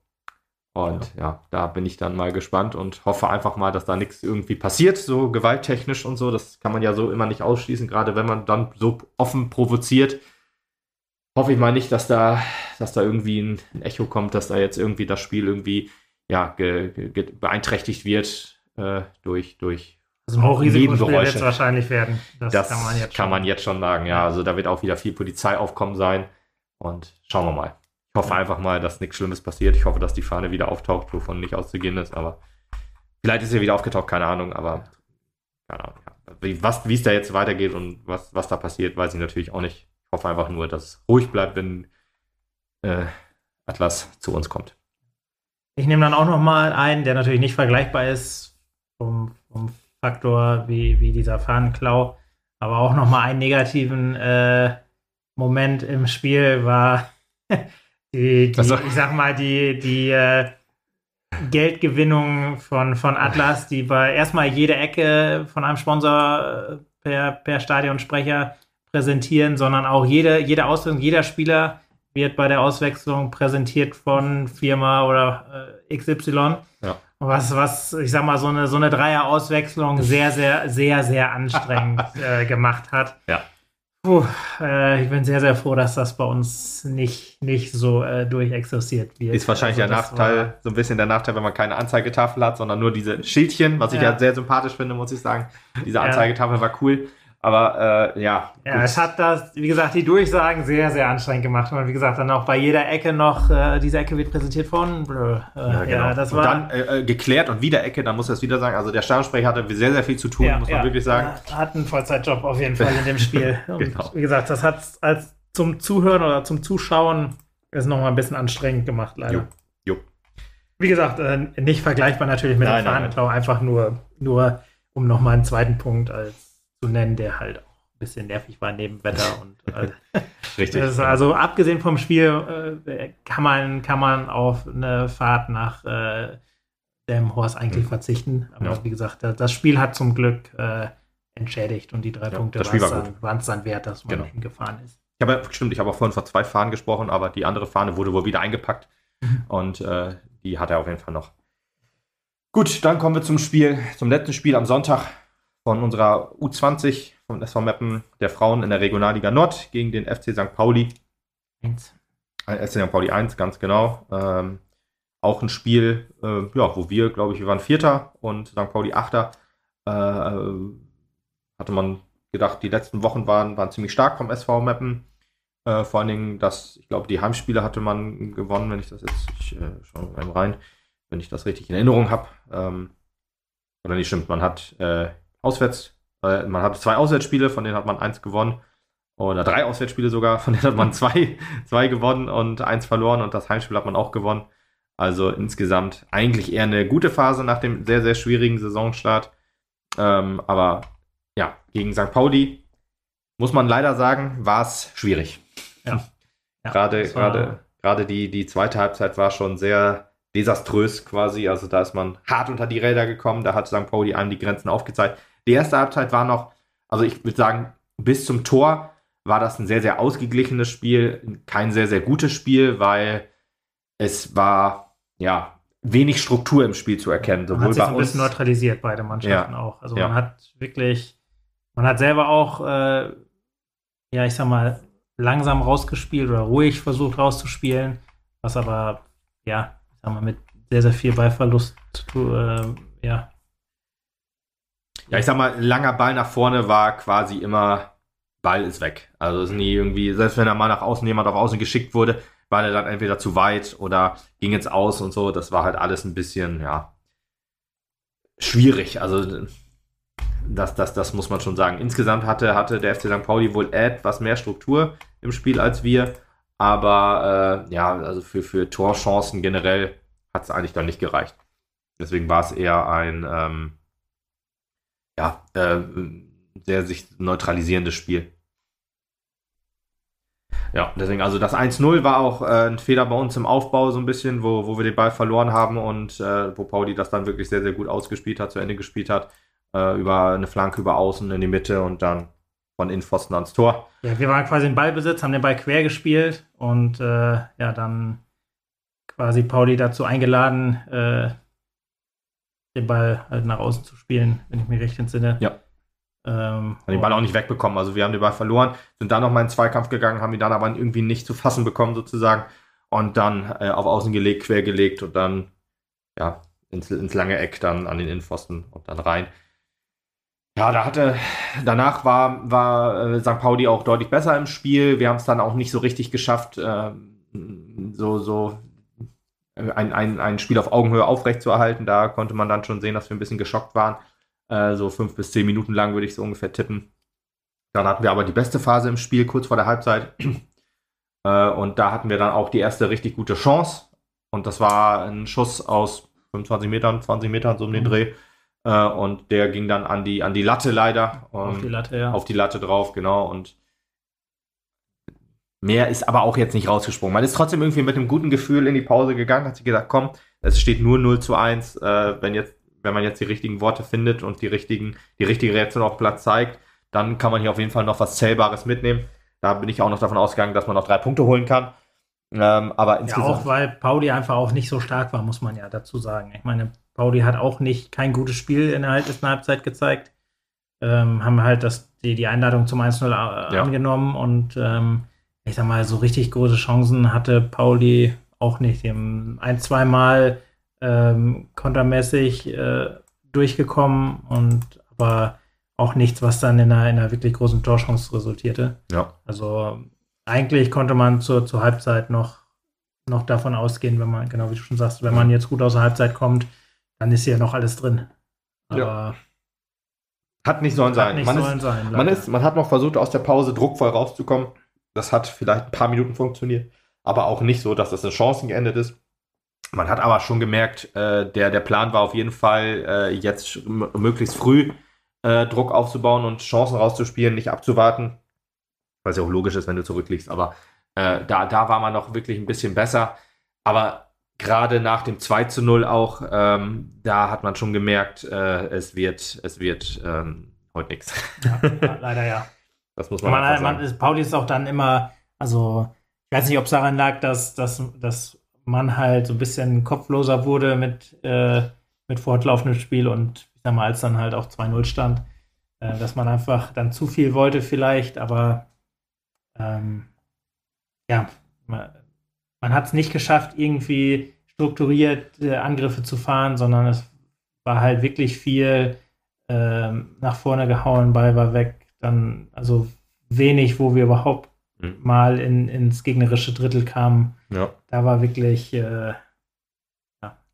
Und ja. ja. da bin ich dann mal gespannt und hoffe einfach mal, dass da nichts irgendwie passiert, so gewalttechnisch und so. Das kann man ja so immer nicht ausschließen, gerade wenn man dann so offen provoziert. Hoffe ich mal nicht, dass da, dass da irgendwie ein, Echo kommt, dass da jetzt irgendwie das Spiel irgendwie ja, beeinträchtigt wird äh, durch, durch also ein Hochrisikospiel wird es wahrscheinlich werden. Das, das, kann, man jetzt, kann man jetzt schon sagen. Ja, also da wird auch wieder viel Polizeiaufkommen sein. Und schauen wir mal. Ich hoffe ja. einfach mal, dass nichts Schlimmes passiert. Ich hoffe, dass die Fahne wieder auftaucht, wovon nicht auszugehen ist. Aber vielleicht ist sie wieder aufgetaucht, keine Ahnung. Aber keine Ahnung. Ja. Wie es da jetzt weitergeht und was, was da passiert, weiß ich natürlich auch nicht. Ich hoffe einfach nur, dass es ruhig bleibt, wenn äh, Atlas zu uns kommt. Ich nehme dann auch noch mal einen, der natürlich nicht vergleichbar ist vom, vom Faktor wie, wie dieser Fahnenklau. Aber auch nochmal einen negativen äh, Moment im Spiel war die, die ich sag mal, die, die äh, Geldgewinnung von, von Atlas, die war erstmal jede Ecke von einem Sponsor äh, per, per Stadionsprecher präsentieren, sondern auch jede, jede Auswechslung, jeder Spieler wird bei der Auswechslung präsentiert von Firma oder äh, XY. Ja. Was, was, ich sag mal, so eine, so eine Dreier-Auswechslung sehr, sehr, sehr, sehr anstrengend äh, gemacht hat. Ja. Puh, äh, ich bin sehr, sehr froh, dass das bei uns nicht, nicht so äh, durchexerziert wird. Ist wahrscheinlich also, der Nachteil, war, so ein bisschen der Nachteil, wenn man keine Anzeigetafel hat, sondern nur diese Schildchen, was ich ja, ja sehr sympathisch finde, muss ich sagen. Diese Anzeigetafel war cool. Aber äh, ja. Ja, gut. es hat das, wie gesagt, die Durchsagen sehr, sehr anstrengend gemacht. Und wie gesagt, dann auch bei jeder Ecke noch, äh, diese Ecke wird präsentiert von. Blö, äh, ja, genau. ja, das war. Und dann äh, äh, geklärt und wieder Ecke, dann muss er es wieder sagen. Also der Stadionsprecher hatte sehr, sehr viel zu tun, ja, muss man ja. wirklich sagen. Er hat einen Vollzeitjob auf jeden Fall in dem Spiel. genau. Und wie gesagt, das hat als zum Zuhören oder zum Zuschauen ist nochmal ein bisschen anstrengend gemacht, leider. Jo. jo. Wie gesagt, äh, nicht vergleichbar natürlich mit nein, der Fahnenklau, einfach nur, nur um nochmal einen zweiten Punkt als zu nennen, der halt auch ein bisschen nervig war neben Wetter und äh, Richtig. also abgesehen vom Spiel äh, kann man kann man auf eine Fahrt nach äh, Delmenhorst eigentlich mhm. verzichten. Aber ja. wie gesagt, das Spiel hat zum Glück äh, entschädigt und die drei Ja, Punkte waren es dann wert, dass man Genau. hingefahren ist. Ich habe, stimmt, ich habe auch vorhin von zwei Fahnen gesprochen, aber die andere Fahne wurde wohl wieder eingepackt Mhm. und äh, die hat er auf jeden Fall noch. Gut, dann kommen wir zum Spiel, zum letzten Spiel am Sonntag von unserer U20 vom SV Meppen der Frauen in der Regionalliga Nord gegen den FC St. Pauli. Eins. FC St. Pauli 1, ganz genau. Ähm, auch ein Spiel, äh, ja, wo wir, glaube ich, wir waren Vierter und St. Pauli Achter. Äh, hatte man gedacht, die letzten Wochen waren, waren ziemlich stark vom SV Meppen. Äh, vor allen Dingen, dass, ich glaube, die Heimspiele hatte man gewonnen, wenn ich das jetzt, ich äh, schaue mal rein, wenn ich das richtig in Erinnerung habe. Ähm, oder nicht stimmt, man hat äh, auswärts, äh, man hatte zwei Auswärtsspiele, von denen hat man eins gewonnen. Oder drei Auswärtsspiele sogar, von denen hat man zwei, zwei gewonnen und eins verloren und das Heimspiel hat man auch gewonnen. Also insgesamt eigentlich eher eine gute Phase nach dem sehr, sehr schwierigen Saisonstart. Ähm, aber ja, gegen St. Pauli muss man leider sagen, war es schwierig. Ja. Ja, gerade gerade gerade die, die zweite Halbzeit war schon sehr desaströs quasi. Also da ist man hart unter die Räder gekommen. Da hat St. Pauli einem die Grenzen aufgezeigt. Die erste Halbzeit war noch, also ich würde sagen, bis zum Tor war das ein sehr, sehr ausgeglichenes Spiel. Kein sehr, sehr gutes Spiel, weil es war, ja, wenig Struktur im Spiel zu erkennen. Man Sowohl hat sich ein bisschen neutralisiert, beide Mannschaften auch. Also Ja. man hat wirklich, man hat selber auch, äh, ja, ich sag mal, langsam rausgespielt oder ruhig versucht rauszuspielen, was aber, ja, ich sag mal, mit sehr, sehr viel Ballverlust, äh, ja, Ja, ich sag mal, langer Ball nach vorne war quasi immer, Ball ist weg. Also es ist nie irgendwie, selbst wenn er mal nach außen jemand auf außen geschickt wurde, war er dann entweder zu weit oder ging jetzt aus und so. Das war halt alles ein bisschen, ja, schwierig. Also das, das, das muss man schon sagen. Insgesamt hatte, hatte der FC St. Pauli wohl etwas mehr Struktur im Spiel als wir. Aber äh, ja, also für, für Torchancen generell hat es eigentlich dann nicht gereicht. Deswegen war es eher ein ähm, ja, äh, sehr sich neutralisierendes Spiel. Ja, deswegen, also das 1-0 war auch äh, ein Fehler bei uns im Aufbau, so ein bisschen, wo, wo wir den Ball verloren haben und äh, wo Pauli das dann wirklich sehr, sehr gut ausgespielt hat, zu Ende gespielt hat. Äh, über eine Flanke über außen in die Mitte und dann von Innenpfosten ans Tor. Ja, wir waren quasi im Ballbesitz, haben den Ball quer gespielt und äh, ja, dann quasi Pauli dazu eingeladen, äh, den Ball halt nach außen zu spielen, wenn ich mich recht entsinne. Ja. Ähm, Haben den Ball auch nicht wegbekommen. Also wir haben den Ball verloren, sind dann nochmal in den Zweikampf gegangen, haben ihn dann aber irgendwie nicht zu fassen bekommen sozusagen und dann äh, auf Außen gelegt, quer gelegt und dann ja ins, ins lange Eck dann an den Innenpfosten und dann rein. Ja, da hatte, danach war, war äh, St. Pauli auch deutlich besser im Spiel. Wir haben es dann auch nicht so richtig geschafft, äh, so, so ein, ein, ein Spiel auf Augenhöhe aufrechtzuerhalten. Da konnte man dann schon sehen, dass wir ein bisschen geschockt waren. Äh, so fünf bis zehn Minuten lang würde ich so ungefähr tippen. Dann hatten wir aber die beste Phase im Spiel, kurz vor der Halbzeit. äh, und da hatten wir dann auch die erste richtig gute Chance. Und das war ein Schuss aus 25 Metern, 20 Metern, so um den Mhm. Dreh. Äh, und der ging dann an die, an die Latte leider. auf die Latte, ja. auf die Latte drauf, genau. Und mehr ist aber auch jetzt nicht rausgesprungen. Man ist trotzdem irgendwie mit einem guten Gefühl in die Pause gegangen, hat sich gesagt, komm, es steht nur 0 zu 1, äh, wenn jetzt, wenn man jetzt die richtigen Worte findet und die richtigen, die richtige Reaktion auf Platz zeigt, dann kann man hier auf jeden Fall noch was Zählbares mitnehmen. Da bin ich auch noch davon ausgegangen, dass man noch drei Punkte holen kann. Ähm, aber Ja, insgesamt. auch weil Pauli einfach auch nicht so stark war, muss man ja dazu sagen. Ich meine, Pauli hat auch nicht kein gutes Spiel in der Halbzeit gezeigt. Ähm, haben halt das, die, die Einladung zum 1-0 a- Ja. angenommen und ähm, ich sag mal, so richtig große Chancen hatte Pauli auch nicht. Ein, zweimal ähm, kontermäßig äh, durchgekommen und aber auch nichts, was dann in einer, in einer wirklich großen Torchance resultierte. ja. Also eigentlich konnte man zur, zur Halbzeit noch, noch davon ausgehen, wenn man, genau wie du schon sagst, wenn man jetzt gut aus der Halbzeit kommt, dann ist hier noch alles drin. Aber Hat nicht sollen sein. nicht man, sollen ist, sein. man, ist, man hat noch versucht, aus der Pause druckvoll rauszukommen. Das hat vielleicht ein paar Minuten funktioniert, aber auch nicht so, dass das eine Chance geendet ist. Man hat aber schon gemerkt, äh, der, der Plan war auf jeden Fall, äh, jetzt möglichst früh äh, Druck aufzubauen und Chancen rauszuspielen, nicht abzuwarten. Was ja auch logisch ist, wenn du zurückliegst, aber äh, da, da war man noch wirklich ein bisschen besser. Aber gerade nach dem 2 zu 0 auch, ähm, da hat man schon gemerkt, äh, es wird, es wird ähm, heute nichts. Ja, leider ja. Das muss man, man, einfach man sagen. ist, Pauli ist auch dann immer, also ich weiß nicht, ob es daran lag, dass, dass, dass man halt so ein bisschen kopfloser wurde mit, äh, mit fortlaufendem Spiel und ich sag mal, als dann halt auch 2-0 stand, äh, dass man einfach dann zu viel wollte vielleicht, aber ähm, ja, man, man hat es nicht geschafft, irgendwie strukturiert äh, Angriffe zu fahren, sondern es war halt wirklich viel ähm, nach vorne gehauen, Ball war weg, dann also wenig, wo wir überhaupt Mhm. mal in, ins gegnerische Drittel kamen. Ja. Da war wirklich äh,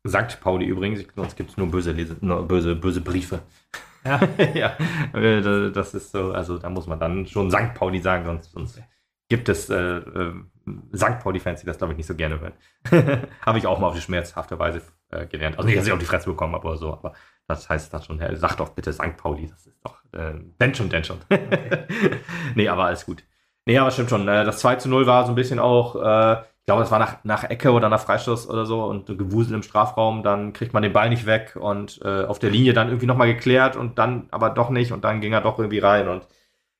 Sagt Pauli übrigens, sonst gibt es nur böse, Lese, nur böse, böse Briefe. ja, ja, äh, das ist so, also da muss man dann schon St. Pauli sagen, sonst, sonst gibt es äh, äh, St. Pauli-Fans, die das, glaube ich, nicht so gerne hören. habe ich auch mal auf die schmerzhafte Weise äh, gelernt. Also nicht, dass ich auf die Fresse bekommen habe oder so, aber das heißt dann schon, hey, sag doch bitte St. Pauli, das ist doch, äh, denn schon, denn schon. nee, aber alles gut. Nee, aber stimmt schon. Äh, das 2 zu 0 war so ein bisschen auch, äh, ich glaube, es war nach, nach Ecke oder nach Freistoß oder so und Gewusel im Strafraum, dann kriegt man den Ball nicht weg und äh, auf der Linie dann irgendwie nochmal geklärt und dann aber doch nicht und dann ging er doch irgendwie rein und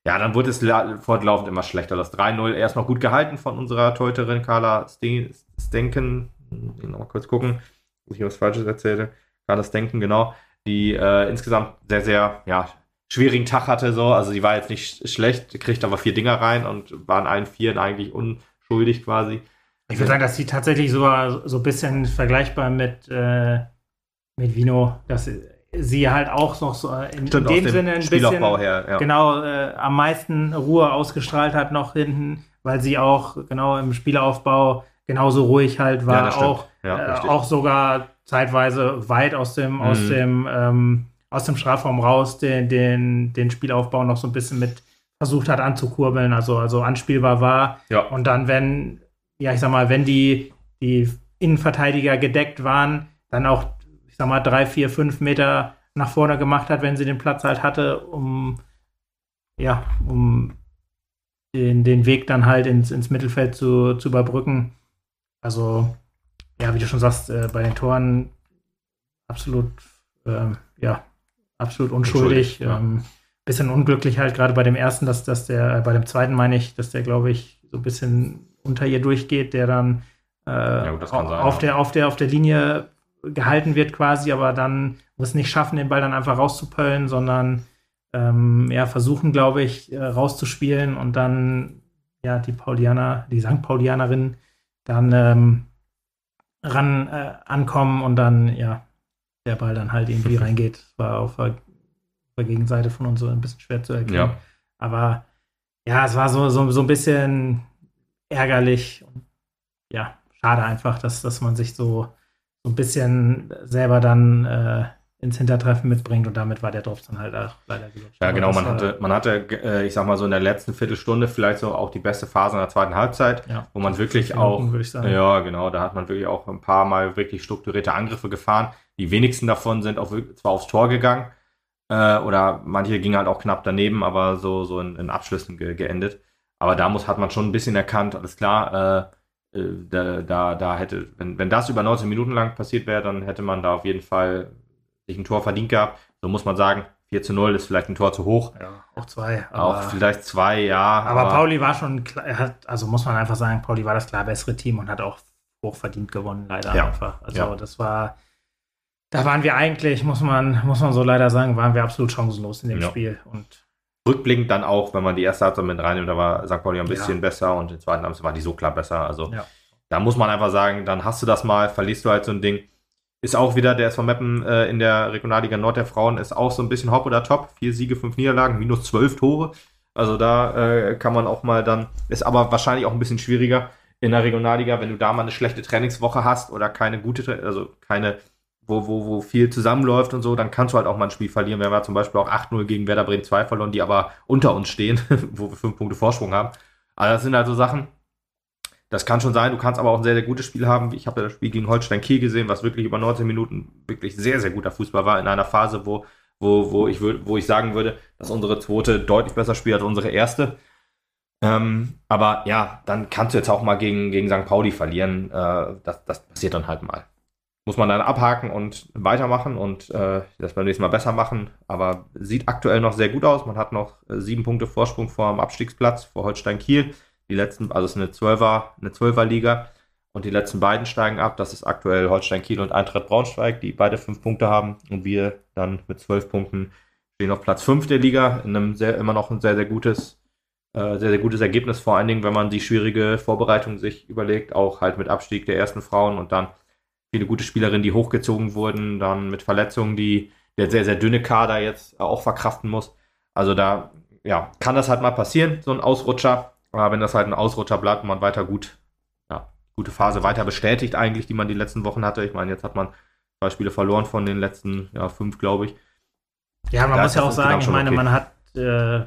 ja, dann wurde es la- fortlaufend immer schlechter. Das 3-0 erst noch gut gehalten von unserer Teuterin Carla Sten- Stenken. Mal kurz gucken, ob ich was Falsches erzähle. Carla Stenken, genau. Die äh, insgesamt sehr, sehr, ja, schwierigen Tag hatte so. Also die war jetzt nicht schlecht, kriegt aber vier Dinger rein und waren allen vieren eigentlich unschuldig quasi. ich würde sagen, dass sie tatsächlich sogar so ein bisschen vergleichbar mit, äh, mit Vino, dass sie halt auch noch so in, in Stimmt, aus dem dem Sinne ein bisschen her, ja. genau äh, am meisten Ruhe ausgestrahlt hat noch hinten, weil sie auch genau im Spielaufbau genauso ruhig halt Ja, war, das stimmt. auch, Ja, äh, auch sogar zeitweise weit aus dem, aus Mhm. dem, ähm, aus dem Strafraum raus den, den, den Spielaufbau noch so ein bisschen mit versucht hat anzukurbeln, also, also anspielbar war. Ja. Und dann, wenn, ja, ich sag mal, wenn die, die Innenverteidiger gedeckt waren, dann auch, ich sag mal, drei, vier, fünf Meter nach vorne gemacht hat, wenn sie den Platz halt hatte, um, ja, um den, den Weg dann halt ins, ins Mittelfeld zu, zu überbrücken. Also, ja, wie du schon sagst, äh, bei den Toren absolut, ähm, ja, absolut unschuldig. Unschuldig, ja. ähm, bisschen unglücklich halt, gerade bei dem ersten, dass, dass der, äh, bei dem zweiten meine ich, dass der, glaube ich, so ein bisschen unter ihr durchgeht, der dann äh, gut, das kann sein, auf, ja. der, auf, der, auf der Linie gehalten wird quasi, aber dann muss nicht schaffen, den Ball dann einfach rauszupöllen, sondern ähm, ja, versuchen, glaube ich, äh, rauszuspielen und dann ja die Paulianer, die St. Paulianerin dann ähm, ran äh, ankommen und dann ja der Ball dann halt irgendwie reingeht. War auf der, Gegenseite von uns so ein bisschen schwer zu erkennen. Ja. Aber ja, es war so, so, so ein bisschen ärgerlich und ja, schade einfach, dass, dass man sich so, so ein bisschen selber dann äh, ins Hintertreffen mitbringt und damit war der Drops dann halt auch leider gelutscht. Ja, genau. Man hatte, man hatte, äh, ich sag mal so in der letzten Viertelstunde vielleicht so auch die beste Phase in der zweiten Halbzeit, ja, wo man wirklich auch, Minuten, sagen. ja, genau, da hat man wirklich auch ein paar Mal wirklich strukturierte Angriffe gefahren. Die wenigsten davon sind auch zwar aufs Tor gegangen, äh, oder manche gingen halt auch knapp daneben, aber so, so in, in Abschlüssen ge geendet. Aber da muss, hat man schon ein bisschen erkannt, alles klar, äh, äh, da, da, da hätte, wenn, wenn das über 19 Minuten lang passiert wäre, dann hätte man da auf jeden Fall sich ein Tor verdient gehabt. So muss man sagen, 4 zu 0 ist vielleicht ein Tor zu hoch. Ja, auch zwei. auch Aber, vielleicht zwei, ja. aber Pauli war schon, klar, hat, also muss man einfach sagen, Pauli war das klar bessere Team und hat auch hochverdient gewonnen, leider Ja. einfach. Also Ja. das war, da waren wir eigentlich, muss man, muss man so leider sagen, waren wir absolut chancenlos in dem Ja. Spiel. Und rückblickend dann auch, wenn man die erste Halbzeit mit reinnimmt, da war St. Pauli ein bisschen besser und in zweiten Halbzeit war die so klar besser. Also da muss man einfach sagen, dann hast du das mal, verlierst du halt so ein Ding. Ist auch wieder der SV Meppen äh, in der Regionalliga Nord der Frauen, ist auch so ein bisschen Hop oder Top. Vier Siege, fünf Niederlagen, minus zwölf Tore. Also da äh, kann man auch mal dann, ist aber wahrscheinlich auch ein bisschen schwieriger in der Regionalliga, wenn du da mal eine schlechte Trainingswoche hast oder keine gute, also keine, wo, wo, wo viel zusammenläuft und so, dann kannst du halt auch mal ein Spiel verlieren. Wir haben ja zum Beispiel auch 8-0 gegen Werder Bremen 2 verloren, die aber unter uns stehen, wo wir fünf Punkte Vorsprung haben. Aber das sind halt so Sachen, das kann schon sein. Du kannst aber auch ein sehr, sehr gutes Spiel haben. Ich habe ja das Spiel gegen Holstein Kiel gesehen, was wirklich über 19 Minuten wirklich sehr, sehr guter Fußball war in einer Phase, wo, wo, wo, ich, wo ich sagen würde, dass unsere zweite deutlich besser spielt als unsere erste. Ähm, aber ja, dann kannst du jetzt auch mal gegen, gegen St. Pauli verlieren. Äh, das, das passiert dann halt mal. muss man dann abhaken und weitermachen und äh, das beim nächsten Mal besser machen. Aber sieht aktuell noch sehr gut aus. Man hat noch äh, sieben Punkte Vorsprung vor dem Abstiegsplatz, vor Holstein Kiel. Die letzten, also es ist eine Zwölfer, eine Zwölferliga. Und die letzten beiden steigen ab. Das ist aktuell Holstein Kiel und Eintracht Braunschweig, die beide fünf Punkte haben. Und wir dann mit zwölf Punkten stehen auf Platz fünf der Liga. In einem sehr, immer noch ein sehr, sehr gutes, äh, sehr, sehr gutes Ergebnis. Vor allen Dingen, wenn man die schwierige Vorbereitung sich überlegt. Auch halt mit Abstieg der ersten Frauen und dann viele gute Spielerinnen, die hochgezogen wurden, dann mit Verletzungen, die der sehr, sehr dünne Kader jetzt auch verkraften muss. Also da, ja, kann das halt mal passieren, so ein Ausrutscher. Aber wenn das halt ein Ausrutscher bleibt und man weiter gut, ja, gute Phase weiter bestätigt eigentlich, die man die letzten Wochen hatte. Ich meine, jetzt hat man zwei Spiele verloren von den letzten, ja, fünf, glaube ich. Ja, man da muss ja auch sagen, ich meine, okay. man hat äh,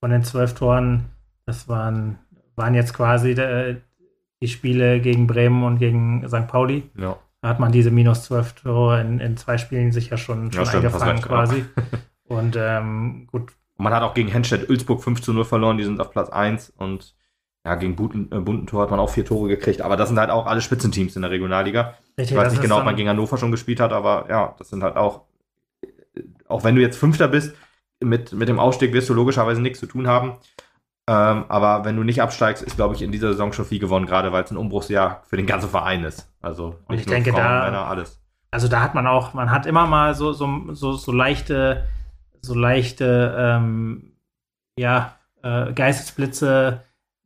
von den zwölf Toren, das waren, waren jetzt quasi der, die Spiele gegen Bremen und gegen St. Pauli. Ja. Da hat man diese minus 12 Tore in, in zwei Spielen sich ja schon, schon ja, stimmt, eingefangen quasi. und ähm, gut. Man hat auch gegen Henstedt-Ulzburg 5 zu 0 verloren, die sind auf Platz 1 und ja, gegen Buten, äh, Buntentor hat man auch vier Tore gekriegt, aber das sind halt auch alle Spitzenteams in der Regionalliga. Richtig, ich weiß nicht genau, ob man gegen Hannover schon gespielt hat, aber ja, das sind halt auch, auch wenn du jetzt Fünfter bist, mit, mit dem Ausstieg wirst du logischerweise nichts zu tun haben. Ähm, aber wenn du nicht absteigst, ist, glaube ich, in dieser Saison schon viel gewonnen, gerade weil es ein Umbruchsjahr für den ganzen Verein ist. Also nicht Und ich nur denke, Frauen, da, Männer, alles. Also da hat man auch, man hat immer mal so, so, so, so leichte, so leichte, ähm, ja, äh, Geistesblitze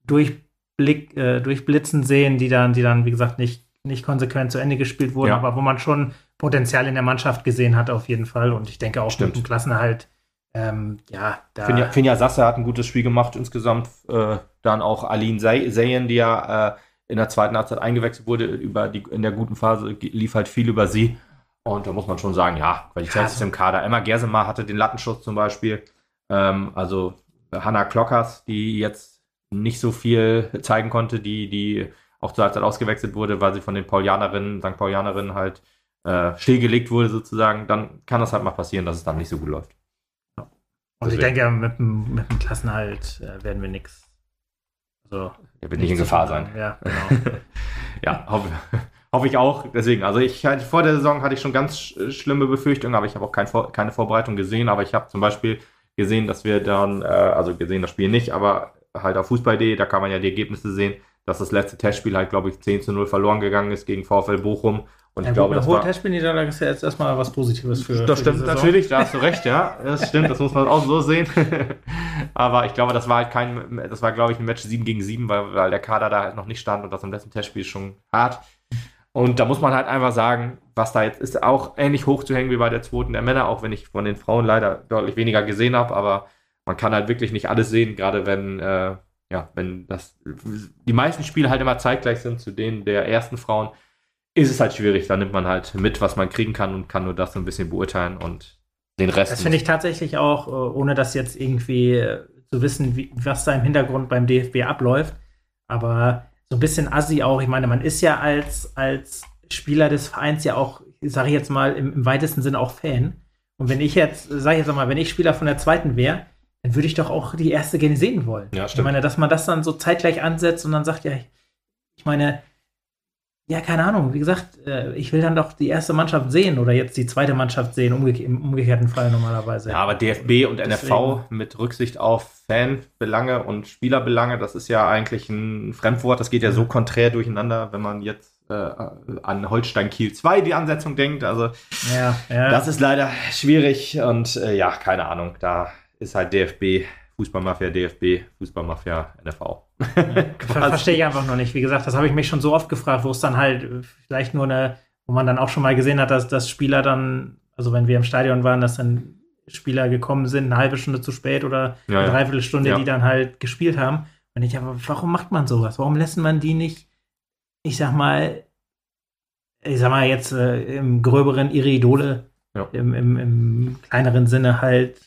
durchblick, äh, durchblitzen sehen, die dann, die dann, wie gesagt, nicht, nicht konsequent zu Ende gespielt wurden, ja. aber wo man schon Potenzial in der Mannschaft gesehen hat, auf jeden Fall. Und ich denke auch Stimmt. mit dem Klassenerhalt ähm, ja, da. Finja, Finja Sasse hat ein gutes Spiel gemacht insgesamt. Äh, dann auch Aline Zayen, die ja äh, in der zweiten Halbzeit eingewechselt wurde, über die, in der guten Phase lief halt viel über sie. Und da muss man schon sagen, ja, Qualität ja, ist im Kader. Emma Gersemar hatte den Lattenschuss zum Beispiel. Ähm, also Hanna Klockers, die jetzt nicht so viel zeigen konnte, die, die auch zur Halbzeit ausgewechselt wurde, weil sie von den Paulianerinnen, St. Paulianerinnen halt äh, stillgelegt wurde sozusagen, dann kann das halt mal passieren, dass es dann nicht so gut läuft. Und ich denke, mit dem, mit dem Klassenhalt äh, werden wir nichts. Also, er wird nicht in Gefahr sein. Ja, genau. ja, hoffe, hoffe ich auch. Deswegen, also ich vor der Saison hatte ich schon ganz schlimme Befürchtungen, aber ich habe auch kein, keine Vorbereitung gesehen. Aber ich habe zum Beispiel gesehen, dass wir dann, äh, also gesehen das Spiel nicht, aber halt auf Fußball.de, da kann man ja die Ergebnisse sehen, dass das letzte Testspiel halt, glaube ich, 10 zu 0 verloren gegangen ist gegen VfL Bochum und ja, ich glaube, das war. Testspielniederlage ist ja jetzt erstmal was Positives für. Das für stimmt natürlich, da hast du recht, ja. Das stimmt, das muss man auch so sehen. Aber ich glaube, das war halt kein, das war, glaube ich, ein Match 7 gegen 7, weil, weil der Kader da halt noch nicht stand und das im letzten Testspiel schon hart. Und da muss man halt einfach sagen, was da jetzt ist, auch ähnlich hoch zu hängen wie bei der zweiten der Männer, auch wenn ich von den Frauen leider deutlich weniger gesehen habe, aber man kann halt wirklich nicht alles sehen, gerade wenn, äh, ja, wenn das, die meisten Spiele halt immer zeitgleich sind zu denen der ersten Frauen ist es halt schwierig. Da nimmt man halt mit, was man kriegen kann und kann nur das so ein bisschen beurteilen und den Rest. Das finde ich tatsächlich auch, äh, ohne das jetzt irgendwie äh, zu wissen, wie, was da im Hintergrund beim DFB abläuft. Aber so ein bisschen assi auch. Ich meine, man ist ja als, als Spieler des Vereins ja auch, sage ich jetzt mal, im, im, weitesten Sinne auch Fan. Und wenn ich jetzt, sage ich jetzt mal, wenn ich Spieler von der zweiten wäre, dann würde ich doch auch die erste gerne sehen wollen. Ja, stimmt. Ich meine, dass man das dann so zeitgleich ansetzt und dann sagt, ja, ich meine, ja, keine Ahnung. Wie gesagt, äh, ich will dann doch die erste Mannschaft sehen oder jetzt die zweite Mannschaft sehen, umge im umgekehrten Fall normalerweise. Ja, aber DFB und NFV mit Rücksicht auf Fanbelange und Spielerbelange, das ist ja eigentlich ein Fremdwort. Das geht ja so konträr durcheinander, wenn man jetzt äh, an Holstein Kiel 2 die Ansetzung denkt. Also, ja, ja. das ist leider schwierig und äh, ja, keine Ahnung. Da ist halt DFB Fußballmafia DFB, Fußballmafia NFV. Verstehe ich einfach noch nicht. Wie gesagt, das habe ich mich schon so oft gefragt, wo es dann halt vielleicht nur eine, wo man dann auch schon mal gesehen hat, dass, dass Spieler dann, also wenn wir im Stadion waren, dass dann Spieler gekommen sind, eine halbe Stunde zu spät oder ja, eine Dreiviertelstunde, ja. die dann halt gespielt haben. Und ich aber, warum macht man sowas? Warum lässt man die nicht, ich sag mal, ich sag mal jetzt äh, im gröberen ihre Idole, ja. im, im, im kleineren Sinne halt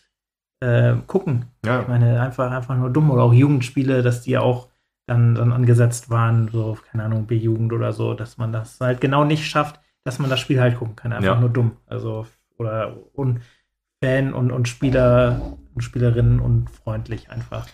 äh, gucken. Ja. Ich meine, einfach, einfach nur dumm. Oder auch Jugendspiele, dass die auch dann, dann angesetzt waren, so, keine Ahnung, B-Jugend oder so, dass man das halt genau nicht schafft, dass man das Spiel halt gucken kann. Einfach ja. nur dumm. Also, oder un Fan und, und Spieler und Spielerinnen und freundlich einfach.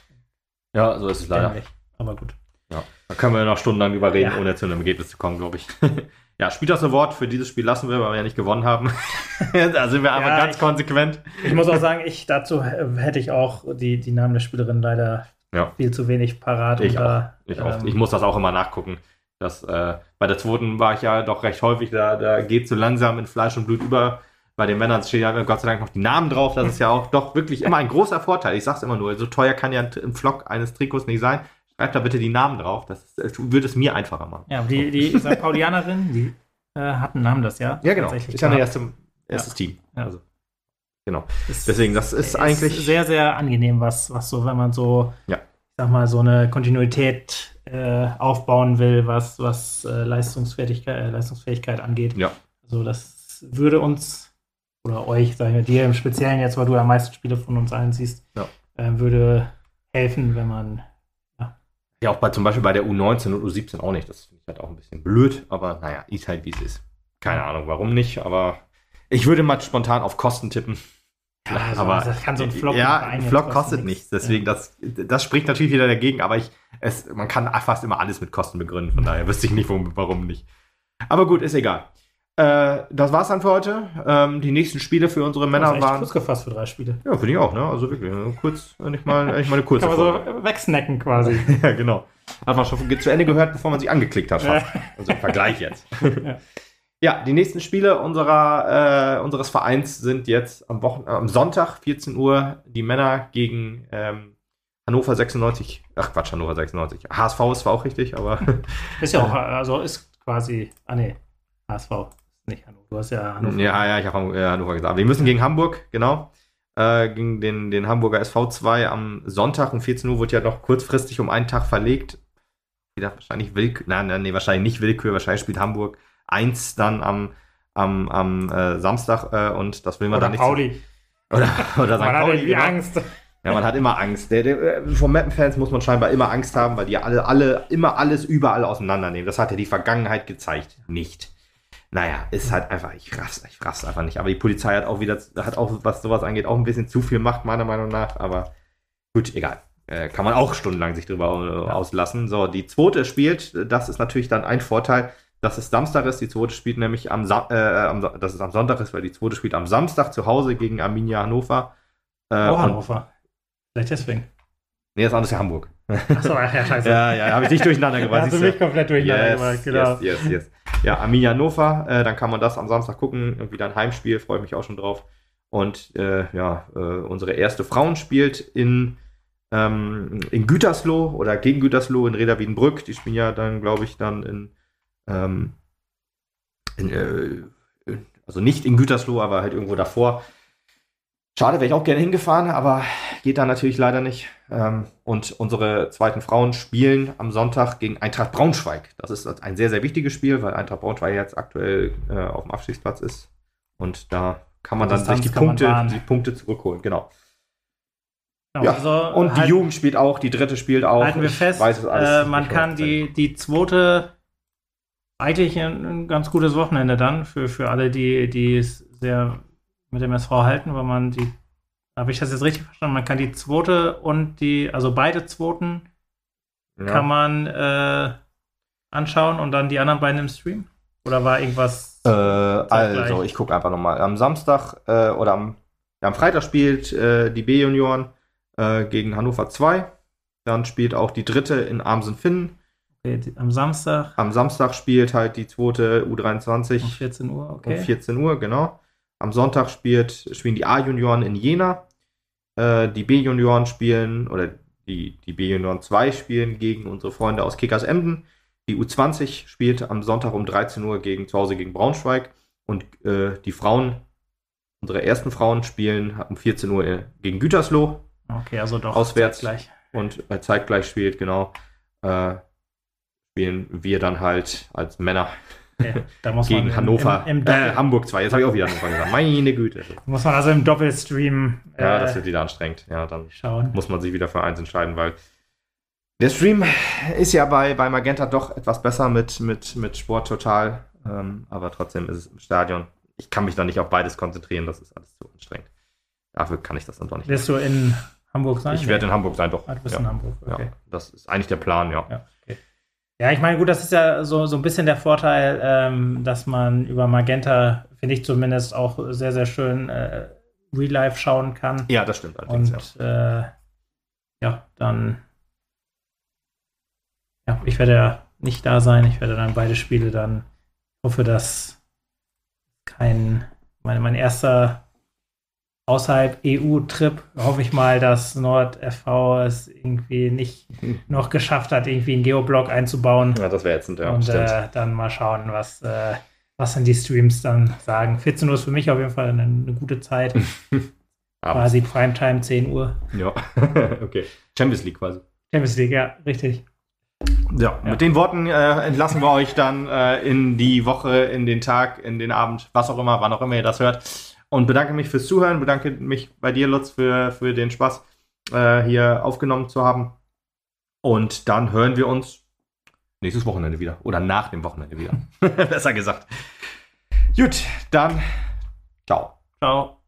Ja, so ist es leider. Aber gut. Ja, da können wir noch stundenlang überreden, ja. ohne zu einem Ergebnis zu kommen, glaube ich. Ja, Spielers Award für dieses Spiel lassen wir, weil wir ja nicht gewonnen haben. da sind wir aber Ja, ganz ich- konsequent. Ich muss auch sagen, ich dazu hätte ich auch die, die Namen der Spielerin leider Ja. viel zu wenig parat. Ich da, Ich, auch. ähm, ich muss das auch immer nachgucken. Das, äh, bei der zweiten war ich ja doch recht häufig, da, da geht so langsam in Fleisch und Blut über. Bei den Männern stehen ja Gott sei Dank noch die Namen drauf. Das ist ja auch doch wirklich immer ein großer Vorteil. Ich sag's immer nur, so teuer kann ja ein, ein Flock eines Trikots nicht sein. Schreibt da bitte die Namen drauf. Das, ist, das würde es mir einfacher machen. Ja, die, die St. Paulianerin, die äh, hat einen Namen, das ja. Ja, genau. Ist ja ein gehabt. erste, erstes Team. Ja. Also, genau. Ist- Deswegen, das ist eigentlich- sehr, sehr angenehm, was, was so, wenn man so, Ja. ich sag mal, so eine Kontinuität äh, aufbauen will, was, was äh, Leistungsfähigkeit, äh, Leistungsfähigkeit angeht. Ja. Also das würde uns oder euch, sag ich mal, dir im Speziellen jetzt, weil du am meisten Spiele von uns allen siehst, Ja. äh, würde helfen, wenn man Ja, auch bei, zum Beispiel bei der U19 und U17 auch nicht. Das finde ich halt auch ein bisschen blöd, aber naja, ist halt wie es ist. Keine Ahnung, warum nicht, aber ich würde mal spontan auf Kosten tippen. Ja, also, aber das kann so ein Flock ja, im Verein ein kosten kostet nichts. nichts. Deswegen, das, das spricht natürlich wieder dagegen, aber ich, es, man kann fast immer alles mit Kosten begründen. Von daher wüsste ich nicht, warum, warum nicht. Aber gut, ist egal. Äh, das war's dann für heute. Ähm, die nächsten Spiele für unsere Männer waren. kurz gefasst für drei Spiele. Ja, finde ich auch, ne? Also wirklich, ne? kurz, nicht mal, nicht mal eine kurze Kann man so wegsnacken quasi. Ja, genau. Hat man schon zu Ende gehört, bevor man sich angeklickt hat. Fast. Also im Vergleich jetzt. Ja. ja. die nächsten Spiele unserer, äh, unseres Vereins sind jetzt am, Wochen äh, am Sonntag, 14 Uhr, die Männer gegen ähm, Hannover 96. Ach Quatsch, Hannover 96. HSV ist zwar auch richtig, aber Ist ja auch, also ist quasi, ah nee, HSV, nicht Hannover. Du hast ja Hannover. ja, ja, ich habe äh, Hannover gesagt. Aber wir müssen gegen Hamburg, genau. Äh, gegen den, den Hamburger SV2 am Sonntag um 14 Uhr wird ja noch kurzfristig um einen Tag verlegt. Wieder wahrscheinlich Willkür, nein, nein, nee, wahrscheinlich nicht Willkür, wahrscheinlich spielt Hamburg 1 dann am, am, am äh, Samstag äh, und das will man Oder dann nicht. Pauli. Oder, oder St. Man hat Pauli. genau. Angst. Ja, man hat immer Angst. Der, der, äh, von Mappen-Fans muss man scheinbar immer Angst haben, weil die alle, alle, immer alles überall auseinandernehmen. Das hat ja die Vergangenheit gezeigt. Nicht. Naja, ist halt einfach, ich raff's, ich raff's einfach nicht. Aber die Polizei hat auch wieder, hat auch, was sowas angeht, auch ein bisschen zu viel Macht, meiner Meinung nach. Aber gut, egal. Äh, kann man auch stundenlang sich drüber äh, auslassen. So, die zweite spielt, das ist natürlich dann ein Vorteil, dass es Samstag ist. Die zweite spielt nämlich am, Sa äh, am dass es am Sonntag ist, weil die zweite spielt am Samstag zu Hause gegen Arminia Hannover. Äh, und- Hannover. Vielleicht deswegen. Nee, das andere ist ja Hamburg. Achso, ach ja, scheiße. Ja, ja, habe ich dich durcheinander gebracht. hast du mich komplett durcheinander yes, gemacht, genau. yes, yes, yes. Ja, Arminia Hannover, äh, dann kann man das am Samstag gucken. Irgendwie ein Heimspiel, freue mich auch schon drauf. Und äh, ja, äh, unsere erste Frauen spielt in, ähm, in Gütersloh oder gegen Gütersloh in Reda Wiedenbrück. Die spielen ja dann, glaube ich, dann in, ähm, äh, in- also nicht in Gütersloh, aber halt irgendwo davor. Schade, wäre ich auch gerne hingefahren, aber geht da natürlich leider nicht. Ähm, und unsere zweiten Frauen spielen am Sonntag gegen Eintracht Braunschweig. Das ist ein sehr, sehr wichtiges Spiel, weil Eintracht Braunschweig jetzt aktuell äh, auf dem Abstiegsplatz ist. Und da kann man dann sich die Punkte, die Punkte zurückholen. Genau. Genau, Ja, also Und die Jugend spielt auch, die dritte spielt auch. halten wir Ich fest, weiß es alles äh, man kann die, die zweite eigentlich ein, ein ganz gutes Wochenende dann für, für alle, die, die es sehr mit dem SV halten, weil man die, habe ich das jetzt richtig verstanden, man kann die zweite und die, also beide zweiten Ja. kann man äh, anschauen und dann die anderen beiden im Stream? Oder war irgendwas? Äh, also, ich gucke einfach nochmal. Am Samstag äh, oder am, ja, am Freitag spielt äh, die B-Junioren äh, gegen Hannover 2. Dann spielt auch die dritte in Amsen-Finnen. Okay, am Samstag Am Samstag spielt halt die zweite um U23 um 14 Uhr, okay. 14 Uhr, genau. Am Sonntag spielt, spielen die A-Junioren in Jena. Äh, die B-Junioren spielen, oder die, die B-Junioren 2 spielen gegen unsere Freunde aus Kickers Emden. Die U20 spielt am Sonntag um 13 Uhr gegen, zu Hause gegen Braunschweig. Und äh, die Frauen, unsere ersten Frauen, spielen um 14 Uhr äh, gegen Gütersloh. Okay, also doch Auswärts. gleich. Und äh, zeitgleich spielt, genau, äh, spielen wir dann halt als Männer Muss gegen im- Hannover, Im, im äh, Hamburg 2. Jetzt habe ich auch wieder Hannover gesagt. Meine Güte. muss man also im Doppelstream Ja, äh, das wird wieder anstrengend. Ja, dann schauen. muss man sich wieder für eins entscheiden, weil der Stream ist ja bei, bei Magenta doch etwas besser mit, mit, mit Sport total. Ähm, aber trotzdem ist es im Stadion. Ich kann mich da nicht auf beides konzentrieren, das ist alles zu anstrengend. Dafür kann ich das dann doch nicht. Wirst du in Hamburg sein? Ich werde in Hamburg sein, doch. Ah, du bist ja. in Hamburg, okay. ja, das ist eigentlich der Plan, ja. Ja. Ja, ich meine, gut, das ist ja so, so ein bisschen der Vorteil, ähm, dass man über Magenta, finde ich zumindest, auch sehr, sehr schön äh, Real Life schauen kann. Ja, das stimmt. Und ja. Äh, ja, dann ja, ich werde ja nicht da sein. Ich werde dann beide Spiele dann hoffe, dass kein, meine, mein erster außerhalb EU-Trip, hoffe ich mal, dass NordFV es irgendwie nicht noch geschafft hat, irgendwie einen Geoblock einzubauen. Ja, das wäre jetzt ein ja, Und äh, dann mal schauen, was, äh, was dann die Streams dann sagen. 14 Uhr ist für mich auf jeden Fall eine, eine gute Zeit. quasi Primetime, 10 Uhr. Ja, okay. Champions League quasi. Champions League, ja, richtig. Ja, ja, mit den Worten äh, entlassen wir euch dann äh, in die Woche, in den Tag, in den Abend, was auch immer, wann auch immer ihr das hört. Und bedanke mich fürs Zuhören, bedanke mich bei dir, Lutz, für, für den Spaß, äh, hier aufgenommen zu haben. Und dann hören wir uns nächstes Wochenende wieder. Oder nach dem Wochenende wieder. Besser gesagt. Gut, dann ciao. Ciao.